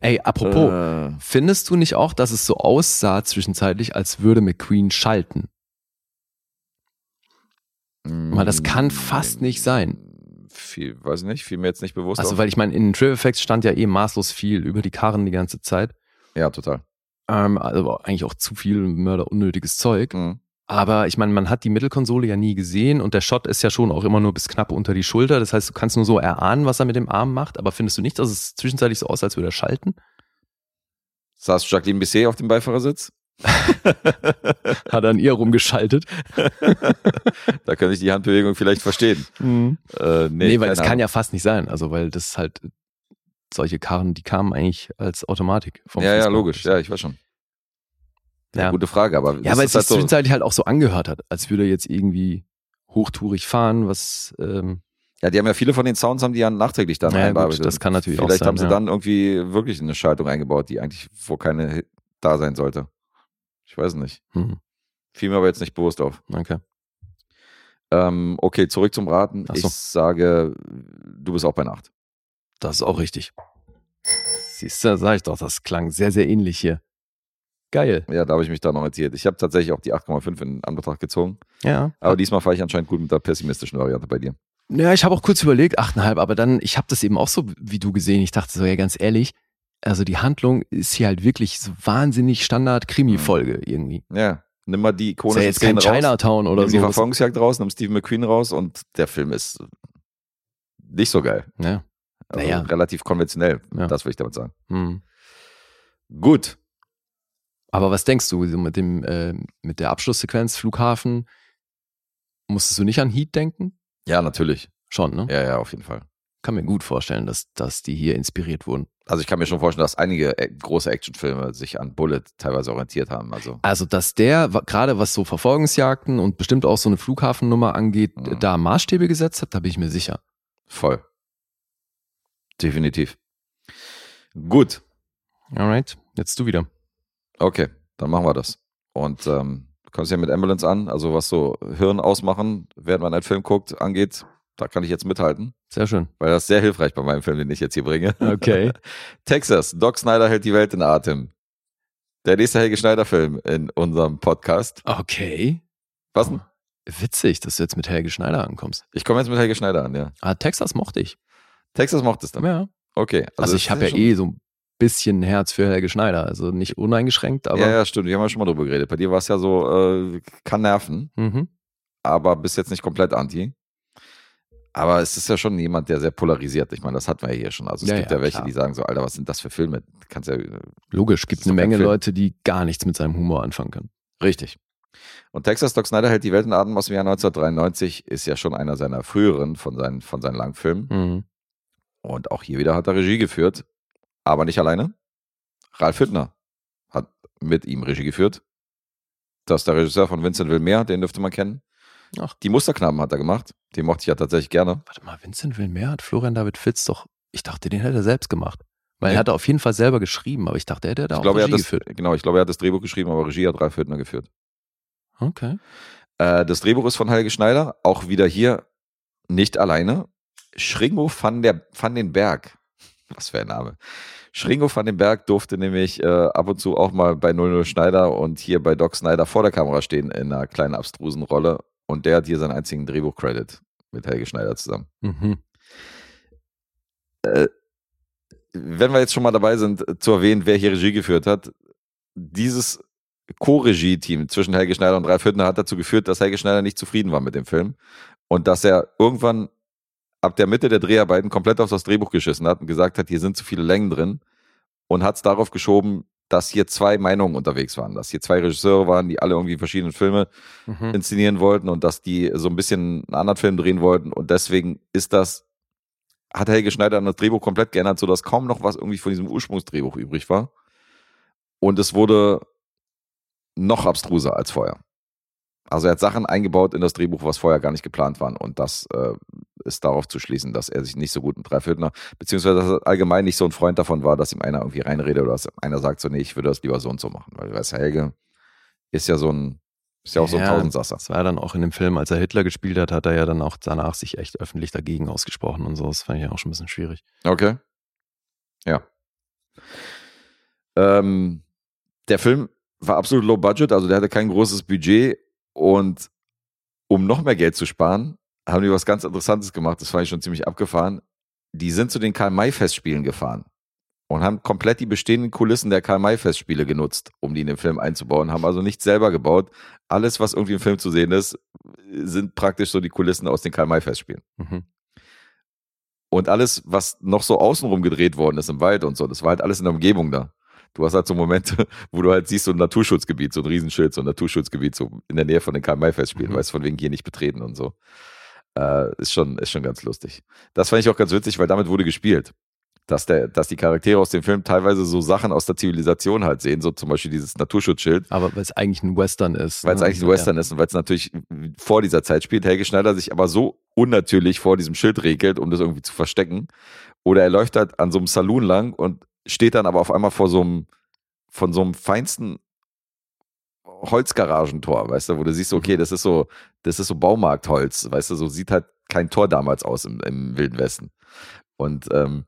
Ey, apropos, Äh, findest du nicht auch, dass es so aussah zwischenzeitlich, als würde McQueen schalten? Weil das kann fast nicht sein. Viel, weiß nicht, fiel mir jetzt nicht bewusst Also, auf. weil ich meine, in den Trivia Facts stand ja eh maßlos viel über die Karren die ganze Zeit. Ja, total. Ähm, also eigentlich auch zu viel mörderunnötiges Zeug. Mhm. Aber ich meine, man hat die Mittelkonsole ja nie gesehen und der Shot ist ja schon auch immer nur bis knapp unter die Schulter. Das heißt, du kannst nur so erahnen, was er mit dem Arm macht. Aber findest du nicht, dass es zwischenzeitlich so aus, als würde er schalten? Saß Jacqueline Bisset auf dem Beifahrersitz? <laughs> Hat er an ihr rumgeschaltet? <laughs> Da könnte ich die Handbewegung vielleicht verstehen. Äh, nee, Nee, weil das kann ja fast nicht sein. Also, weil das halt solche Karren, die kamen eigentlich als Automatik vom Ja, ja, Fußball. logisch. Ja, ich weiß schon. Ja, Ja. gute Frage, aber Ja, weil es sich halt so, zwischenzeitlich halt auch so angehört hat, als würde er jetzt irgendwie hochtourig fahren, was ähm, ja, die haben ja viele von den Sounds haben die ja nachträglich dann Ja, gut, einbearbeitet. das kann natürlich auch Vielleicht sein, haben sie ja. dann irgendwie wirklich eine Schaltung eingebaut, die eigentlich wo keine da sein sollte. Ich weiß nicht. hm, Fiel mir aber jetzt nicht bewusst auf. okay. Ähm, okay, zurück zum Raten. So. Ich sage, du bist auch bei Nacht. Das ist auch richtig. Siehst du, sag ich doch, das klang sehr, sehr ähnlich hier. Geil. Ja, da habe ich mich dann orientiert. Ich habe tatsächlich auch die 8,5 in Anbetracht gezogen. Ja. Aber diesmal fahre ich anscheinend gut mit der pessimistischen Variante bei dir. Ja, ich habe auch kurz überlegt, 8,5, aber dann, ich habe das eben auch so wie du gesehen. Ich dachte so, ja, ganz ehrlich, also die Handlung ist hier halt wirklich so wahnsinnig Standard-Krimi-Folge irgendwie. Ja, nimm mal die Ist ikonischen ja jetzt kein Szenen raus. Chinatown oder nimm die so. Verfolgungsjagd raus, nimm Steve McQueen raus und der Film ist nicht so geil. Ja. Also Naja. relativ konventionell, Ja. das will ich damit sagen. Hm. Gut. Aber was denkst du so mit dem, äh, mit der Abschlusssequenz Flughafen? Musstest du nicht an Heat denken? Ja, natürlich. Schon, ne? Ja, ja, auf jeden Fall. kann mir gut vorstellen, dass, dass die hier inspiriert wurden. Also ich kann mir schon vorstellen, dass einige äh, große Actionfilme sich an Bullet teilweise orientiert haben. Also Also, dass der, gerade was so Verfolgungsjagden und bestimmt auch so eine Flughafennummer angeht, Mhm. da Maßstäbe gesetzt hat, da bin ich mir sicher. voll. Definitiv. Gut, Alright, jetzt du wieder. okay, dann machen wir das. Und ähm, du kommst ja mit Ambulance an, also was so Hirn ausmachen, während man einen Film guckt, angeht, da kann ich jetzt mithalten, Sehr schön. weil das ist sehr hilfreich bei meinem Film, den ich jetzt hier bringe. Okay. <laughs> Texas, Doc Snyder hält die Welt in Atem. Der nächste Helge Schneider-Film in unserem Podcast. Okay. Was denn? Witzig, dass du jetzt mit Helge Schneider ankommst. Ich komme jetzt mit Helge Schneider an, ja. Ah, Texas mochte ich. Texas mochte es dann. Ja. Okay. Also, das ich habe ja eh so ein bisschen Herz für Helge Schneider. Also nicht uneingeschränkt, aber. Ja, ja, stimmt. Wir haben ja schon mal drüber geredet. Bei dir war es ja so, äh, kann nerven, Mhm. aber bis jetzt nicht komplett anti. Aber es ist ja schon jemand, der sehr polarisiert. Ich meine, das hatten wir ja hier schon. Also es Ja, gibt ja, ja, welche, klar. die sagen so, Alter, was sind das für Filme? Kannst ja Logisch, gibt eine Menge Film. Leute, die gar nichts mit seinem Humor anfangen können. richtig. Und Texas Doc Snyder hält die Welt in Atem aus dem Jahr 1993, ist ja schon einer seiner früheren von seinen, von seinen Langfilmen. Mhm. Und auch hier wieder hat er Regie geführt, aber nicht alleine. Ralf Hüttner hat mit ihm Regie geführt. Das ist der Regisseur von Vincent Wilmer, den dürfte man kennen. Ach. Die Musterknaben hat er gemacht. Den mochte ich ja tatsächlich gerne. Warte mal, Vincent Wilmer hat Florian David Fitz doch. Ich dachte, den hätte er selbst gemacht. Weil er hat auf jeden Fall selber geschrieben, aber ich dachte, er hätte da Ich auch glaube, er Regie das, geführt. genau, ich glaube, er hat das Drehbuch geschrieben, aber Regie hat Ralf Hüttner geführt. Okay. Äh, das Drehbuch ist von Helge Schneider, auch wieder hier nicht alleine. Schringo van, der, van den Berg. Was für ein Name. Schringo van den Berg durfte nämlich äh, ab und zu auch mal bei 00 Schneider und hier bei Doc Snyder vor der Kamera stehen in einer kleinen abstrusen Rolle. Und der hat hier seinen einzigen Drehbuch-Credit mit Helge Schneider zusammen. Mhm. wenn wir jetzt schon mal dabei sind, äh, zu erwähnen, wer hier Regie geführt hat, dieses Co-Regie-Team zwischen Helge Schneider und Ralf Hüttner hat dazu geführt, dass Helge Schneider nicht zufrieden war mit dem Film und dass er irgendwann ab der Mitte der Dreharbeiten komplett auf das Drehbuch geschissen hat und gesagt hat, hier sind zu viele Längen drin und hat es darauf geschoben, dass hier zwei Meinungen unterwegs waren, dass hier zwei Regisseure waren, die alle irgendwie verschiedene Filme Mhm. inszenieren wollten und dass die so ein bisschen einen anderen Film drehen wollten und deswegen ist das hat Helge Schneider das Drehbuch komplett geändert, sodass kaum noch was irgendwie von diesem Ursprungsdrehbuch übrig war. Und es wurde noch abstruser als vorher. Also er hat Sachen eingebaut in das Drehbuch, was vorher gar nicht geplant waren. Und das äh, ist darauf zu schließen, dass er sich nicht so gut mit Ralf Hüttner, beziehungsweise dass er allgemein nicht so ein Freund davon war, dass ihm einer irgendwie reinredet oder dass einer sagt so, nee, ich würde das lieber so und so machen. Weil, weißt du, Helge ist ja so ein, ist ja auch so ein Tausendsasser. Das war ja dann auch in dem Film, als er Hitler gespielt hat, hat er ja dann auch danach sich echt öffentlich dagegen ausgesprochen und so. Das fand ich ja auch schon ein bisschen schwierig. Okay. Ja. Ähm, der Film war absolut low budget, also der hatte kein großes Budget und um noch mehr Geld zu sparen, haben die was ganz Interessantes gemacht, das fand ich schon ziemlich abgefahren. Die sind zu den Karl-May-Festspielen gefahren und haben komplett die bestehenden Kulissen der Karl-May-Festspiele genutzt, um die in den Film einzubauen, haben also nichts selber gebaut. Alles, was irgendwie im Film zu sehen ist, sind praktisch so die Kulissen aus den Karl-May-Festspielen. Mhm. Und alles, was noch so außenrum gedreht worden ist im Wald und so, das war halt alles in der Umgebung da. Du hast halt so Momente, <laughs> wo du halt siehst, so ein Naturschutzgebiet, so ein Riesenschild, so ein Naturschutzgebiet, so in der Nähe von den Karl-May-Festspielen, Mhm. weißt von wegen hier nicht betreten und so. Äh, ist, schon, ist schon ganz lustig. Das fand ich auch ganz witzig, weil damit wurde gespielt. Dass, der, dass die Charaktere aus dem Film teilweise so Sachen aus der Zivilisation halt sehen, so zum Beispiel dieses Naturschutzschild, Aber weil es eigentlich ein Western ist. weil es ne? eigentlich ein Western ist und weil es natürlich vor dieser Zeit spielt, Helge Schneider sich aber so unnatürlich vor diesem Schild regelt, um das irgendwie zu verstecken. Oder er läuft halt an so einem Saloon lang und steht dann aber auf einmal vor so einem, von so einem feinsten Holzgaragentor, weißt du, wo du siehst, okay, das ist so, das ist so Baumarktholz, weißt du, so sieht halt kein Tor damals aus im, im Wilden Westen. Und ähm,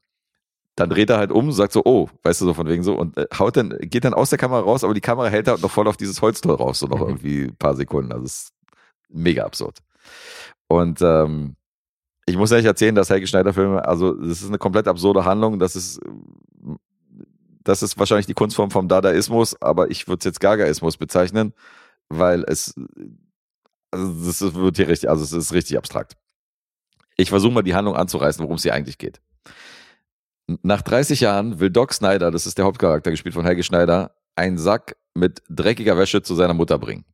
dann dreht er halt um, sagt so, oh, weißt du, so von wegen so, und äh, haut dann, geht dann aus der Kamera raus, aber die Kamera hält halt noch voll auf dieses Holztor rauf, so noch Mhm. irgendwie ein paar Sekunden. Also ist mega absurd. Und ähm, ich muss ehrlich erzählen, dass Helge Schneider Filme, also das ist eine komplett absurde Handlung, das ist, das ist wahrscheinlich die Kunstform vom Dadaismus, aber ich würde es jetzt Gagaismus bezeichnen, weil es, also das wird hier richtig, also es ist richtig abstrakt. Ich versuche mal die Handlung anzureißen, worum es hier eigentlich geht. Nach 30 Jahren will Doc Snyder, das ist der Hauptcharakter, gespielt von Helge Schneider, einen Sack mit dreckiger Wäsche zu seiner Mutter bringen.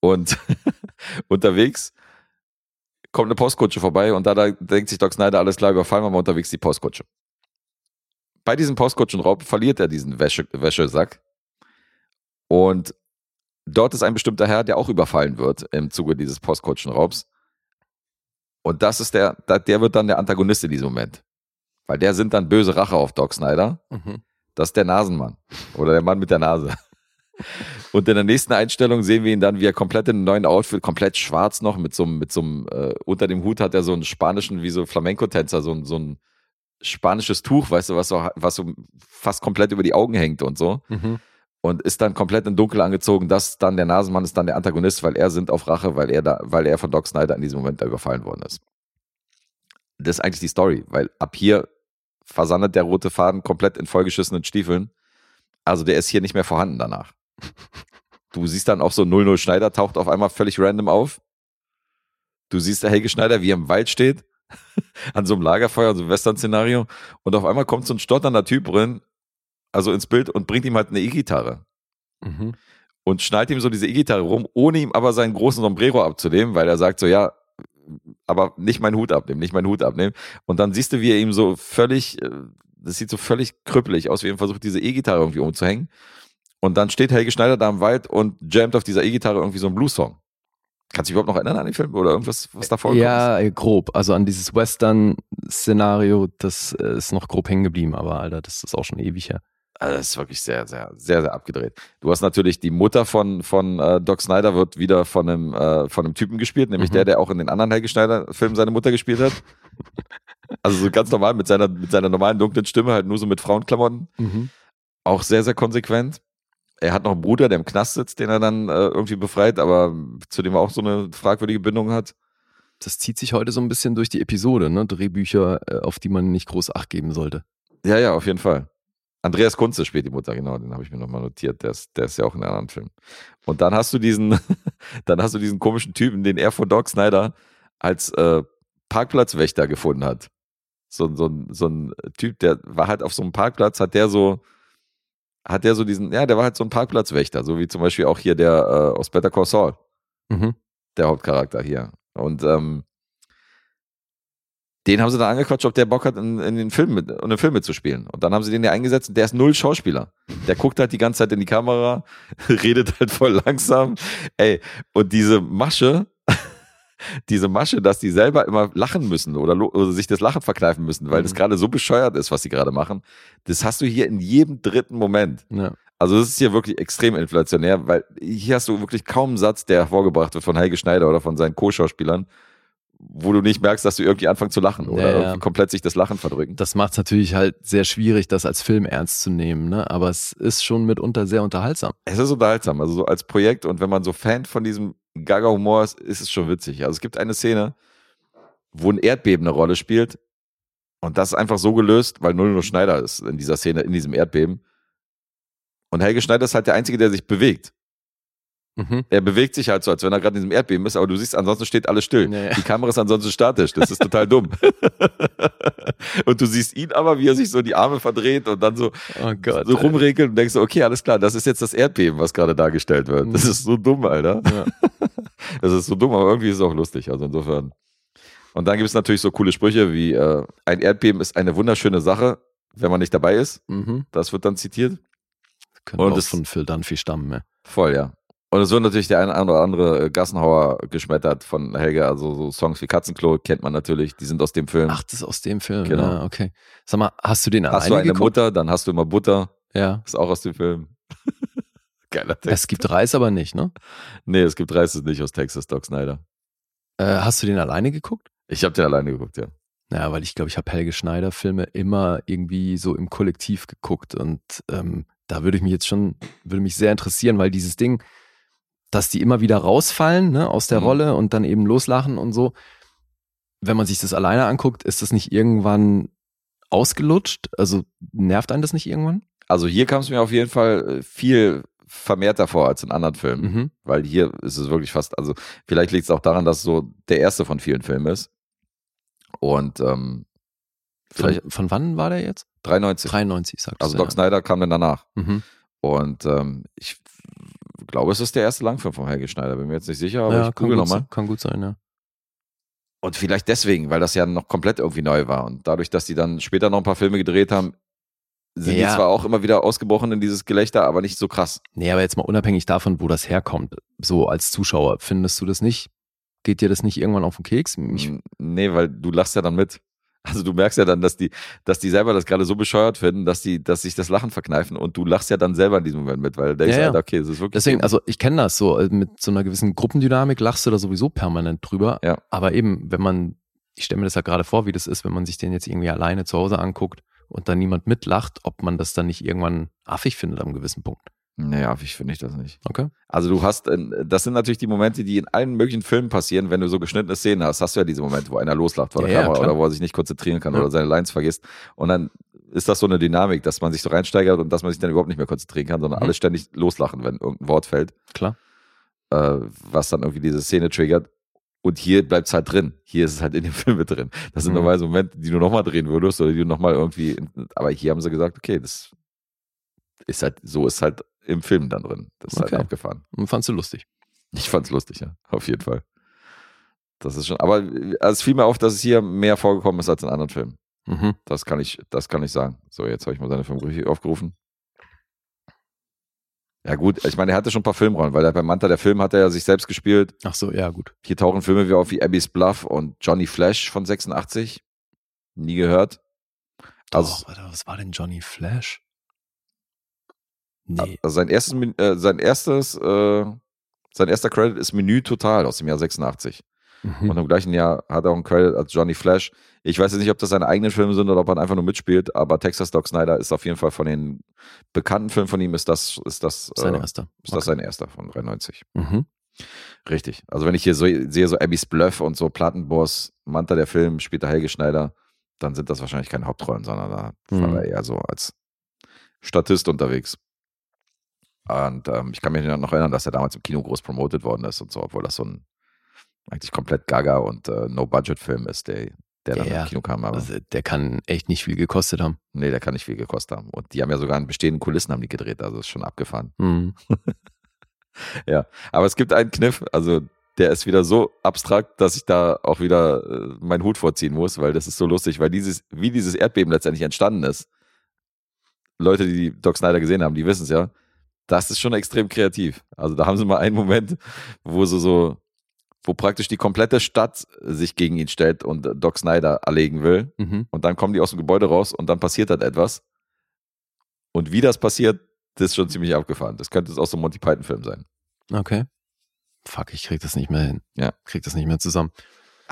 Und <laughs> unterwegs kommt eine Postkutsche vorbei und da, da denkt sich Doc Snyder, alles klar, überfallen wir mal unterwegs die Postkutsche. Bei diesem Postkutschenraub verliert er diesen Wäsche, Wäschesack und dort ist ein bestimmter Herr, der auch überfallen wird im Zuge dieses Postkutschenraubs. Und das ist der, der wird dann der Antagonist in diesem Moment. Weil der sind dann böse Rache auf Doc Snyder. Mhm. Das ist der Nasenmann. Oder der Mann mit der Nase. <laughs> Und in der nächsten Einstellung sehen wir ihn dann, wie er komplett in einem neuen Outfit, komplett schwarz noch, mit so einem, mit so einem, äh, unter dem Hut hat er so einen spanischen, wie so Flamenco-Tänzer, so, ein- so ein spanisches Tuch, weißt du, was so, was so fast komplett über die Augen hängt und so. Mhm. Und ist dann komplett in Dunkel angezogen. Das dann der Nasenmann ist dann der Antagonist, weil er sind auf Rache, weil er da, weil er von Doc Snyder in diesem Moment da überfallen worden ist. Das ist eigentlich die Story, weil ab hier versandet der rote Faden komplett in vollgeschissenen Stiefeln. Also der ist hier nicht mehr vorhanden danach. <laughs> Du siehst dann auch so 00 Schneider taucht auf einmal völlig random auf. Du siehst der Helge Schneider, wie er im Wald steht, <laughs> an so einem Lagerfeuer, so einem Western-Szenario. Und auf einmal kommt so ein stotternder Typ drin, also ins Bild und bringt ihm halt eine E-Gitarre. Mhm. Und schnallt ihm so diese E-Gitarre rum, ohne ihm aber seinen großen Sombrero abzunehmen, weil er sagt so, ja, aber nicht meinen Hut abnehmen, nicht meinen Hut abnehmen. Und dann siehst du, wie er ihm so völlig, äh, das sieht so völlig krüppelig aus, wie er ihm versucht, diese E-Gitarre irgendwie umzuhängen. Und dann steht Helge Schneider da im Wald und jammt auf dieser E-Gitarre irgendwie so einen Blues-Song. Kannst du dich überhaupt noch erinnern an den Film oder irgendwas, was da vorkommt? Ja, äh, grob. Also an dieses Western-Szenario, das äh, ist noch grob hängen geblieben, aber Alter, das ist auch schon ewig her. Also das ist wirklich sehr, sehr, sehr, sehr abgedreht. Du hast natürlich die Mutter von, von äh, Doc Snyder wird wieder von einem, äh, von einem Typen gespielt, nämlich Mhm. der, der auch in den anderen Helge Schneider-Filmen seine Mutter gespielt hat. <laughs> Also so ganz normal mit seiner, mit seiner normalen dunklen Stimme, halt nur so mit Frauenklamotten. Mhm. Auch sehr, sehr konsequent. Er hat noch einen Bruder, der im Knast sitzt, den er dann äh, irgendwie befreit, aber zu dem er auch so eine fragwürdige Bindung hat. Das zieht sich heute so ein bisschen durch die Episode, ne? Drehbücher, äh, auf die man nicht groß Acht geben sollte. Ja, ja, auf jeden Fall. Andreas Kunze spielt die Mutter, genau, den habe ich mir nochmal notiert. Der ist, der ist ja auch in einem anderen Film. Und dann hast du diesen, <laughs> dann hast du diesen komischen Typen, den er von Doc Snyder als äh, Parkplatzwächter gefunden hat. So, so, ein- so ein Typ, der war halt auf so einem Parkplatz, hat der so, hat der so diesen, ja, der war halt so ein Parkplatzwächter, so wie zum Beispiel auch hier der äh, aus Better Call Saul, Mhm. der Hauptcharakter hier. Und ähm, den haben sie dann angequatscht, ob der Bock hat, in, in den Film mit, in einem Film mitzuspielen. Und dann haben sie den ja eingesetzt und der ist null Schauspieler. Der guckt halt die ganze Zeit in die Kamera, <laughs> redet halt voll langsam. Ey, und diese Masche, diese Masche, dass die selber immer lachen müssen oder, oder sich das Lachen verkneifen müssen, weil das Mhm. gerade so bescheuert ist, was sie gerade machen, das hast du hier in jedem dritten Moment. Ja. Also das ist hier wirklich extrem inflationär, weil hier hast du wirklich kaum einen Satz, der hervorgebracht wird von Helge Schneider oder von seinen Co-Schauspielern, wo du nicht merkst, dass du irgendwie anfängst zu lachen oder Ja, ja. komplett sich das Lachen verdrücken. Das macht es natürlich halt sehr schwierig, das als Film ernst zu nehmen, ne? Aber es ist schon mitunter sehr unterhaltsam. Es ist unterhaltsam, also so als Projekt und wenn man so Fan von diesem Gaga-Humor ist, ist es schon witzig. Also es gibt eine Szene, wo ein Erdbeben eine Rolle spielt und das ist einfach so gelöst, weil nur nur Schneider ist in dieser Szene, in diesem Erdbeben. Und Helge Schneider ist halt der Einzige, der sich bewegt. Mhm. Er bewegt sich halt so, als wenn er gerade in diesem Erdbeben ist, aber du siehst, ansonsten steht alles still. Ja, ja. Die Kamera ist ansonsten statisch. Das ist total dumm. <laughs> und du siehst ihn aber, wie er sich so die Arme verdreht und dann so, Oh Gott. so rumregelt und denkst so, okay, alles klar, das ist jetzt das Erdbeben, was gerade dargestellt wird. Das Mhm. ist so dumm, Alter. Ja. Das ist so dumm, aber irgendwie ist es auch lustig. Also insofern. Und dann gibt es natürlich so coole Sprüche wie, äh, ein Erdbeben ist eine wunderschöne Sache, wenn man nicht dabei ist. Mhm. Das wird dann zitiert. Könnte Und auch das- von Phil Dunphy stammen, ja. Voll, ja. Und es wird natürlich der eine oder andere äh, Gassenhauer geschmettert von Helge. Also so Songs wie Katzenklo kennt man natürlich. Die sind aus dem Film. Ach, das ist aus dem Film. Genau. Ja, okay. Sag mal, hast du den hast du eine geguckt? Mutter, dann hast du immer Butter. Ja. Ist auch aus dem Film. Geiler Text. Es gibt Reis aber nicht, ne? nee, es gibt Reis nicht aus Texas, Doc Snyder. Äh, hast du den alleine geguckt? Ich habe den alleine geguckt, ja. Ja, weil ich glaube, ich habe Helge Schneider Filme immer irgendwie so im Kollektiv geguckt und ähm, da würde ich mich jetzt schon, würde mich sehr interessieren, weil dieses Ding, dass die immer wieder rausfallen ne, aus der Mhm. Rolle und dann eben loslachen und so. Wenn man sich das alleine anguckt, ist das nicht irgendwann ausgelutscht? Also nervt einen das nicht irgendwann? Also hier kam es mir auf jeden Fall äh, viel vermehrter vor als in anderen Filmen. Mhm. Weil hier ist es wirklich fast, also vielleicht liegt es auch daran, dass es so der erste von vielen Filmen ist. Und ähm, vielleicht Von, von wann war der jetzt? 93. 93, sagst Also du. Doc Snyder kam dann danach. ja. mhm. Und ähm, ich glaube, es ist der erste Langfilm von Helge Schneider. Bin mir jetzt nicht sicher, aber ja, ich kann, google nochmal. kann gut sein, ja. Und vielleicht deswegen, weil das ja noch komplett irgendwie neu war. Und dadurch, dass die dann später noch ein paar Filme gedreht haben, sind Ja. die zwar auch immer wieder ausgebrochen in dieses Gelächter, aber nicht so krass. Nee, aber jetzt mal unabhängig davon, wo das herkommt, so als Zuschauer, findest du das nicht? Geht dir das nicht irgendwann auf den Keks? Ich, N- nee, weil du lachst ja dann mit. Also du merkst ja dann, dass die, dass die selber das gerade so bescheuert finden, dass die, dass sich das Lachen verkneifen und du lachst ja dann selber in diesem Moment mit, weil du denkst, Ja, ja. Alter, okay, es ist wirklich. Deswegen, also ich kenne das so, äh, mit so einer gewissen Gruppendynamik lachst du da sowieso permanent drüber. Ja. Aber eben, wenn man, ich stelle mir das ja gerade vor, wie das ist, wenn man sich den jetzt irgendwie alleine zu Hause anguckt und dann niemand mitlacht, ob man das dann nicht irgendwann affig findet am gewissen Punkt. naja, ich finde ich das nicht. Okay. Also du hast, äh, das sind natürlich die Momente, die in allen möglichen Filmen passieren, wenn du so geschnittene Szenen hast, hast du ja diese Momente, wo einer loslacht vor der Ja, ja, Kamera klar. oder wo er sich nicht konzentrieren kann Ja. oder seine Lines vergisst. Und dann ist das so eine Dynamik, dass man sich so reinsteigert und dass man sich dann überhaupt nicht mehr konzentrieren kann, sondern Mhm. alle ständig loslachen, wenn irgendein Wort fällt, Klar. äh, was dann irgendwie diese Szene triggert. Und hier bleibt es halt drin. Hier ist es halt in dem <laughs> Film mit drin. Das sind Mhm. normalerweise Momente, die du nochmal drehen würdest oder die du nochmal irgendwie, aber hier haben sie gesagt, okay, das ist halt, so ist halt im Film dann drin. Das ist Okay. halt abgefahren. Und fandst du lustig? Ich fand's lustig, ja, auf jeden Fall. Das ist schon, aber äh, es fiel mir auf, dass es hier mehr vorgekommen ist als in anderen Filmen. Mhm. Das kann ich, das kann ich sagen. So, jetzt habe ich mal seine Filmografie aufgerufen. Ja gut, ich meine, er hatte schon ein paar Filmrollen, weil er bei Manta, der Film hat er ja sich selbst gespielt. Ach so, ja, gut. Hier tauchen Filme wie auf wie Abby's Bluff und Johnny Flash von 86. Nie gehört. Also, Doch, warte, was war denn Johnny Flash? Nee. also sein erstes, äh, sein erstes, äh, sein erster Credit ist Menü Total aus dem Jahr 86. Mhm. Und im gleichen Jahr hat er auch einen Credit als Johnny Flash. Ich weiß jetzt nicht, ob das seine eigenen Filme sind oder ob er einfach nur mitspielt, aber Texas Doc Snyder ist auf jeden Fall von den bekannten Filmen von ihm, ist das, ist das, Sein äh, erster. ist das sein erster von 93. Mhm. Richtig. Also wenn ich hier so sehe, so Abby's Bluff und so Plattenboss, Manta der Film, später Helge Schneider, dann sind das wahrscheinlich keine Hauptrollen, sondern da Mhm. war er eher so als Statist unterwegs. Und ähm, ich kann mich noch erinnern, dass er damals im Kino groß promotet worden ist und so, obwohl das so ein eigentlich komplett gaga und äh, No-Budget-Film ist, der, der dann Ja, im Kino kam. Aber Also, der kann echt nicht viel gekostet haben. nee, der kann nicht viel gekostet haben. Und die haben ja sogar in bestehenden Kulissen haben die gedreht, also ist schon abgefahren. Mhm. <laughs> Ja, aber es gibt einen Kniff, also der ist wieder so abstrakt, dass ich da auch wieder äh, meinen Hut vorziehen muss, weil das ist so lustig, weil dieses, wie dieses Erdbeben letztendlich entstanden ist, Leute, die Doc Snyder gesehen haben, die wissen es ja, das ist schon extrem kreativ. Also da haben sie mal einen Moment, wo sie so, wo praktisch die komplette Stadt sich gegen ihn stellt und äh, Doc Snyder erlegen will. Mhm. Und dann kommen die aus dem Gebäude raus und dann passiert halt etwas. Und wie das passiert, das ist schon ziemlich abgefahren. Das könnte jetzt auch so ein Monty Python-Film sein. Okay. Fuck, ich krieg das nicht mehr hin. Ja. Krieg das nicht mehr zusammen.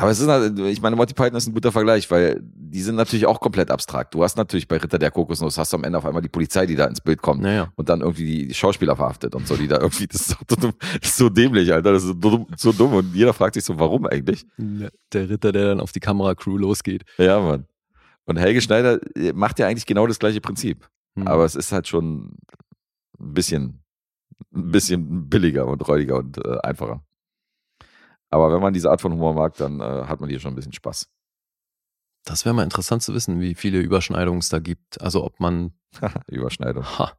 Aber es ist, halt- ich meine, Monty Python ist ein guter Vergleich, weil die sind natürlich auch komplett abstrakt. Du hast natürlich bei Ritter der Kokosnuss, hast du am Ende auf einmal die Polizei, die da ins Bild kommt Naja. und dann irgendwie die Schauspieler verhaftet und so, die da irgendwie, das ist so, dumm, das ist so dämlich, Alter, das ist so dumm, so dumm und jeder fragt sich so, warum eigentlich? Der Ritter, der dann auf die Kameracrew losgeht. Ja, Mann. Und Helge Schneider äh, macht ja eigentlich genau das gleiche Prinzip. Hm. Aber es ist halt schon ein bisschen, ein bisschen billiger und räudiger und äh, einfacher. Aber wenn man diese Art von Humor mag, dann äh, hat man hier schon ein bisschen Spaß. Das wäre mal interessant zu wissen, wie viele Überschneidungen es da gibt. Also ob man, <laughs> Überschneidung. ha,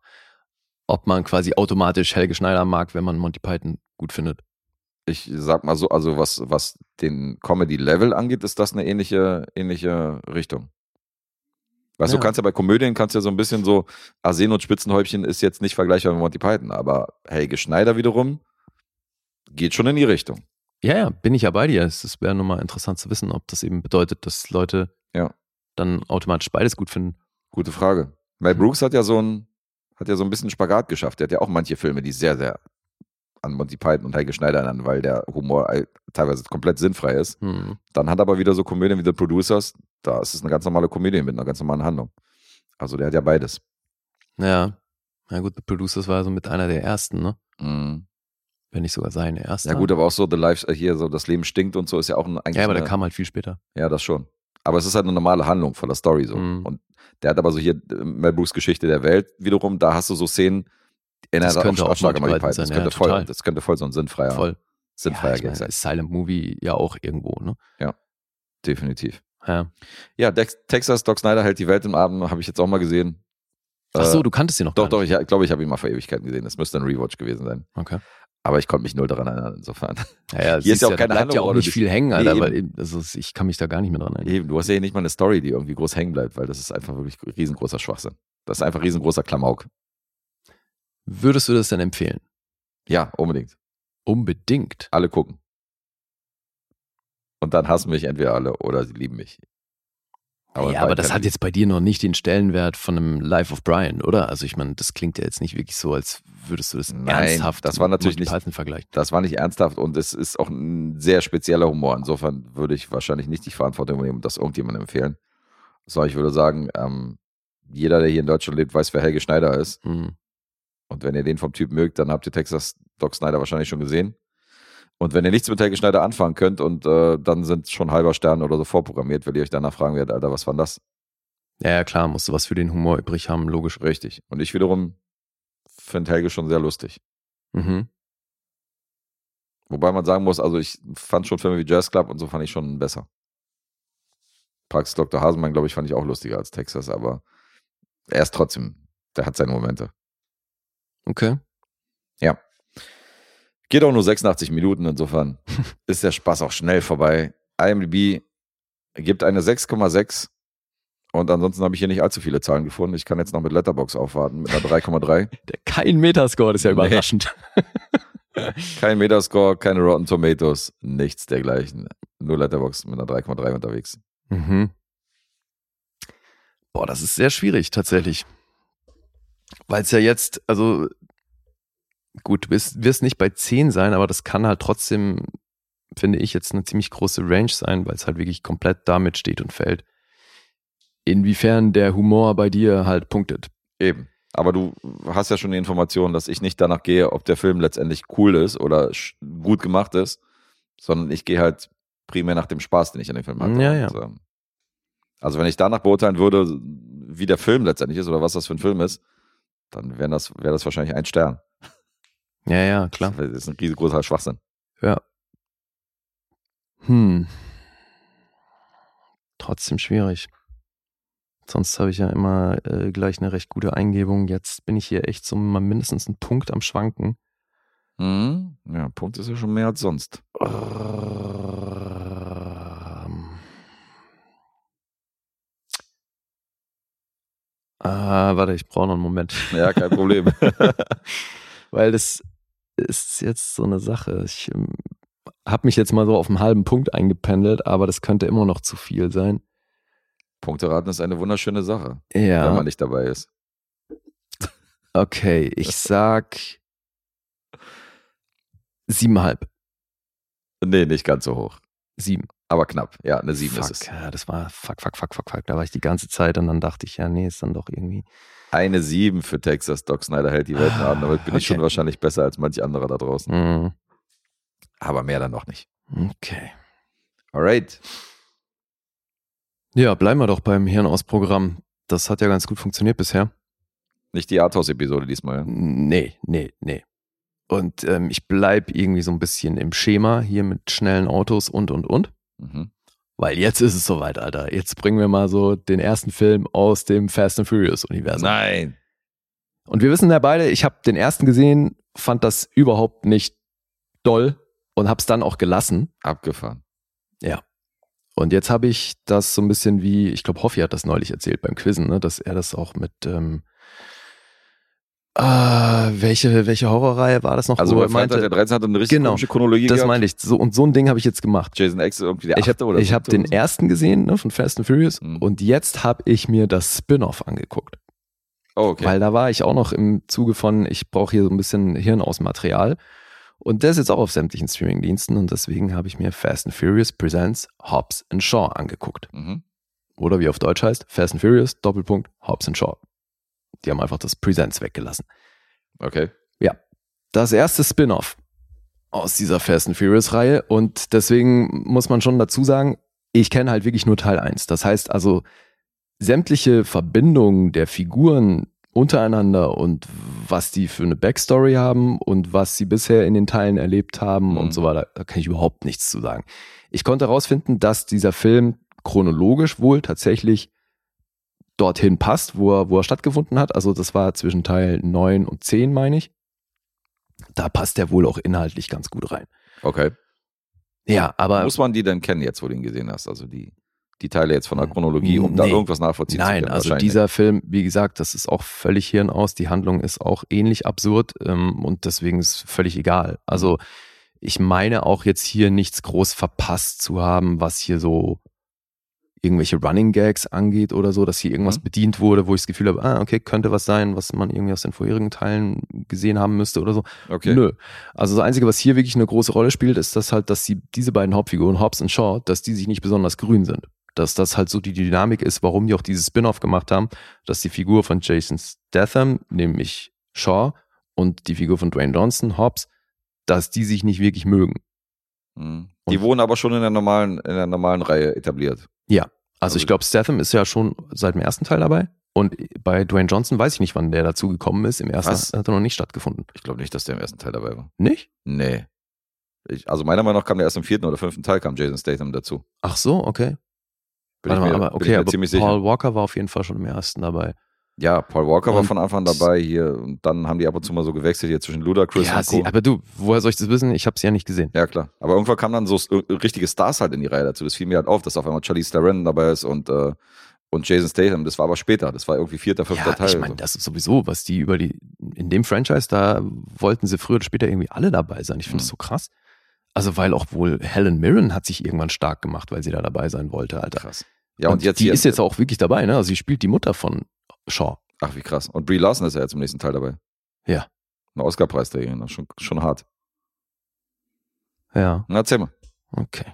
ob man quasi automatisch Helge Schneider mag, wenn man Monty Python gut findet. Ich sag mal so, also was, was den Comedy-Level angeht, ist das eine ähnliche, ähnliche Richtung. Weißt Ja. du, kannst ja bei Komödien, kannst ja so ein bisschen so, Arsen und Spitzenhäubchen ist jetzt nicht vergleichbar mit Monty Python, aber Helge Schneider wiederum geht schon in die Richtung. Ja, ja, bin ich ja bei dir. Es wäre nur mal interessant zu wissen, ob das eben bedeutet, dass Leute Ja. dann automatisch beides gut finden. Gute Frage. Mel Mhm. Brooks hat ja so ein, hat ja so ein bisschen Spagat geschafft. Der hat ja auch manche Filme, die sehr, sehr an Monty Python und Helge Schneider erinnern, weil der Humor teilweise komplett sinnfrei ist. Hm. Dann hat er aber wieder so Komödien wie The Producers. Da ist es eine ganz normale Komödie mit einer ganz normalen Handlung. Also der hat ja beides. Ja. Na gut, The Producers war so mit einer der ersten, ne? Mhm. Wenn nicht sogar seine erste. Ja gut, aber auch so The Life, äh, hier so das Leben stinkt und so ist ja auch ein, eigentlich Ja, aber eine, der kam halt viel später. Ja, das schon. Aber es ist halt eine normale Handlung von der Story so. Mhm. Und der hat aber so hier äh, Mel Brooks Geschichte der Welt wiederum, da hast du so Szenen, in Das der könnte auch Python Python. Das sein, könnte, ja, voll, total. das könnte voll so ein sinnfreier, Voll. sinnfreier ja, meine, sein. Silent Movie ja auch irgendwo, ne? Definitiv. Ja. Ja, Dex, Texas Doc Snyder hält die Welt im Abend, habe ich jetzt auch mal gesehen. Ach so, Äh, du kanntest sie noch Doch, doch, ich glaube, ich habe ihn mal vor Ewigkeiten gesehen. Das müsste ein Rewatch gewesen sein. Okay. Aber ich konnte mich null daran erinnern, insofern. Ja, ja, Hier ist ja auch da keine bleibt ja auch nicht viel hängen, Alter, weil eben, also ich kann mich da gar nicht mehr dran erinnern. Eben, du hast ja hier nicht mal eine Story, die irgendwie groß hängen bleibt, weil das ist einfach wirklich riesengroßer Schwachsinn. Das ist einfach riesengroßer Klamauk. Würdest du das denn empfehlen? Ja, unbedingt. Unbedingt. Alle gucken. Und dann hassen mich entweder alle oder sie lieben mich. Ja, aber das hat jetzt bei dir noch nicht den Stellenwert von einem Life of Brian, oder? Also ich meine, das klingt ja jetzt nicht wirklich so, als würdest du das Nein, ernsthaft das war natürlich nicht- vergleichen. Das war nicht ernsthaft und es ist auch ein sehr spezieller Humor. Insofern würde ich wahrscheinlich nicht die Verantwortung übernehmen und das irgendjemandem empfehlen. Sondern ich würde sagen, ähm, jeder, der hier in Deutschland lebt, weiß, wer Helge Schneider ist. Hm. Und wenn ihr den vom Typ mögt, dann habt ihr Texas Doc Snyder wahrscheinlich schon gesehen. Und wenn ihr nichts mit Helge Schneider anfangen könnt und äh, dann sind schon halber Stern oder so vorprogrammiert, weil ihr euch danach fragen werdet, Alter, was war das? Ja, ja, klar, musst du was für den Humor übrig haben, logisch. Richtig. Und ich wiederum finde Helge schon sehr lustig. Mhm. Wobei man sagen muss, also ich fand schon Filme wie Jazz Club und so fand ich schon besser. Praxis Dr. Hasenmann, glaube ich, fand ich auch lustiger als Texas, aber er ist trotzdem, der hat seine Momente. Okay. Ja. Geht auch nur 86 Minuten, insofern <laughs> ist der Spaß auch schnell vorbei. IMDb gibt eine 6,6 und ansonsten habe ich hier nicht allzu viele Zahlen gefunden. Ich kann jetzt noch mit Letterbox aufwarten mit einer 3,3. <laughs> Der kein Metascore, das ist ja Nee. überraschend. <laughs> Kein Metascore, keine Rotten Tomatoes, nichts dergleichen. Nur Letterbox mit einer 3,3 unterwegs. Mhm. Boah, das ist sehr schwierig tatsächlich. Weil es ja jetzt, also gut, du wirst, wirst nicht bei 10 sein, aber das kann halt trotzdem, finde ich, jetzt eine ziemlich große Range sein, weil es halt wirklich komplett damit steht und fällt. Inwiefern der Humor bei dir halt punktet. Eben. Aber du hast ja schon die Information, dass ich nicht danach gehe, ob der Film letztendlich cool ist oder gut gemacht ist, sondern ich gehe halt primär nach dem Spaß, den ich an dem Film hatte. Ja, ja. Ähm, also wenn ich danach beurteilen würde, wie der Film letztendlich ist oder was das für ein Film ist, dann wäre das, wäre das wahrscheinlich ein Stern. Ja, ja, klar. Das ist ein riesengroßer Schwachsinn. Ja. Hm. Trotzdem schwierig. Sonst habe ich ja immer äh, gleich eine recht gute Eingebung. Jetzt bin ich hier echt so mal mindestens einen Punkt am Schwanken. Mhm. Ja, Punkt ist ja schon mehr als sonst. Ähm. Ah, warte, ich brauche noch einen Moment. Ja, kein Problem. <laughs> Weil das ist jetzt so eine Sache. Ich ähm, habe mich jetzt mal so auf einen halben Punkt eingependelt, aber das könnte immer noch zu viel sein. Punkteraten ist eine wunderschöne Sache, wenn Ja, man nicht dabei ist. okay, ich sag siebeneinhalb. Nee, nicht ganz so hoch. Sieben. Aber knapp. Ja, eine 7 fuck, ist es. ja, das war fuck, fuck, fuck, fuck, fuck. Da war ich die ganze Zeit und dann dachte ich, ja, nee, ist dann doch irgendwie. Eine 7 für Texas. Doc Snyder hält die Welt in Atem. Damit bin ich Okay. schon wahrscheinlich besser als manch anderer da draußen. Mm, Aber mehr dann noch nicht. okay. Alright. Ja, bleiben wir doch beim Hirnausprogramm. Das hat ja ganz gut funktioniert bisher. Nicht die Arthouse-Episode diesmal. Nee, nee, nee. Und ähm, ich bleib irgendwie so ein bisschen im Schema hier mit schnellen Autos und, und, und. Mhm. Weil jetzt ist es soweit, Alter. Jetzt bringen wir mal so den ersten Film aus dem Fast and Furious Universum. Nein. Und wir wissen ja beide, ich habe den ersten gesehen, fand das überhaupt nicht doll und hab's dann auch gelassen. Abgefahren. Ja. Und jetzt habe ich das so ein bisschen wie, ich glaube, Hoffi hat das neulich erzählt beim Quizzen, ne, dass er das auch mit ähm, ah, welche, welche Horrorreihe war das noch? Also bei Freitag der 13 hat eine richtig Genau. komische Chronologie das gehabt. meinte ich. So, und so ein Ding habe ich jetzt gemacht. Jason X ist irgendwie der Ich achte habe oder ich hab siebte den so. ersten gesehen ne, von Fast and Furious Mhm. und jetzt habe ich mir das Spin-off angeguckt. Oh, okay. Weil da war ich auch noch im Zuge von, ich brauche hier so ein bisschen Hirnausmaterial. Und der ist jetzt auch auf sämtlichen Streamingdiensten und deswegen habe ich mir Fast and Furious Presents Hobbs and Shaw angeguckt. mhm. Oder wie auf Deutsch heißt, Fast and Furious, Doppelpunkt, Hobbs and Shaw. Die haben einfach das Presents weggelassen. Okay. Das erste Spin-off aus dieser Fast and Furious Reihe und deswegen muss man schon dazu sagen, ich kenne halt wirklich nur Teil 1. Das heißt also, sämtliche Verbindungen der Figuren untereinander und was die für eine Backstory haben und was sie bisher in den Teilen erlebt haben Mhm. und so weiter, da kann ich überhaupt nichts zu sagen. Ich konnte herausfinden, dass dieser Film chronologisch wohl tatsächlich dorthin passt, wo er, wo er stattgefunden hat. Also das war zwischen Teil 9 und 10, meine ich. Da passt der wohl auch inhaltlich ganz gut rein. Okay. Ja, aber Muss man die denn kennen jetzt, wo du ihn gesehen hast? Also die, die Teile jetzt von der Chronologie, um da Nee. irgendwas nachvollziehen zu Nein, können? also wahrscheinlich. dieser Film, wie gesagt, das ist auch völlig Hirn aus. Die Handlung ist auch ähnlich absurd ähm, und deswegen ist völlig egal. Also ich meine auch jetzt hier nichts groß verpasst zu haben, was hier so irgendwelche Running Gags angeht oder so, dass hier irgendwas Mhm. bedient wurde, wo ich das Gefühl habe, ah, okay, könnte was sein, was man irgendwie aus den vorherigen Teilen gesehen haben müsste oder so. Okay. Nö. Also das Einzige, was hier wirklich eine große Rolle spielt, ist das halt, dass sie diese beiden Hauptfiguren, Hobbs und Shaw, dass die sich nicht besonders grün sind. Dass das halt so die Dynamik ist, warum die auch dieses Spin-off gemacht haben, dass die Figur von Jason Statham, nämlich Shaw, und die Figur von Dwayne Johnson, Hobbs, dass die sich nicht wirklich mögen. Mhm. Die wurden aber schon in der normalen, in der normalen Reihe etabliert. Also Also- ich glaube, Statham ist ja schon seit dem ersten Teil dabei. Und bei Dwayne Johnson weiß ich nicht, wann der dazu gekommen ist. Im ersten Was? hat er noch nicht stattgefunden. Ich glaube nicht, dass der im ersten Teil dabei war. Nicht? Nee. Ich, also meiner Meinung nach kam der erst im vierten oder fünften Teil, kam Jason Statham dazu. Ach so, okay. Bin Warte mal, mir, aber okay, aber Paul sicher. Walker war auf jeden Fall schon im ersten dabei. Ja, Paul Walker war Und- von Anfang dabei hier und dann haben die ab und zu mal so gewechselt hier zwischen Ludacris ja, und sie, Co. aber du, woher soll ich das wissen? Ich habe sie ja nicht gesehen. Ja, klar. Aber irgendwann kamen dann so äh, richtige Stars halt in die Reihe dazu. Das fiel mir halt auf, dass auf einmal Charlize Theron dabei ist und, äh, und Jason Statham. Das war aber später. Das war irgendwie vierter, fünfter Ja, Teil. ich meine, so. das ist sowieso, was die über die, in dem Franchise, da wollten sie früher oder später irgendwie alle dabei sein. Ich finde das Mhm. so krass. Also, weil auch wohl Helen Mirren hat sich irgendwann stark gemacht, weil sie da dabei sein wollte, Alter. krass. Ja, und, jetzt die ist jetzt auch wirklich dabei, ne? Also, sie spielt die Mutter von Shaw. Ach, wie krass. Und Brie Larson ist ja jetzt im nächsten Teil dabei. Ja. Eine Oscar-Preisträgerin. Schon, schon hart. Ja, Na, erzähl mal. okay.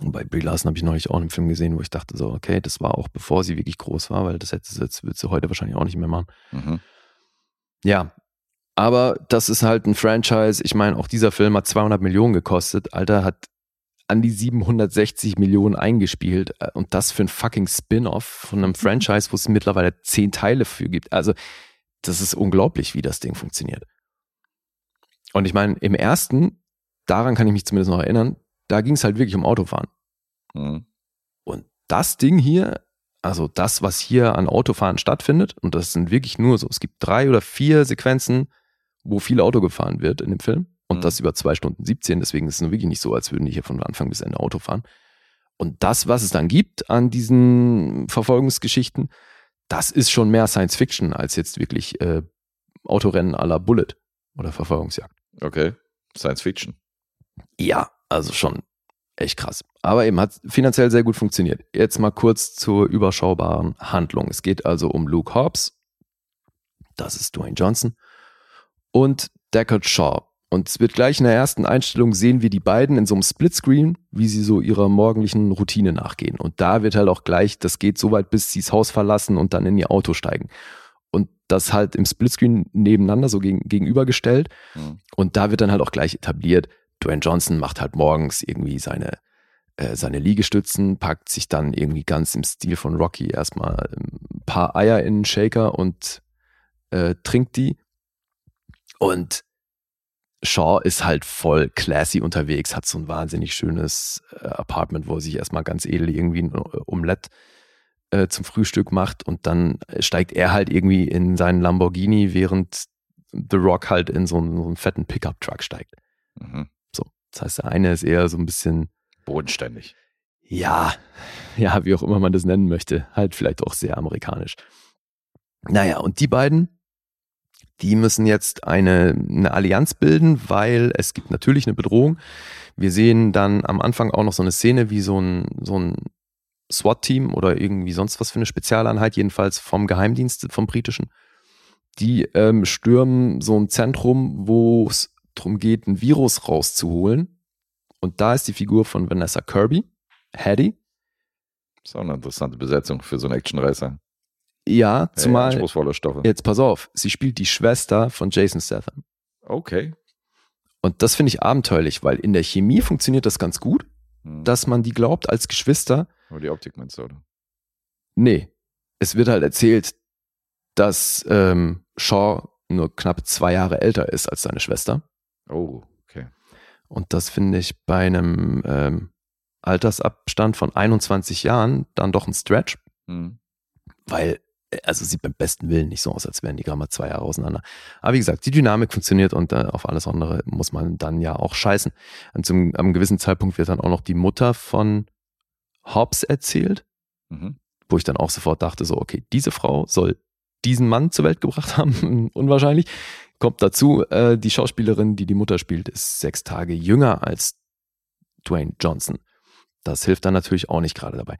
Und bei Brie Larson habe ich neulich auch einen Film gesehen, wo ich dachte so, okay, das war auch bevor sie wirklich groß war, weil das hätte sie jetzt, wird sie heute wahrscheinlich auch nicht mehr machen. Mhm. Ja, aber das ist halt ein Franchise. Ich meine, auch dieser Film hat 200 Millionen gekostet. Alter, hat an die 760 Millionen eingespielt. Äh, Und das für ein fucking Spin-off von einem Franchise, wo es mittlerweile zehn Teile für gibt. Also, das ist unglaublich, wie das Ding funktioniert. Und ich meine, im ersten, daran kann ich mich zumindest noch erinnern, da ging es halt wirklich um Autofahren. Mhm. Und das Ding hier, also das, was hier an Autofahren stattfindet, und das sind wirklich nur so, es gibt drei oder vier Sequenzen, wo viel Auto gefahren wird in dem Film. Und Mhm. das über zwei Stunden 17, deswegen ist es nur wirklich nicht so, als würden die hier von Anfang bis Ende Auto fahren. Und das, was es dann gibt an diesen Verfolgungsgeschichten, das ist schon mehr Science Fiction als jetzt wirklich äh, Autorennen à la Bullet oder Verfolgungsjagd. Okay. Science Fiction. Ja, also schon echt krass. Aber eben hat finanziell sehr gut funktioniert. Jetzt mal kurz zur überschaubaren Handlung. Es geht also um Luke Hobbs, das ist Dwayne Johnson, und Deckard Shaw. Und es wird gleich in der ersten Einstellung sehen wir die beiden in so einem Splitscreen, wie sie so ihrer morgendlichen Routine nachgehen. Und da wird halt auch gleich, das geht so weit, bis sie das Haus verlassen und dann in ihr Auto steigen. Und das halt im Splitscreen nebeneinander so gegen, gegenübergestellt. Mhm. Und da wird dann halt auch gleich etabliert, Dwayne Johnson macht halt morgens irgendwie seine, äh, seine Liegestützen, packt sich dann irgendwie ganz im Stil von Rocky erstmal ein paar Eier in einen Shaker und äh, trinkt die. Und Shaw ist halt voll classy unterwegs, hat so ein wahnsinnig schönes äh, Apartment, wo er sich erstmal ganz edel irgendwie ein Omelette äh, zum Frühstück macht und dann steigt er halt irgendwie in seinen Lamborghini, während The Rock halt in so einen, so einen fetten Pickup-Truck steigt. Mhm. So. Das heißt, der eine ist eher so ein bisschen, Bodenständig. ja, ja, wie auch immer man das nennen möchte, halt vielleicht auch sehr amerikanisch. Naja, und die beiden, die müssen jetzt eine, eine Allianz bilden, weil es gibt natürlich eine Bedrohung. Wir sehen dann am Anfang auch noch so eine Szene, wie so ein, so ein SWAT-Team oder irgendwie sonst was für eine Spezialeinheit, jedenfalls vom Geheimdienst, vom britischen. Die ähm, stürmen so ein Zentrum, wo es darum geht, ein Virus rauszuholen. Und da ist die Figur von Vanessa Kirby, Hattie. Ist auch eine interessante Besetzung für so einen Actionreißer. Ja, Hey, zumal, Anspruchsvolle Stoffe. jetzt pass auf, sie spielt die Schwester von Jason Statham. Okay. Und das finde ich abenteuerlich, weil in der Chemie funktioniert das ganz gut, Mhm. dass man die glaubt als Geschwister. Aber die Optik meinst du, oder? Nee, es wird halt erzählt, dass ähm, Shaw nur knapp zwei Jahre älter ist als seine Schwester. Oh, okay. Und das finde ich bei einem ähm, Altersabstand von 21 Jahren dann doch ein Stretch, Mhm. weil also sieht beim besten Willen nicht so aus, als wären die gerade mal zwei Jahre auseinander. Aber wie gesagt, die Dynamik funktioniert und äh, auf alles andere muss man dann ja auch scheißen. Und zum einem gewissen Zeitpunkt wird dann auch noch die Mutter von Hobbs erzählt, Mhm. wo ich dann auch sofort dachte, so, okay, diese Frau soll diesen Mann zur Welt gebracht haben, <laughs> unwahrscheinlich. Kommt dazu, äh, die Schauspielerin, die die Mutter spielt, ist sechs Tage jünger als Dwayne Johnson. Das hilft dann natürlich auch nicht gerade dabei.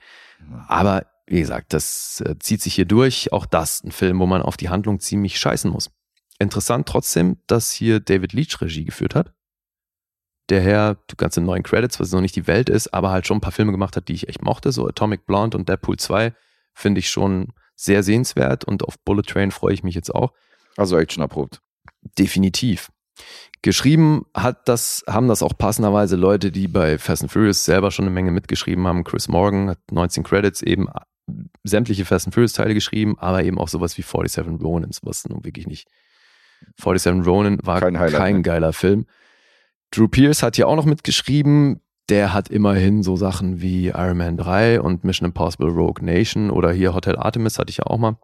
Aber wie gesagt, das äh, zieht sich hier durch. Auch das ein Film, wo man auf die Handlung ziemlich scheißen muss. Interessant trotzdem, dass hier David Leach Regie geführt hat. Der Herr, du kannst in neuen Credits, was noch nicht die Welt ist, aber halt schon ein paar Filme gemacht hat, die ich echt mochte. So Atomic Blonde und Deadpool 2 finde ich schon sehr sehenswert und auf Bullet Train freue ich mich jetzt auch. Also Action erprobt. Definitiv. Geschrieben hat das, haben das auch passenderweise Leute, die bei Fast and Furious selber schon eine Menge mitgeschrieben haben. Chris Morgan hat 19 Credits eben sämtliche Fast and Furious Teile geschrieben, aber eben auch sowas wie 47 Ronins, was nun wirklich nicht. 47 Ronin war Kein kein, ne? geiler Film. Drew Pierce hat hier auch noch mitgeschrieben. Der hat immerhin so Sachen wie Iron Man 3 und Mission Impossible Rogue Nation oder hier Hotel Artemis hatte ich ja auch mal.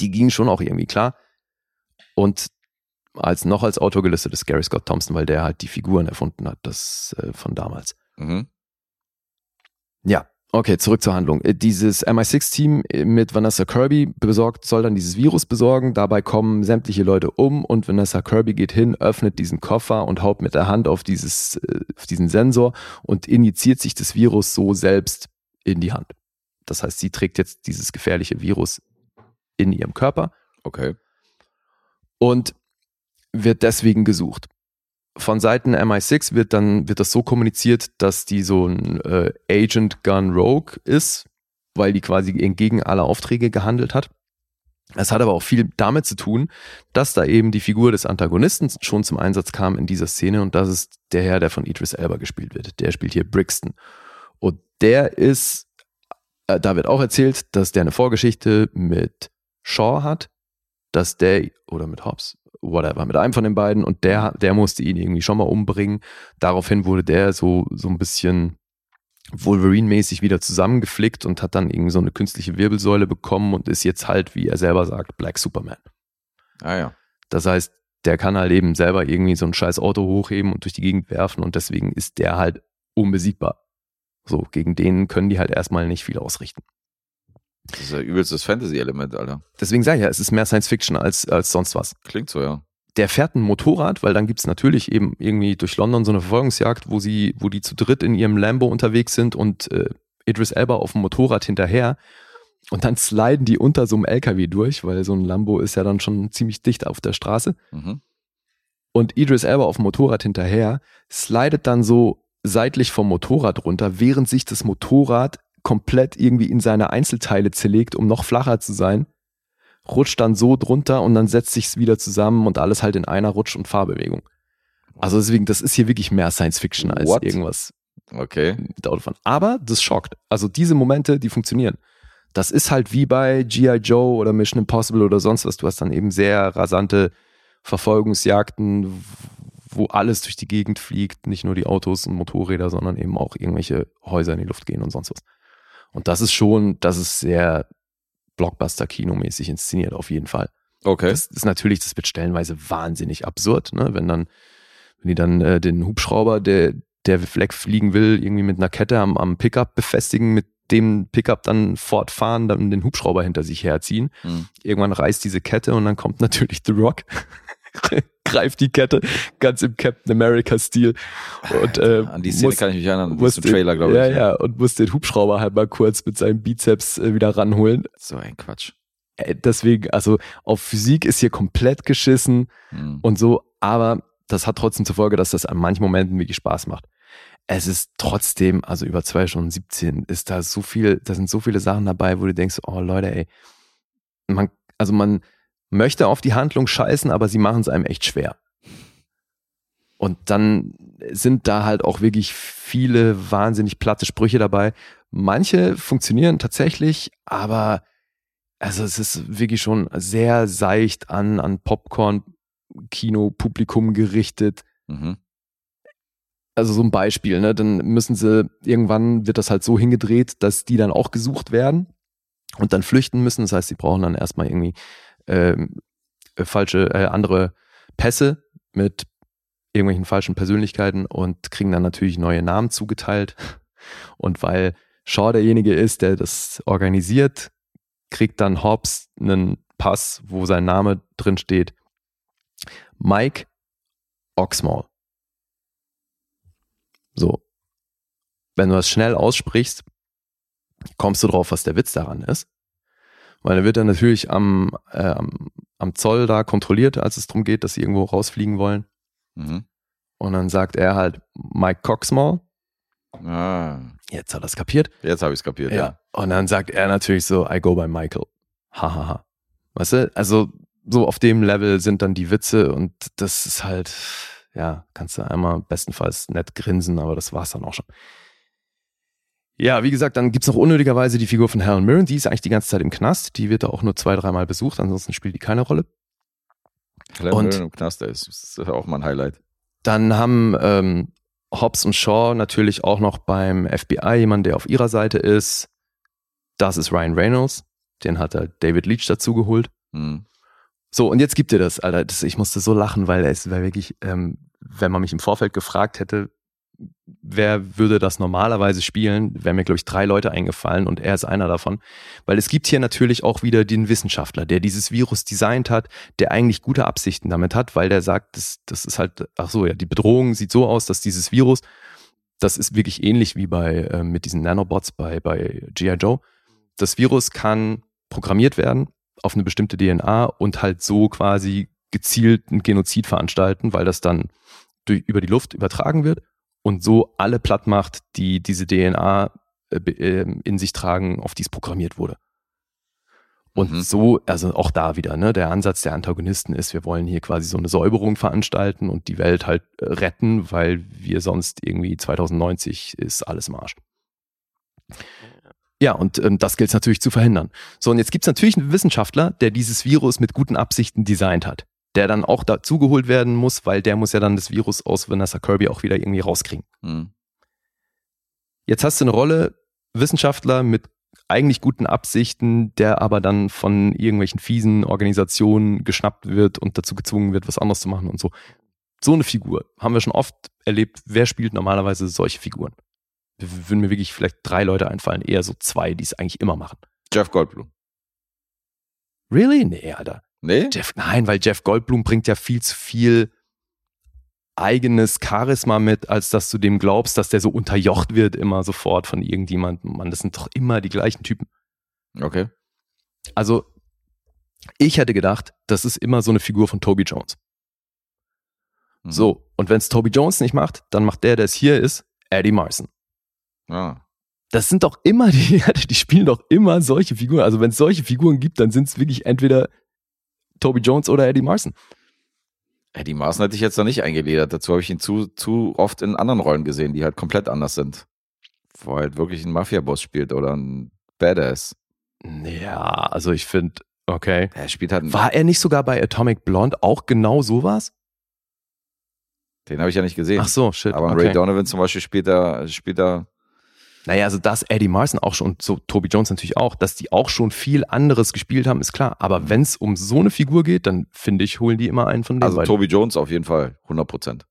Die gingen schon auch irgendwie klar. Und als noch als Autor gelistet ist Gary Scott Thompson, weil der halt die Figuren erfunden hat, das äh, von damals. Mhm. Ja, okay, zurück zur Handlung. Äh, Dieses MI6-Team mit Vanessa Kirby besorgt, soll dann dieses Virus besorgen. Dabei kommen sämtliche Leute um und Vanessa Kirby geht hin, öffnet diesen Koffer und haut mit der Hand auf, dieses, äh, auf diesen Sensor und injiziert sich das Virus so selbst in die Hand. Das heißt, sie trägt jetzt dieses gefährliche Virus in ihrem Körper Okay. und wird deswegen gesucht. Von Seiten MI6 wird dann wird das so kommuniziert, dass die so ein äh, Agent Gun Rogue ist, weil die quasi entgegen aller Aufträge gehandelt hat. Es hat aber auch viel damit zu tun, dass da eben die Figur des Antagonisten schon zum Einsatz kam in dieser Szene und das ist der Herr, der von Idris Elba gespielt wird. Der spielt hier Brixton. Und der ist, äh, da wird auch erzählt, dass der eine Vorgeschichte mit Shaw hat, dass der, oder mit Hobbs, whatever, mit einem von den beiden und der, der musste ihn irgendwie schon mal umbringen. Daraufhin wurde der so, so ein bisschen Wolverine-mäßig wieder zusammengeflickt und hat dann irgendwie so eine künstliche Wirbelsäule bekommen und ist jetzt halt, wie er selber sagt, Black Superman. Ah ja. Das heißt, der kann halt eben selber irgendwie so ein scheiß Auto hochheben und durch die Gegend werfen und deswegen ist der halt unbesiegbar. So, gegen den können die halt erstmal nicht viel ausrichten. Das ist ja übelstes Fantasy-Element, Alter. Deswegen sage ich ja, es ist mehr Science Fiction als, als sonst was. Klingt so, ja. der fährt ein Motorrad, weil dann gibt's natürlich eben irgendwie durch London so eine Verfolgungsjagd, wo sie, wo die zu dritt in ihrem Lambo unterwegs sind und äh, Idris Elba auf dem Motorrad hinterher. Und dann sliden die unter so einem LKW durch, weil so ein Lambo ist ja dann schon ziemlich dicht auf der Straße. Mhm. Und Idris Elba auf dem Motorrad hinterher slidet dann so seitlich vom Motorrad runter, während sich das Motorrad komplett irgendwie in seine Einzelteile zerlegt, um noch flacher zu sein rutscht dann so drunter und dann setzt sich's wieder zusammen und alles halt in einer Rutsch- und Fahrbewegung. Also deswegen, das ist hier wirklich mehr Science Fiction als What? irgendwas Okay. mit Autofahren. Aber das schockt. Also diese Momente, die funktionieren. Das ist halt wie bei G.I. Joe oder Mission Impossible oder sonst was. Du hast dann eben sehr rasante Verfolgungsjagden, wo alles durch die Gegend fliegt. Nicht nur die Autos und Motorräder, sondern eben auch irgendwelche Häuser in die Luft gehen und sonst was. Und das ist schon, das ist sehr Blockbuster-Kinomäßig inszeniert, auf jeden Fall. Okay. Das ist natürlich, das wird stellenweise wahnsinnig absurd, ne? Wenn dann, wenn die dann äh, den Hubschrauber, der, der wegfliegen will, irgendwie mit einer Kette am, am Pickup befestigen, mit dem Pickup dann fortfahren, dann den Hubschrauber hinter sich herziehen. Hm. Irgendwann reißt diese Kette und dann kommt natürlich The Rock, <laughs> greift die Kette, ganz im Captain America-Stil. Und äh, An die Szene muss- kann ich mich erinnern. Muss im Trailer, glaube ich. ja, ja, und muss den Hubschrauber halt mal kurz mit seinem Bizeps äh, wieder ranholen. So ein Quatsch. Äh, Deswegen, also auf Physik ist hier komplett geschissen Hm. und so, aber das hat trotzdem zur Folge, dass das an manchen Momenten wirklich Spaß macht. Es ist trotzdem, also über zwei Stunden 17, ist da so viel, da sind so viele Sachen dabei, wo du denkst, oh Leute, ey, man, also man möchte auf die Handlung scheißen, aber sie machen es einem echt schwer. Und dann sind da halt auch wirklich viele wahnsinnig platte Sprüche dabei. Manche funktionieren tatsächlich, aber also es ist wirklich schon sehr seicht an, an Popcorn-Kino-Publikum gerichtet. Mhm. Also so ein Beispiel, ne? Dann müssen sie, irgendwann wird das halt so hingedreht, dass die dann auch gesucht werden. und dann flüchten müssen. Das heißt, sie brauchen dann erstmal irgendwie äh, falsche, äh, andere Pässe mit irgendwelchen falschen Persönlichkeiten und kriegen dann natürlich neue Namen zugeteilt. <laughs> Und weil Shaw derjenige ist, der das organisiert, kriegt dann Hobbs einen Pass, wo sein Name drin steht. Mike Oxmall. So. Wenn du das schnell aussprichst, kommst du drauf, was der Witz daran ist. Weil er wird dann natürlich am, äh, am Zoll da kontrolliert, als es darum geht, dass sie irgendwo rausfliegen wollen. Mhm. Und dann sagt er halt Mike Coxmall. Ah, Jetzt hat er es kapiert. jetzt habe ich es kapiert, ja. Und dann sagt er natürlich so, I go by Michael. Hahaha. Weißt du? Also so auf dem Level sind dann die Witze und das ist halt, ja, kannst du einmal bestenfalls nett grinsen, aber das war's dann auch schon. Ja, wie gesagt, dann gibt's noch unnötigerweise die Figur von Helen Mirren, die ist eigentlich die ganze Zeit im Knast, die wird da auch nur zwei, dreimal besucht, ansonsten spielt die keine Rolle. Helen Und- Mirren im Knast, das ist auch mal ein Highlight. Dann haben ähm, Hobbs und Shaw natürlich auch noch beim FBI jemanden, der auf ihrer Seite ist. Das ist Ryan Reynolds. Den hat er David Leach dazu geholt. Hm. So, und jetzt gibt ihr das, Alter. Das, ich musste so lachen, weil es war wirklich, ähm, wenn man mich im Vorfeld gefragt hätte, wer würde das normalerweise spielen, wären mir, glaube ich, drei Leute eingefallen und er ist einer davon. Weil es gibt hier natürlich auch wieder den Wissenschaftler, der dieses Virus designt hat, der eigentlich gute Absichten damit hat, weil der sagt, das, das ist halt, ach so, ja, die Bedrohung sieht so aus, dass dieses Virus, das ist wirklich ähnlich wie bei, äh, mit diesen Nanobots bei, bei G.I. Joe. Das Virus kann programmiert werden auf eine bestimmte DNA und halt so quasi gezielt einen Genozid veranstalten, weil das dann durch, über die Luft übertragen wird und so alle platt macht, die diese DNA äh, ähm, in sich tragen, auf die es programmiert wurde. Und Mhm. so, also auch da wieder, ne, der Ansatz der Antagonisten ist, wir wollen hier quasi so eine Säuberung veranstalten und die Welt halt äh, retten, weil wir sonst irgendwie 2090 ist alles im Arsch. Ja, und ähm, das gilt es natürlich zu verhindern. So, und jetzt gibt es natürlich einen Wissenschaftler, der dieses Virus mit guten Absichten designt hat, der dann auch dazugeholt werden muss, weil der muss ja dann das Virus aus Vanessa Kirby auch wieder irgendwie rauskriegen. Hm. Jetzt hast du eine Rolle, Wissenschaftler mit eigentlich guten Absichten, der aber dann von irgendwelchen fiesen Organisationen geschnappt wird und dazu gezwungen wird, was anderes zu machen und so. So eine Figur haben wir schon oft erlebt. Wer spielt normalerweise solche Figuren? Würden mir wirklich vielleicht drei Leute einfallen, eher so zwei, die es eigentlich immer machen. Jeff Goldblum. Really? Nee, Alter. Nee? Jeff, nein, weil Jeff Goldblum bringt ja viel zu viel eigenes Charisma mit, als dass du dem glaubst, dass der so unterjocht wird immer sofort von irgendjemandem. Mann, das sind doch immer die gleichen Typen. Okay. Also, ich hätte gedacht, das ist immer so eine Figur von Toby Jones. Hm. So, und wenn es Toby Jones nicht macht, dann macht der, der es hier ist, Eddie Marson. Ah. Das sind doch immer die, <laughs> die spielen doch immer solche Figuren. Also wenn es solche Figuren gibt, dann sind es wirklich entweder Toby Jones oder Eddie Marson. Eddie Marson hätte ich jetzt noch nicht eingeledert. Dazu habe ich ihn zu, zu oft in anderen Rollen gesehen, die halt komplett anders sind. Wo er halt wirklich ein Mafia-Boss spielt oder ein Badass. Ja, also ich finde, okay. Er spielt halt War er nicht sogar bei Atomic Blonde auch genau sowas? den habe ich ja nicht gesehen. Ach so, shit. Aber okay. Ray Donovan zum Beispiel spielt da, spielt da Naja, also dass Eddie Marson auch schon, und so Toby Jones natürlich auch, dass die auch schon viel anderes gespielt haben, ist klar. Aber wenn es um so eine Figur geht, dann finde ich, holen die immer einen von denen. also beiden. Toby Jones auf jeden Fall, 100 Prozent.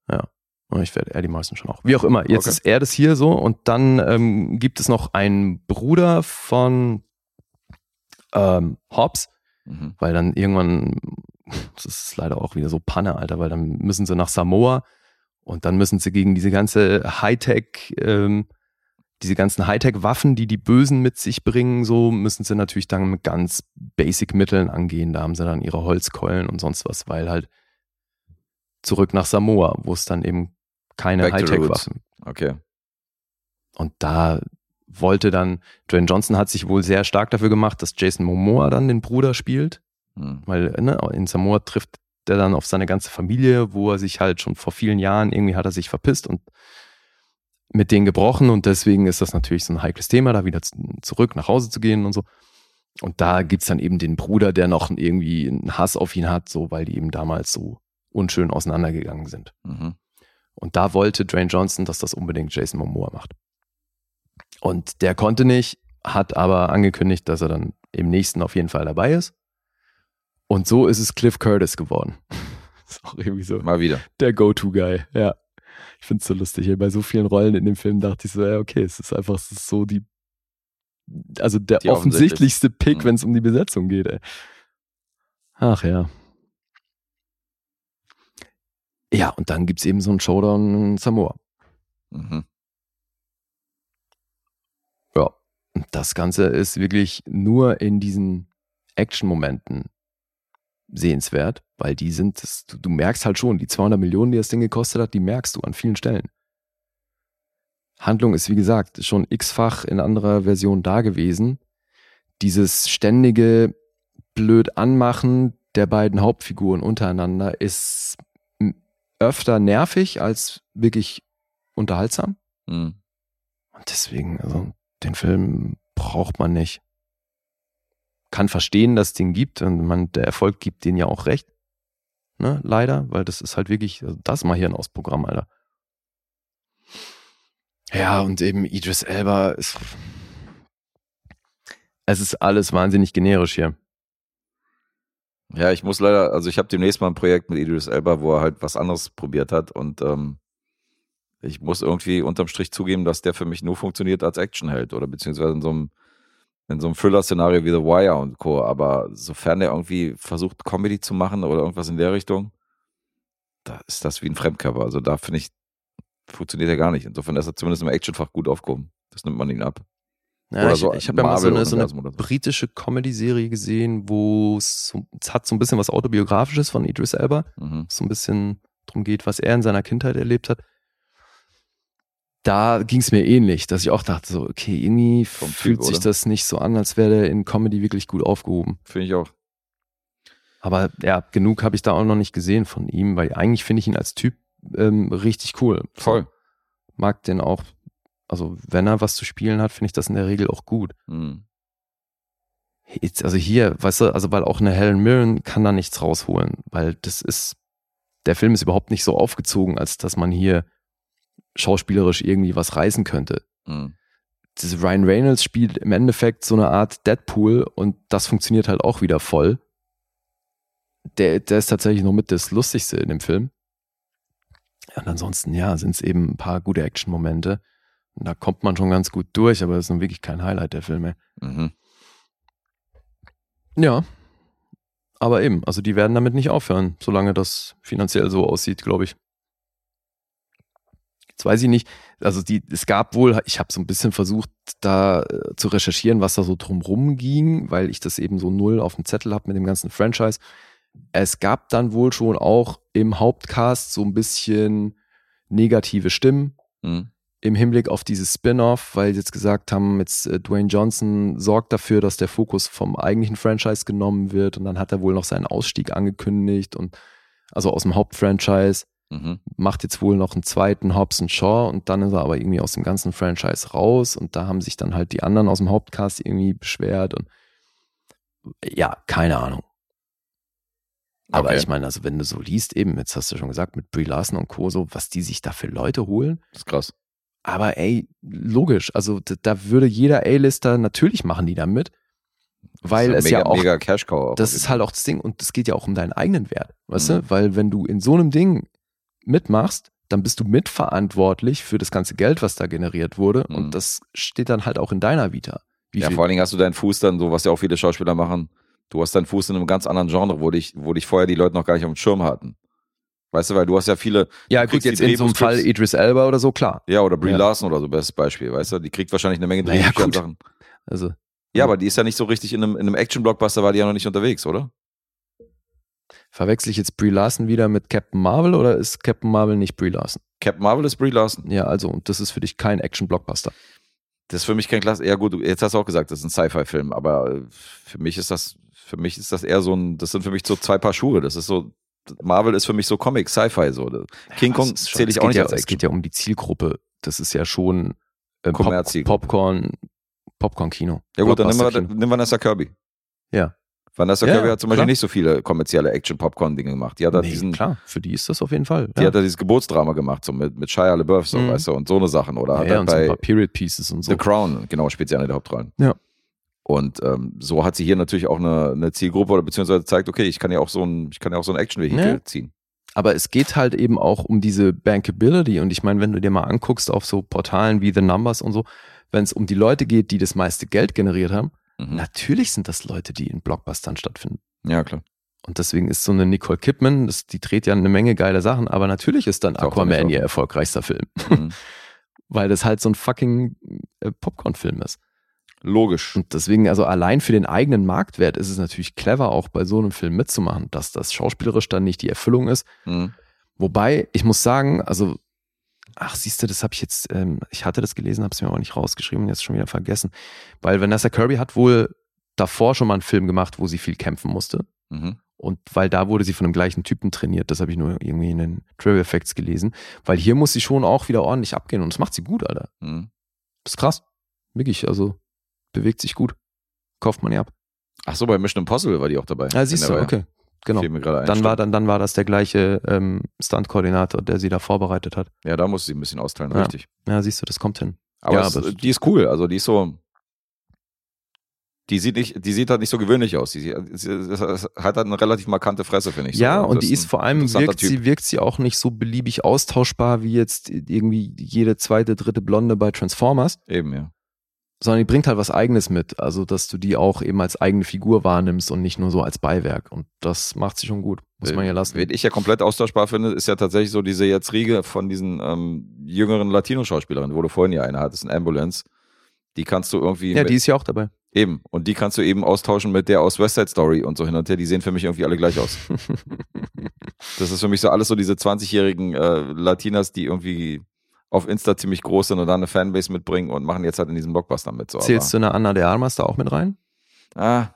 Oh, Ich werde Eddie Marson schon auch. Wie auch immer, jetzt Okay. ist er das hier so und dann ähm, gibt es noch einen Bruder von ähm, Hobbs, Mhm. weil dann irgendwann, das ist leider auch wieder so Panne, Alter, weil dann müssen sie nach Samoa und dann müssen sie gegen diese ganze Hightech, ähm, diese ganzen Hightech-Waffen, die die Bösen mit sich bringen, so müssen sie natürlich dann mit ganz Basic-Mitteln angehen. Da haben sie dann ihre Holzkeulen und sonst was, weil halt zurück nach Samoa, wo es dann eben keine. Hightech-Waffen Okay. und da wollte dann, Dwayne Johnson hat sich wohl sehr stark dafür gemacht, dass Jason Momoa dann den Bruder spielt, Mhm. weil ne, in Samoa trifft der dann auf seine ganze Familie, wo er sich halt schon vor vielen Jahren irgendwie hat er sich verpisst und mit denen gebrochen und deswegen ist das natürlich so ein heikles Thema, da wieder zurück nach Hause zu gehen und so. Und da gibt's dann eben den Bruder, der noch irgendwie einen Hass auf ihn hat, so weil die eben damals so unschön auseinandergegangen sind. Mhm. Und da wollte Dwayne Johnson, dass das unbedingt Jason Momoa macht. Und der konnte nicht, hat aber angekündigt, dass er dann im nächsten auf jeden Fall dabei ist. Und so ist es Cliff Curtis geworden. <laughs> ist auch irgendwie so Mal wieder. der Go-To-Guy, ja. Ich finde es so lustig. Bei so vielen Rollen in dem Film dachte ich so, ja, okay, es ist einfach es ist so die, also der Die offensichtlichste Pick, Mhm. wenn es um die Besetzung geht, ey. Ach ja. Ja, und dann gibt's eben so einen Showdown in Samoa. Mhm. Ja. Und das Ganze ist wirklich nur in diesen Action-Momenten sehenswert, weil die sind, das, du, du merkst halt schon, die 200 Millionen, die das Ding gekostet hat, die merkst du an vielen Stellen. Handlung ist, wie gesagt, schon x-fach in anderer Version da gewesen. Dieses ständige blöd anmachen der beiden Hauptfiguren untereinander ist öfter nervig als wirklich unterhaltsam. Mhm. Und deswegen, also den Film braucht man nicht. Kann verstehen, dass es den gibt und man, der Erfolg gibt denen ja auch recht. Ne, leider, weil das ist halt wirklich, also das mal hier ein Ausprogramm, Alter. Ja, und eben Idris Elba ist. Es ist alles wahnsinnig generisch hier. Ja, ich muss leider, also ich habe demnächst mal ein Projekt mit Idris Elba, wo er halt was anderes probiert hat und ähm, ich muss irgendwie unterm Strich zugeben, dass der für mich nur funktioniert als Actionheld oder beziehungsweise in so einem in so einem Thriller-Szenario wie The Wire und Co. Aber sofern er irgendwie versucht, Comedy zu machen oder irgendwas in der Richtung, da ist das wie ein Fremdkörper. Also da finde ich, funktioniert er gar nicht. Insofern ist er zumindest im Actionfach gut aufgehoben. Das nimmt man ihn ab. Ja, ich so ich habe ja mal so eine, so eine britische Comedy-Serie gesehen, wo es hat so ein bisschen was Autobiografisches von Idris Elba. Mhm. so ein bisschen drum geht, was er in seiner Kindheit erlebt hat. Da ging es mir ähnlich, dass ich auch dachte, so, okay, irgendwie Vom Typ, fühlt sich oder? das nicht so an, als wäre der in Comedy wirklich gut aufgehoben. Finde ich auch. Aber ja, genug habe ich da auch noch nicht gesehen von ihm, weil eigentlich finde ich ihn als Typ ähm, richtig cool. Voll. Mag den auch, also wenn er was zu spielen hat, finde ich das in der Regel auch gut. Mhm. Jetzt, also hier, weißt du, also weil auch eine Helen Mirren kann da nichts rausholen, weil das ist, der Film ist überhaupt nicht so aufgezogen, als dass man hier schauspielerisch irgendwie was reißen könnte. Mhm. Das Ryan Reynolds spielt im Endeffekt so eine Art Deadpool und das funktioniert halt auch wieder voll. Der, der ist tatsächlich noch mit das Lustigste in dem Film. Und ansonsten, ja, sind es eben ein paar gute Action-Momente. Und da kommt man schon ganz gut durch, aber das ist nun wirklich kein Highlight der Filme. Mhm. Ja. Aber eben, also die werden damit nicht aufhören, solange das finanziell so aussieht, glaube ich. Jetzt weiß ich nicht, also die, es gab wohl, ich habe so ein bisschen versucht, da äh, zu recherchieren, was da so drumrum ging, weil ich das eben so null auf dem Zettel habe mit dem ganzen Franchise. Es gab dann wohl schon auch im Hauptcast so ein bisschen negative Stimmen, Mhm. im Hinblick auf dieses Spin-off, weil sie jetzt gesagt haben, jetzt äh, Dwayne Johnson sorgt dafür, dass der Fokus vom eigentlichen Franchise genommen wird und dann hat er wohl noch seinen Ausstieg angekündigt und also aus dem Hauptfranchise Mhm. macht jetzt wohl noch einen zweiten Hobbs and Shaw und dann ist er aber irgendwie aus dem ganzen Franchise raus und da haben sich dann halt die anderen aus dem Hauptcast irgendwie beschwert und ja, keine Ahnung. Aber Okay. ich meine, also wenn du so liest, eben, jetzt hast du schon gesagt, mit Brie Larson und Co., so, was die sich da für Leute holen, Das ist krass. aber ey, logisch, also da, da würde jeder A-Lister, natürlich machen die da mit, weil das es ist ja mega, auch, Mega Cash Cow. das ist halt auch das Ding und es geht ja auch um deinen eigenen Wert, weißt Mhm. du, weil wenn du in so einem Ding mitmachst, dann bist du mitverantwortlich für das ganze Geld, was da generiert wurde Mhm. und das steht dann halt auch in deiner Vita. Wie Ja, viel, vor allen Dingen hast du deinen Fuß dann, so was ja auch viele Schauspieler machen, du hast deinen Fuß in einem ganz anderen Genre, wo dich, wo dich vorher die Leute noch gar nicht auf dem Schirm hatten. Weißt du, weil du hast ja viele, ja gut, jetzt in so einem Fall Idris Elba oder so, klar. ja, oder Brie Ja. Larson oder so, bestes Beispiel, weißt du, die kriegt wahrscheinlich eine Menge Naja, Drehbücher. Sachen. Also Ja, aber die ist ja nicht so richtig in einem, in einem Action-Blockbuster, war die ja noch nicht unterwegs, oder? Verwechsel ich jetzt Brie Larson wieder mit Captain Marvel oder ist Captain Marvel nicht Brie Larson? Captain Marvel ist Brie Larson. Ja, also und das ist für dich kein Action-Blockbuster. Das ist für mich kein Klasse. Ja, gut, jetzt hast du auch gesagt, das ist ein Sci-Fi-Film, aber äh, für mich ist das, für mich ist das eher so ein, das sind für mich so zwei Paar Schuhe. Das ist so, Marvel ist für mich so Comic, Sci-Fi, so. King Kong Es zähle es ich auch geht nicht ja, als Es Action. geht ja um die Zielgruppe. Das ist ja schon äh, Pop. Popcorn, Popcorn-Kino. Ja gut, dann nehmen wir, Blockbuster-Kino. nimm Vanessa Kirby. Ja. Vanessa Ja, Kirby hat zum Beispiel klar. nicht so viele kommerzielle Action-Popcorn-Dinge gemacht. Die hat, Nee, diesen, klar, für die ist das auf jeden Fall. die ja. hat da dieses Geburtsdrama gemacht, so mit, mit Shia LaBeouf, so, Mhm. weißt du, und so eine Sachen. Oder ja, hat ja, und so ein bei paar Period Pieces und so. The Crown, genau, spielt sie eine der Hauptrollen. Ja. Und ähm, so hat sie hier natürlich auch eine, eine Zielgruppe oder beziehungsweise zeigt, okay, ich kann ja auch so ein, ich kann ja auch so ein Action-Vehikel Ja. ziehen. Aber es geht halt eben auch um diese Bankability. Und ich meine, wenn du dir mal anguckst auf so Portalen wie The Numbers und so, wenn es um die Leute geht, die das meiste Geld generiert haben, Mhm. natürlich sind das Leute, die in Blockbustern stattfinden. Ja, klar. Und deswegen ist so eine Nicole Kidman, das, die dreht ja eine Menge geile Sachen, aber natürlich ist dann Aquaman ihr erfolgreichster Film. Mhm. <laughs> Weil das halt so ein fucking äh, Popcorn-Film ist. Logisch. Und deswegen, also allein für den eigenen Marktwert ist es natürlich clever, auch bei so einem Film mitzumachen, dass das schauspielerisch dann nicht die Erfüllung ist. Mhm. Wobei, ich muss sagen, also, ach, siehst du, das habe ich jetzt, ähm, ich hatte das gelesen, habe es mir aber nicht rausgeschrieben und jetzt schon wieder vergessen. Weil Vanessa Kirby hat wohl davor schon mal einen Film gemacht, wo sie viel kämpfen musste. Mhm. Und weil da wurde sie von dem gleichen Typen trainiert, das habe ich nur irgendwie in den Trivia Effects gelesen. Weil hier muss sie schon auch wieder ordentlich abgehen und das macht sie gut, Alter. Mhm. Das ist krass. Wirklich, also bewegt sich gut. Kauft man ja ab. Ach so, bei Mission Impossible war die auch dabei. Ah, siehst du, okay. Genau. Dann war, dann, dann war das der gleiche ähm, Stunt-Koordinator, der sie da vorbereitet hat. Ja, da musste sie ein bisschen austeilen, Ja. richtig. Ja, siehst du, das kommt hin. Aber, Ja, es, aber- die ist cool. Also die ist so. Die sieht, nicht, die sieht halt nicht so gewöhnlich aus. Die, sie, hat halt eine relativ markante Fresse, finde ich. so. ja, und die ist vor allem, wirkt Typ. sie, wirkt sie auch nicht so beliebig austauschbar wie jetzt irgendwie jede zweite, dritte Blonde bei Transformers, Eben, ja. Sondern die bringt halt was Eigenes mit. Also, dass du die auch eben als eigene Figur wahrnimmst und nicht nur so als Beiwerk. Und das macht sie schon gut. Muss man ja lassen. Wen ich ja komplett austauschbar finde, ist ja tatsächlich so diese jetzt Riege von diesen ähm, jüngeren Latino-Schauspielerinnen, wo du vorhin ja eine hattest, ein Ambulance. Die kannst du irgendwie. Ja, die ist ja auch dabei. eben. Und die kannst du eben austauschen mit der aus West Side Story und so hin und her. Die sehen für mich irgendwie alle gleich aus. <laughs> Das ist für mich so alles so diese 20-jährigen äh, Latinas, die irgendwie auf Insta ziemlich groß sind und da eine Fanbase mitbringen und machen jetzt halt in diesem Blockbuster mit. So. Zählst du eine Anna de Armas da auch mit rein? Ah,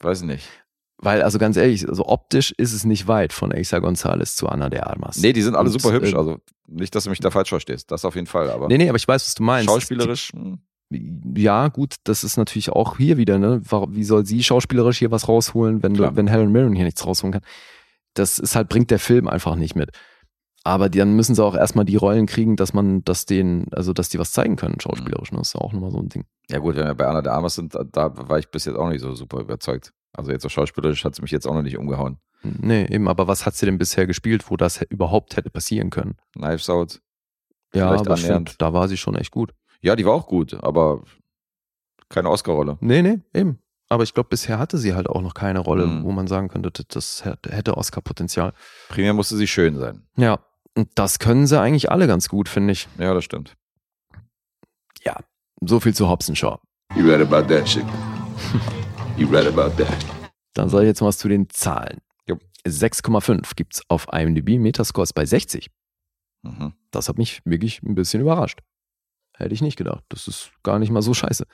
weiß ich nicht. Weil, also ganz ehrlich, also optisch ist es nicht weit von Asa Gonzalez zu Anna de Armas. Nee, die sind alle Und, super hübsch. äh, Also nicht, dass du mich da falsch verstehst. Das auf jeden Fall. Aber Nee, nee, aber ich weiß, was du meinst. schauspielerisch. hm. Ja, gut, das ist natürlich auch hier wieder, ne? Wie soll sie schauspielerisch hier was rausholen, wenn, du, wenn Helen Mirren hier nichts rausholen kann? Das ist halt, bringt der Film einfach nicht mit. Aber die, dann müssen sie auch erstmal die Rollen kriegen, dass man, dass denen, also dass die was zeigen können, schauspielerisch. Ne? Das ist ja auch nochmal so ein Ding. Ja gut, wenn wir bei Anna de Armas sind, da, da war ich bis jetzt auch nicht so super überzeugt. Also jetzt so schauspielerisch hat sie mich jetzt auch noch nicht umgehauen. Nee, eben, aber was hat sie denn bisher gespielt, wo das überhaupt hätte passieren können? Knives Out. Ja, aber find, da war sie schon echt gut. Ja, die war auch gut, aber keine Oscar-Rolle. Nee, nee, eben. Aber ich glaube, bisher hatte sie halt auch noch keine Rolle, Mhm. wo man sagen könnte, das- hätte Oscar-Potenzial. Primär musste sie schön sein. Ja, das können sie eigentlich alle ganz gut, finde ich. Ja, das stimmt. Ja, so viel zu Hobson Shaw. You read about that chick? <laughs> You read about that? Dann sage ich jetzt mal was zu den Zahlen. Jo. 6,5 gibt's auf IMDb, Metascore ist bei 60. Mhm. Das hat mich wirklich ein bisschen überrascht. Hätte ich nicht gedacht. Das ist gar nicht mal so scheiße.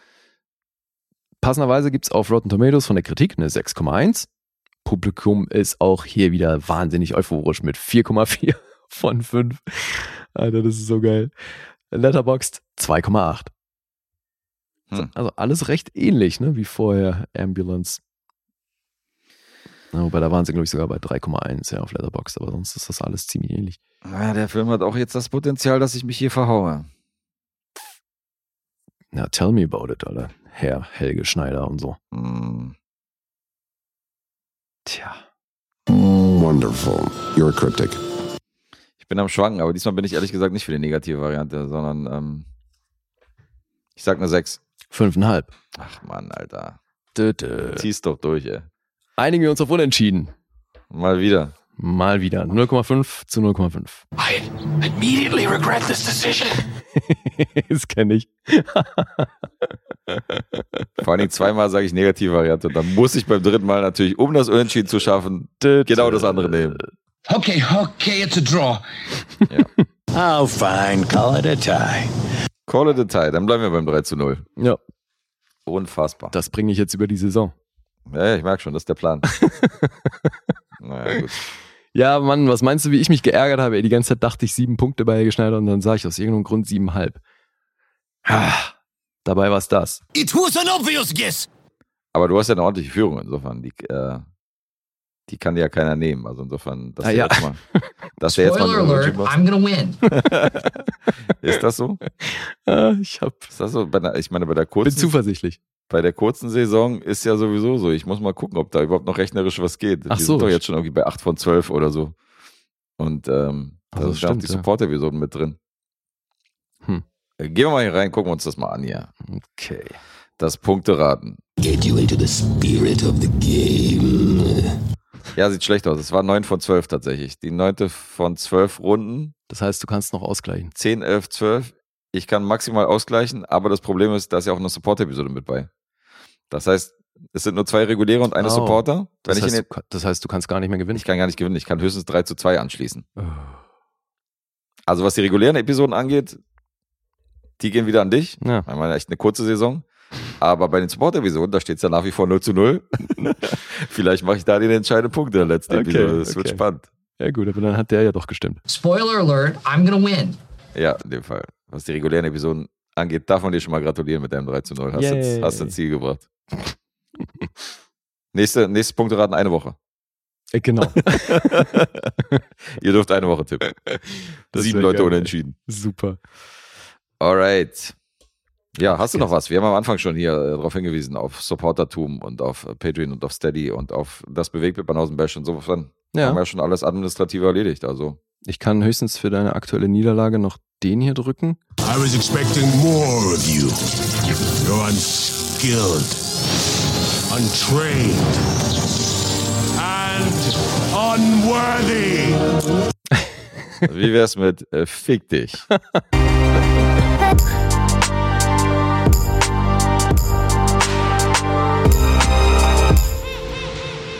Passenderweise gibt's auf Rotten Tomatoes von der Kritik eine 6,1. Publikum ist auch hier wieder wahnsinnig euphorisch mit 4,4 von 5. Alter, das ist so geil. Letterboxd 2,8. Hm. Also alles recht ähnlich, ne, wie vorher Ambulance. Ja, wobei da waren sie, glaube ich, sogar bei 3,1 ja, auf Letterboxd, aber sonst ist das alles ziemlich ähnlich. Ja, der Film hat auch jetzt das Potenzial, dass ich mich hier verhaue. Ja, tell me about it, Alter. Herr Helge Schneider und so. Hm. Tja. Wonderful. You're cryptic. Ich bin am Schwanken, aber diesmal bin ich ehrlich gesagt nicht für die negative Variante, sondern ähm, ich sag eine 6. Fünfeinhalb. Ach Mann, Alter. Dö, dö. Zieh's doch durch, ey. Einigen wir uns auf Unentschieden. Mal wieder. Mal wieder. 0,5 zu 0,5. I immediately regret this decision. <laughs> das kenne ich. <laughs> Vor allen Dingen zweimal sage ich negative Variante und dann muss ich beim dritten Mal natürlich, um das Unentschieden zu schaffen, Dö, genau das andere nehmen. Okay, okay, it's a draw. Oh, fine. Call it a tie. Call it a tie, dann bleiben wir beim 3 zu 0. Ja, Unfassbar. das bringe ich jetzt über die Saison. Ja, ja, ich merke schon, das ist der Plan. <laughs> naja, gut. Ja, Mann, was meinst du, wie ich mich geärgert habe? Die ganze Zeit dachte ich sieben Punkte bei Helge Schneider und dann sah ich aus irgendeinem Grund siebenhalb. Ah, dabei war es das. It was an obvious guess. Aber du hast ja eine ordentliche Führung, insofern. Die, äh, die kann ja keiner nehmen. Also insofern, dass Ah, ja. jetzt mal, dass du jetzt mal Spoiler alert. I'm gonna win. <laughs> Ist das so? Ah, ich hab, Ist das so? Bei der, ich meine, bei der bin kurzen, zuversichtlich. bei der kurzen Saison ist ja sowieso so. Ich muss mal gucken, ob da überhaupt noch rechnerisch was geht. Ach Wir so. sind doch jetzt schon irgendwie bei 8 von 12 oder so. Und ähm, da Also sind auch stimmt, die ja. Support-Episoden mit drin. Hm. Äh, Gehen wir mal hier rein, gucken wir uns das mal an hier. Okay. Das Punkteraten. Get you into the spirit of the game. Ja, sieht schlecht aus. Es war 9 von 12 tatsächlich. Die neunte von 12 Runden. Das heißt, du kannst noch ausgleichen. 10, 11, 12. Ich kann maximal ausgleichen, aber das Problem ist, da ist ja auch eine Support-Episode mit bei. Das heißt, es sind nur zwei reguläre und eine Oh. Supporter. Wenn Das heißt, den, du, das heißt, du kannst gar nicht mehr gewinnen. ich kann gar nicht gewinnen, ich kann höchstens 3 zu 2 anschließen. Oh. Also was die regulären Episoden angeht, die gehen wieder an dich. Ja. Wir haben echt eine kurze Saison. Aber bei den Support-Episoden, da steht es ja nach wie vor 0 zu 0. <laughs> Vielleicht mache ich da den entscheidenden Punkt in der letzten Okay, Episode. Das wird okay. spannend. ja gut, aber dann hat der ja doch gestimmt. Spoiler alert, I'm gonna win. Ja, in dem Fall. Was die regulären Episoden angeht, darf man dir schon mal gratulieren mit deinem 3 zu 0. Hast, Yay. hast ein Ziel gebracht. <laughs> Nächste, nächste Punkte raten, eine Woche. Äh, genau. <laughs> Ihr dürft eine Woche tippen. Das Sieben Leute geil. unentschieden. Super. Alright. Ja, hast du noch was? Wir haben am Anfang schon hier äh, darauf hingewiesen, auf Supportertum und auf äh, Patreon und auf Steady und auf das Bewegtbild Banausen Bash und so. Dann Ja. haben wir schon alles administrativ erledigt. Also Ich kann höchstens für deine aktuelle Niederlage noch den hier drücken. I was expecting more of you. You're unskilled, untrained, and unworthy. wie wär's mit äh, Fick dich? <laughs>